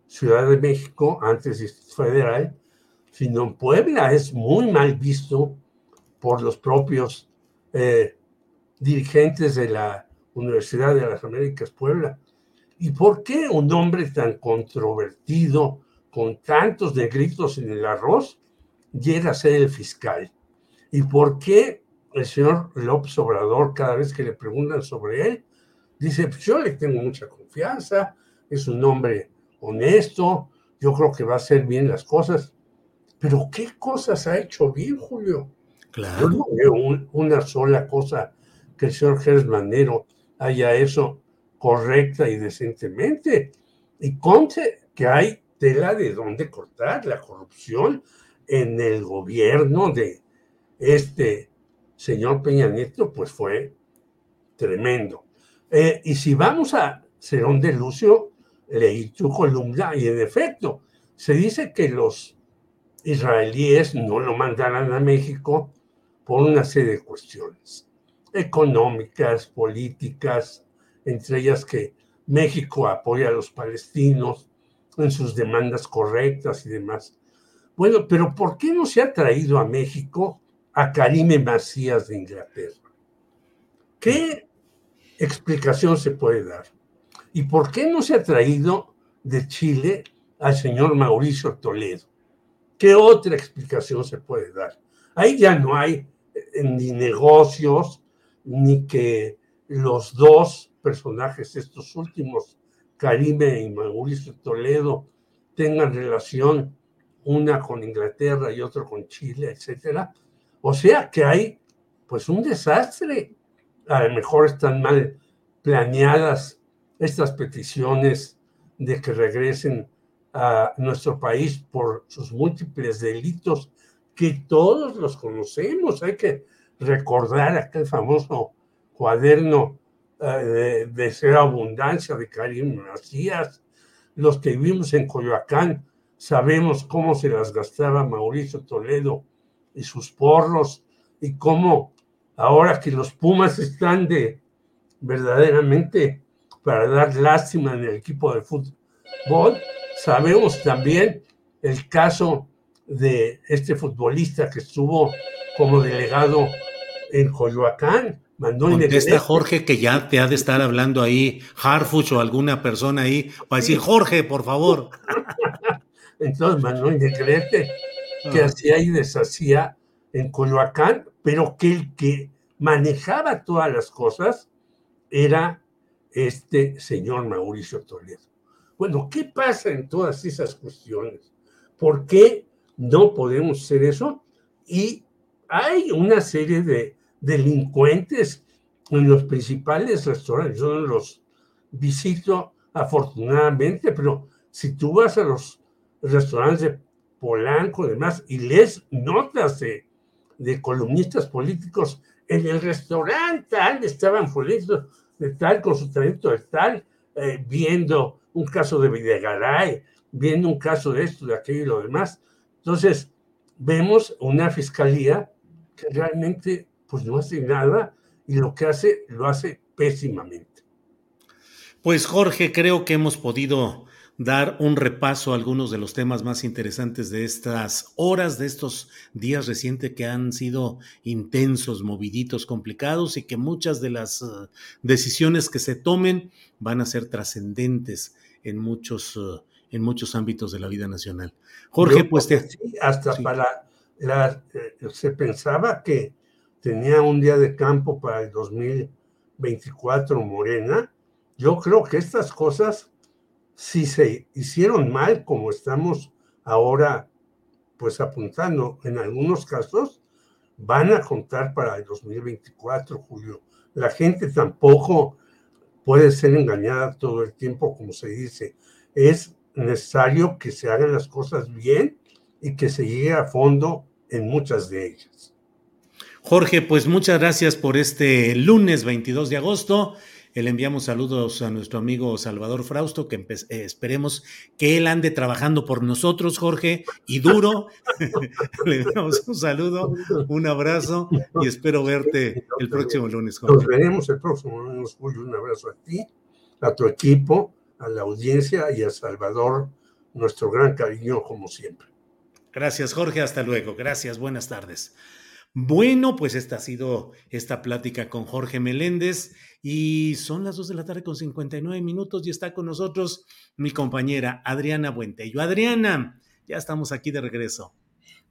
Ciudad de México, antes Federal, sino en Puebla. Es muy mal visto por los propios eh, dirigentes de la Universidad de las Américas Puebla. ¿Y por qué un hombre tan controvertido, con tantos negritos en el arroz, llega a ser el fiscal? ¿Y por qué el señor López Obrador, cada vez que le preguntan sobre él, dice, pues yo le tengo mucha confianza, es un hombre honesto, yo creo que va a hacer bien las cosas. Pero ¿qué cosas ha hecho bien, Julio? Yo no veo un- una sola cosa que el señor Gers Manero haya eso correcta y decentemente. Y conte que hay tela de dónde cortar la corrupción en el gobierno de este señor Peña Nieto, pues fue tremendo. Eh, y si vamos a Cerón de Lucio, leí tu columna y en efecto, se dice que los israelíes no lo mandarán a México por una serie de cuestiones económicas, políticas, entre ellas que México apoya a los palestinos en sus demandas correctas y demás. Bueno, pero ¿por qué no se ha traído a México a Karime Macías de Inglaterra? ¿Qué explicación se puede dar? ¿Y por qué no se ha traído de Chile al señor Mauricio Toledo? ¿Qué otra explicación se puede dar? Ahí ya no hay eh, ni negocios, ni que los dos personajes, estos últimos, Karime y Mauricio Toledo, tengan relación una con Inglaterra y otro con Chile, etcétera. O sea que hay pues un desastre. A lo mejor están mal planeadas estas peticiones de que regresen a nuestro país por sus múltiples delitos que todos los conocemos. Hay que recordar aquel famoso cuaderno eh, de, de ser abundancia de Karim Macías. Los que vivimos en Coyoacán sabemos cómo se las gastaba Mauricio Toledo y sus porros y cómo ahora que los Pumas están de verdaderamente para dar lástima en el equipo de fútbol, sabemos también el caso de este futbolista que estuvo como delegado en Coyoacán, Mandó Contesta Jorge que ya te ha de estar hablando ahí, Harfuch o alguna persona ahí, para decir, Jorge, por favor. Entonces Manuel Negrete, que ah. hacía y deshacía en Coyoacán, pero que el que manejaba todas las cosas era este señor Mauricio Toledo. Bueno, ¿qué pasa en todas esas cuestiones? ¿Por qué no podemos hacer eso? Y hay una serie de delincuentes en los principales restaurantes. Yo no los visito afortunadamente, pero si tú vas a los restaurantes de Polanco demás y lees notas de, de columnistas políticos en el restaurante tal estaban felices de tal con su talento de tal, eh, viendo un caso de Videgaray, viendo un caso de esto, de aquello y lo demás. Entonces, vemos una fiscalía que realmente pues no hace nada y lo que hace lo hace pésimamente. Pues Jorge, creo que hemos podido dar un repaso a algunos de los temas más interesantes de estas horas, de estos días recientes que han sido intensos, moviditos, complicados y que muchas de las uh, decisiones que se tomen van a ser trascendentes en muchos, uh, en muchos ámbitos de la vida nacional. Jorge, pues te... hasta para la, eh, se pensaba que tenía un día de campo para el 2024 Morena, yo creo que estas cosas, si se hicieron mal, como estamos ahora pues apuntando en algunos casos, van a contar para el 2024, Julio. La gente tampoco puede ser engañada todo el tiempo, como se dice. Es necesario que se hagan las cosas bien y que se llegue a fondo en muchas de ellas. Jorge, pues muchas gracias por este lunes 22 de agosto. Le enviamos saludos a nuestro amigo Salvador Frausto, que eh, esperemos que él ande trabajando por nosotros, Jorge, y duro. Le enviamos un saludo, un abrazo y espero verte el próximo lunes, Jorge. Nos veremos el próximo lunes, Julio. Un abrazo a ti, a tu equipo, a la audiencia y a Salvador, nuestro gran cariño, como siempre. Gracias, Jorge. Hasta luego. Gracias. Buenas tardes. Bueno, pues esta ha sido esta plática con Jorge Meléndez y son las 2 de la tarde con 59 minutos y está con nosotros mi compañera Adriana Buentello. Adriana, ya estamos aquí de regreso.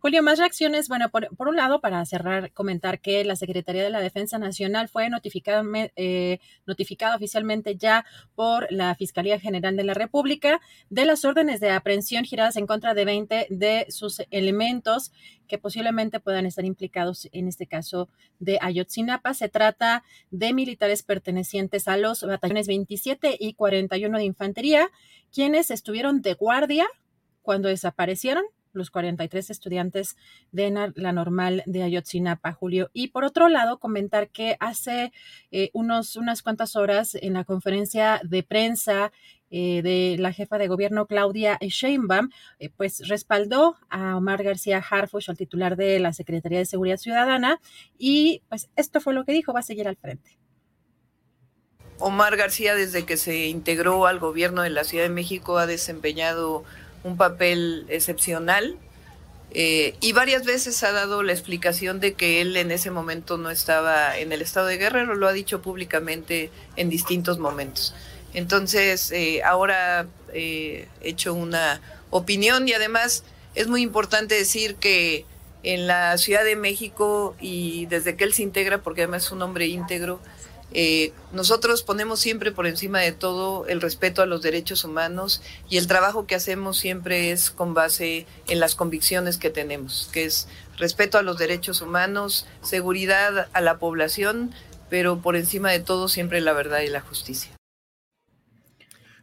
Julio, más reacciones. Bueno, por, un lado, para cerrar, comentar que la Secretaría de la Defensa Nacional fue notificada, eh, notificada oficialmente ya por la Fiscalía General de la República de las órdenes de aprehensión giradas en contra de 20 de sus elementos que posiblemente puedan estar implicados en este caso de Ayotzinapa. Se trata de militares pertenecientes a los batallones 27 y 41 de infantería, quienes estuvieron de guardia cuando desaparecieron los 43 estudiantes de la normal de Ayotzinapa, Julio. Y por otro lado, comentar que hace eh, unos, unas cuantas horas en la conferencia de prensa eh, de la jefa de gobierno Claudia Sheinbaum, eh, pues respaldó a Omar García Harfuch, al titular de la Secretaría de Seguridad Ciudadana, y pues esto fue lo que dijo, va a seguir al frente. Omar García, desde que se integró al gobierno de la Ciudad de México, ha desempeñado un papel excepcional eh, y varias veces ha dado la explicación de que él en ese momento no estaba en el estado de Guerrero, lo ha dicho públicamente en distintos momentos. Entonces, eh, ahora eh, he hecho una opinión y además es muy importante decir que en la Ciudad de México y desde que él se integra, porque además es un hombre íntegro, eh, nosotros ponemos siempre por encima de todo el respeto a los derechos humanos y el trabajo que hacemos siempre es con base en las convicciones que tenemos, que es respeto a los derechos humanos, seguridad a la población, pero por encima de todo siempre la verdad y la justicia.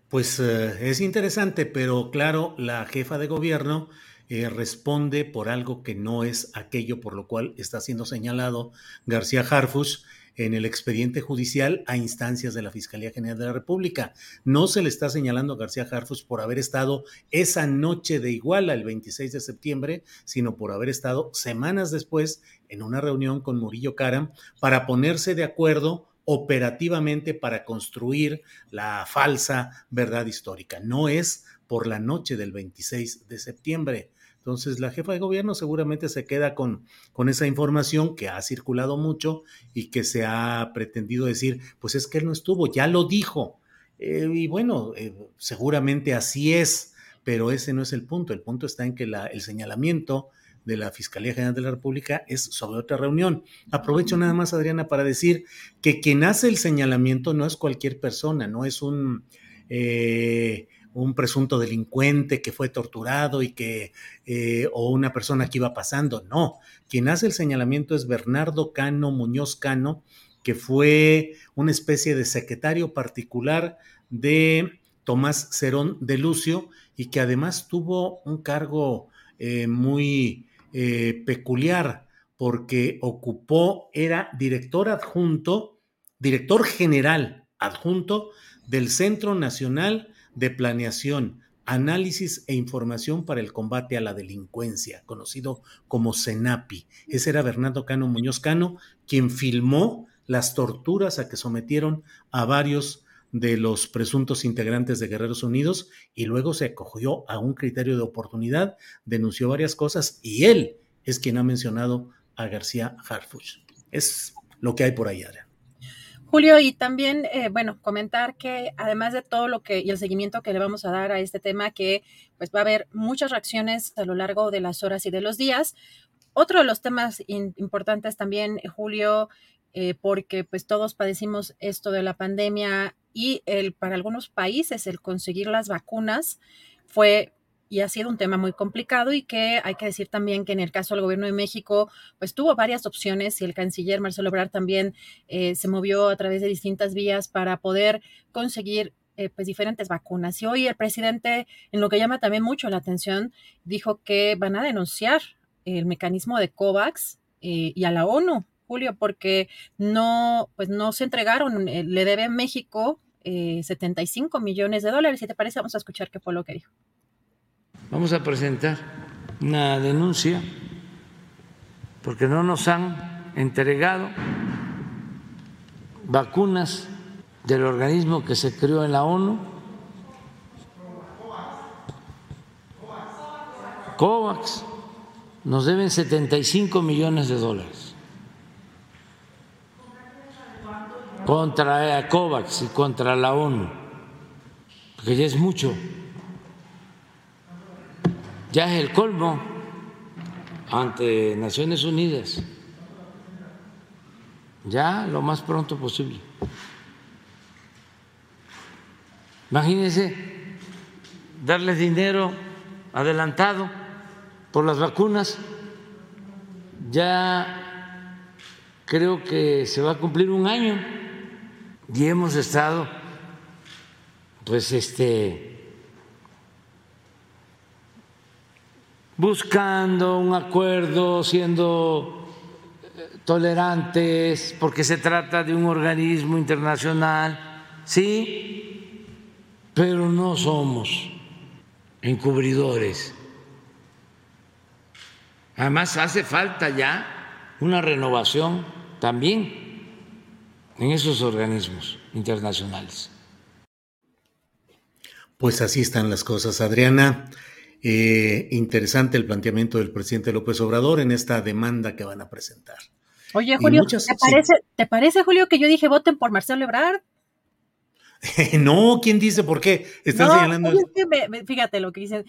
Pues eh, es interesante, pero claro, la jefa de gobierno eh, responde por algo que no es aquello por lo cual está siendo señalado García Harfush en el expediente judicial a instancias de la Fiscalía General de la República. No se le está señalando a García Harfuch por haber estado esa noche de Iguala, el 26 de septiembre, sino por haber estado semanas después en una reunión con Murillo Karam para ponerse de acuerdo operativamente para construir la falsa verdad histórica. No es por la noche del 26 de septiembre. Entonces, la jefa de gobierno seguramente se queda con, con esa información que ha circulado mucho y que se ha pretendido decir, pues es que él no estuvo, ya lo dijo. Eh, y bueno, eh, seguramente así es, pero ese no es el punto. El punto está en que el señalamiento de la Fiscalía General de la República es sobre otra reunión. Aprovecho nada más, Adriana, para decir que quien hace el señalamiento no es cualquier persona, no es un... Eh, un presunto delincuente que fue torturado y que, eh, o una persona que iba pasando. No, quien hace el señalamiento es Bernardo Cano Muñoz Cano, que fue una especie de secretario particular de Tomás Cerón de Lucio y que además tuvo un cargo eh, muy eh, peculiar porque ocupó, era director adjunto, director general adjunto del Centro Nacional de Planeación, Análisis e Información para el Combate a la Delincuencia, conocido como CENAPI. Ese era Bernardo Cano Muñoz Cano, quien filmó las torturas a que sometieron a varios de los presuntos integrantes de Guerreros Unidos y luego se acogió a un criterio de oportunidad, denunció varias cosas y él es quien ha mencionado a García Harfuch. Es lo que hay por ahí, Adrián. Julio, y también, eh, bueno, comentar que además de todo lo que y el seguimiento que le vamos a dar a este tema, que pues va a haber muchas reacciones a lo largo de las horas y de los días. Otro de los temas importantes también, Julio, eh, porque pues todos padecimos esto de la pandemia y el, para algunos países el conseguir las vacunas fue y ha sido un tema muy complicado y que hay que decir también que en el caso del gobierno de México, pues tuvo varias opciones y el canciller Marcelo Ebrard también eh, se movió a través de distintas vías para poder conseguir eh, pues diferentes vacunas. Y hoy el presidente, en lo que llama también mucho la atención, dijo que van a denunciar el mecanismo de COVAX eh, y a la ONU, Julio, porque no, pues no se entregaron, le debe a México 75 millones de dólares. Si te parece, vamos a escuchar qué fue lo que dijo. Vamos a presentar una denuncia porque no nos han entregado vacunas del organismo que se creó en la ONU, COVAX, nos deben 75 millones de dólares. Contra COVAX y contra la ONU, porque ya es mucho ya es el colmo ante Naciones Unidas, ya lo más pronto posible. Imagínense darles dinero adelantado por las vacunas, ya creo que se va a cumplir un año y hemos estado pues este buscando un acuerdo, siendo eh, tolerantes, porque se trata de un organismo internacional, sí, pero no somos encubridores. Además, hace falta ya una renovación también en esos organismos internacionales. Pues así están las cosas, Adriana. Eh, interesante el planteamiento del presidente López Obrador en esta demanda que van a presentar. Oye, Julio, ¿te, parece, ¿te parece, Julio, que yo dije voten por Marcelo Ebrard? no, ¿quién dice por qué? Estás señalando. fíjate lo que dicen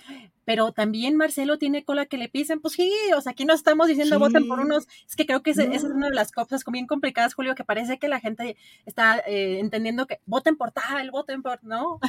pero también Marcelo tiene cola que le pisen, pues sí, o sea, aquí no estamos diciendo voten por unos, es que creo que esa es una de las cosas bien complicadas, Julio, que parece que la gente está eh, entendiendo que voten por tal, voten por, ¿no?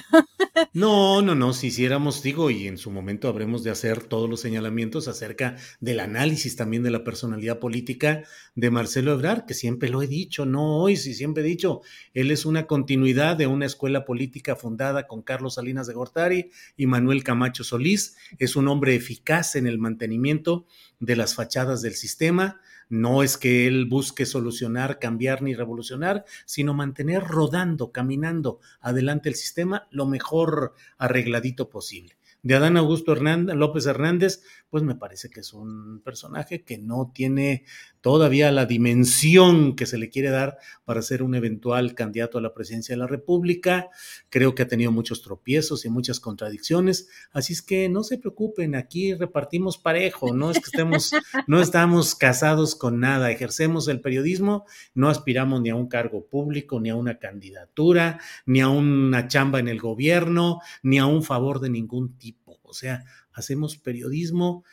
no, no, no, si hiciéramos, digo, y en su momento habremos de hacer todos los señalamientos acerca del análisis también de la personalidad política de Marcelo Ebrard, que siempre lo he dicho, no hoy, sí siempre he dicho, él es una continuidad de una escuela política fundada con Carlos Salinas de Gortari y Manuel Camacho Solís, es un hombre eficaz en el mantenimiento de las fachadas del sistema. No es que él busque solucionar, cambiar ni revolucionar, sino mantener rodando, caminando adelante el sistema lo mejor arregladito posible de Adán Augusto Hernández, López Hernández, pues me parece que es un personaje que no tiene todavía la dimensión que se le quiere dar para ser un eventual candidato a la presidencia de la República. Creo que ha tenido muchos tropiezos y muchas contradicciones, así es que no se preocupen, aquí repartimos parejo, no es que estemos, no estamos casados con nada, ejercemos el periodismo, no aspiramos ni a un cargo público, ni a una candidatura, ni a una chamba en el gobierno, ni a un favor de ningún tipo. O sea, hacemos periodismo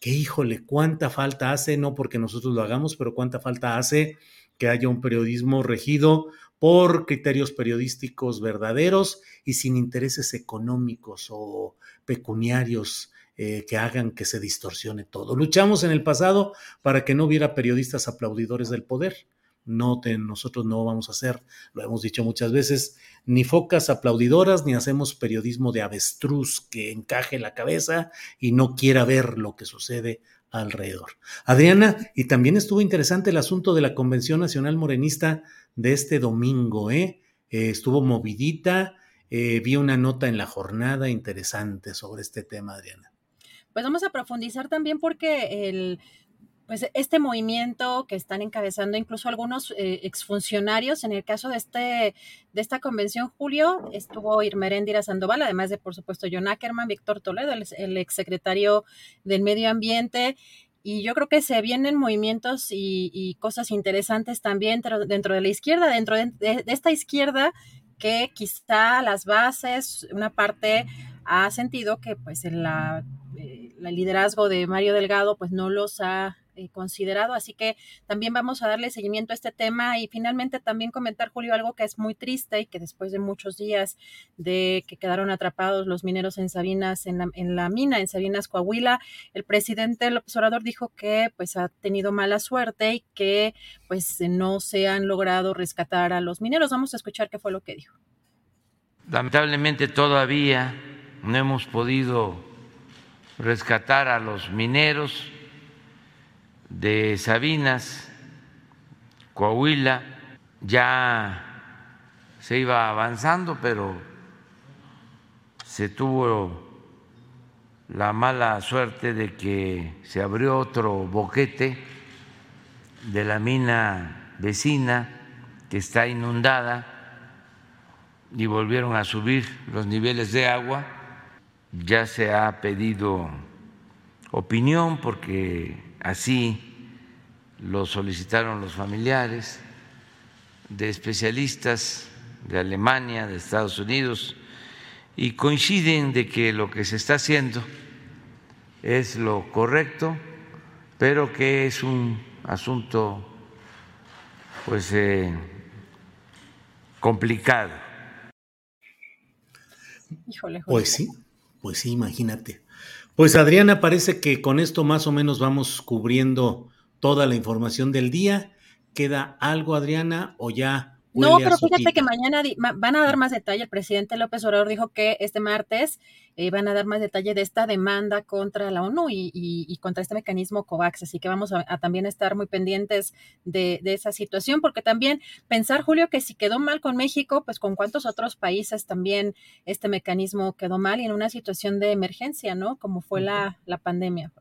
que híjole, cuánta falta hace, no porque nosotros lo hagamos, pero cuánta falta hace que haya un periodismo regido por criterios periodísticos verdaderos y sin intereses económicos o pecuniarios eh, que hagan que se distorsione todo. Luchamos en el pasado para que no hubiera periodistas aplaudidores del poder no nosotros no vamos a hacer, lo hemos dicho muchas veces, ni focas aplaudidoras, ni hacemos periodismo de avestruz que encaje la cabeza y no quiera ver lo que sucede alrededor. Adriana, y también estuvo interesante el asunto de la Convención Nacional Morenista de este domingo, ¿eh? eh estuvo movidita, eh, vi una nota en la jornada interesante sobre este tema, Adriana. Pues vamos a profundizar también porque el pues este movimiento que están encabezando incluso algunos eh, exfuncionarios, en el caso de, este, de esta convención, Julio, estuvo Irmeréndira Sandoval, además de, por supuesto, John Ackerman, Víctor Toledo, el, exsecretario del Medio Ambiente, y yo creo que se vienen movimientos y, cosas interesantes también dentro de la izquierda, dentro de, esta izquierda que quizá las bases, una parte ha sentido que pues el, la, eh, el liderazgo de Mario Delgado pues no los ha eh, considerado. Así que también vamos a darle seguimiento a este tema y finalmente también comentar, Julio, algo que es muy triste y que después de muchos días de que quedaron atrapados los mineros en Sabinas, en la, mina, en Sabinas, Coahuila, el presidente López Obrador dijo que pues ha tenido mala suerte y que pues no se han logrado rescatar a los mineros. Vamos a escuchar qué fue lo que dijo. Lamentablemente todavía no hemos podido rescatar a los mineros de Sabinas, Coahuila, ya se iba avanzando, pero se tuvo la mala suerte de que se abrió otro boquete de la mina vecina que está inundada y volvieron a subir los niveles de agua. Ya se ha pedido opinión porque Así lo solicitaron los familiares de especialistas de Alemania, de Estados Unidos, y coinciden de que lo que se está haciendo es lo correcto, pero que es un asunto pues eh, complicado. pues sí, pues sí, imagínate. Pues Adriana, parece que con esto más o menos vamos cubriendo toda la información del día. ¿Queda algo, Adriana, o ya? No, pero fíjate que mañana van a dar más detalle. El presidente López Obrador dijo que este martes eh, van a dar más detalle de esta demanda contra la ONU y, contra este mecanismo COVAX. Así que vamos a, también estar muy pendientes de, esa situación, porque también pensar, Julio, que si quedó mal con México, pues con cuántos otros países también este mecanismo quedó mal y en una situación de emergencia, ¿no? Como fue la, la pandemia.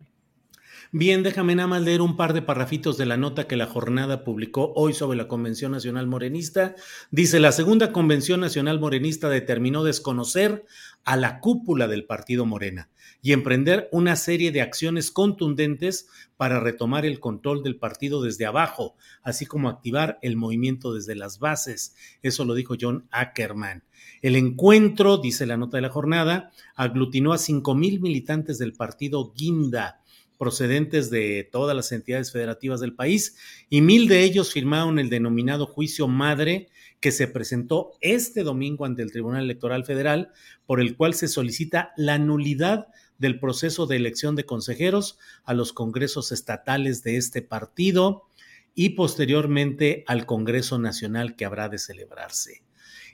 Bien, déjame nada más leer un par de parrafitos de la nota que la jornada publicó hoy sobre la Convención Nacional Morenista. Dice, la segunda Convención Nacional Morenista determinó desconocer a la cúpula del partido Morena y emprender una serie de acciones contundentes para retomar el control del partido desde abajo, así como activar el movimiento desde las bases. Eso lo dijo John Ackerman. El encuentro, dice la nota de la jornada, aglutinó a cinco mil militantes del partido Guinda procedentes de todas las entidades federativas del país y mil de ellos firmaron el denominado juicio madre que se presentó este domingo ante el Tribunal Electoral Federal, por el cual se solicita la nulidad del proceso de elección de consejeros a los congresos estatales de este partido y posteriormente al Congreso Nacional que habrá de celebrarse.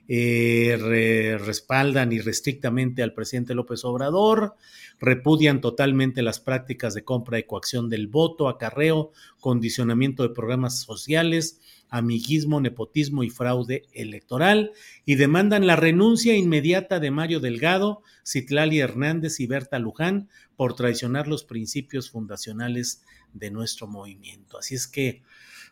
Eh, respaldan irrestrictamente al presidente López Obrador, repudian totalmente las prácticas de compra y coacción del voto, acarreo, condicionamiento de programas sociales, amiguismo, nepotismo y fraude electoral y demandan la renuncia inmediata de Mario Delgado, Citlali Hernández y Berta Luján por traicionar los principios fundacionales de nuestro movimiento. Así es que,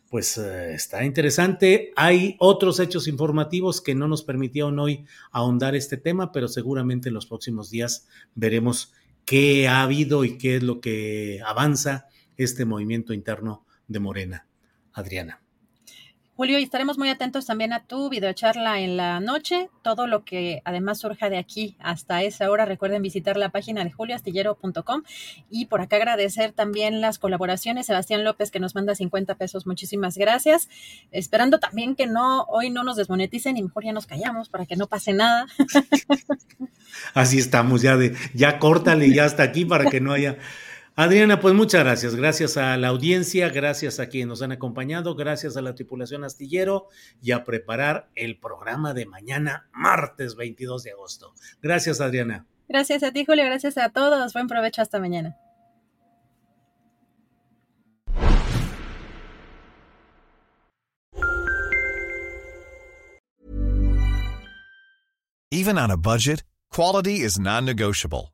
pues eh, está interesante. Hay otros hechos informativos que no nos permitieron hoy ahondar este tema, pero seguramente en los próximos días veremos qué ha habido y qué es lo que avanza este movimiento interno de Morena. Adriana. Julio, y estaremos muy atentos también a tu videocharla en la noche. Todo lo que además surja de aquí hasta esa hora, recuerden visitar la página de julioastillero.com y por acá agradecer también las colaboraciones. Sebastián López que nos manda 50 pesos, muchísimas gracias. Esperando también que no hoy no nos desmoneticen y mejor ya nos callamos para que no pase nada. Así estamos ya de ya córtale ya hasta aquí para que no haya Adriana, pues muchas gracias. Gracias a la audiencia, gracias a quienes nos han acompañado, gracias a la tripulación astillero y a preparar el programa de mañana, martes 22 de agosto. Gracias, Adriana. Gracias a ti, Julio. Gracias a todos. Buen provecho hasta mañana. Even on a budget, quality is non-negotiable.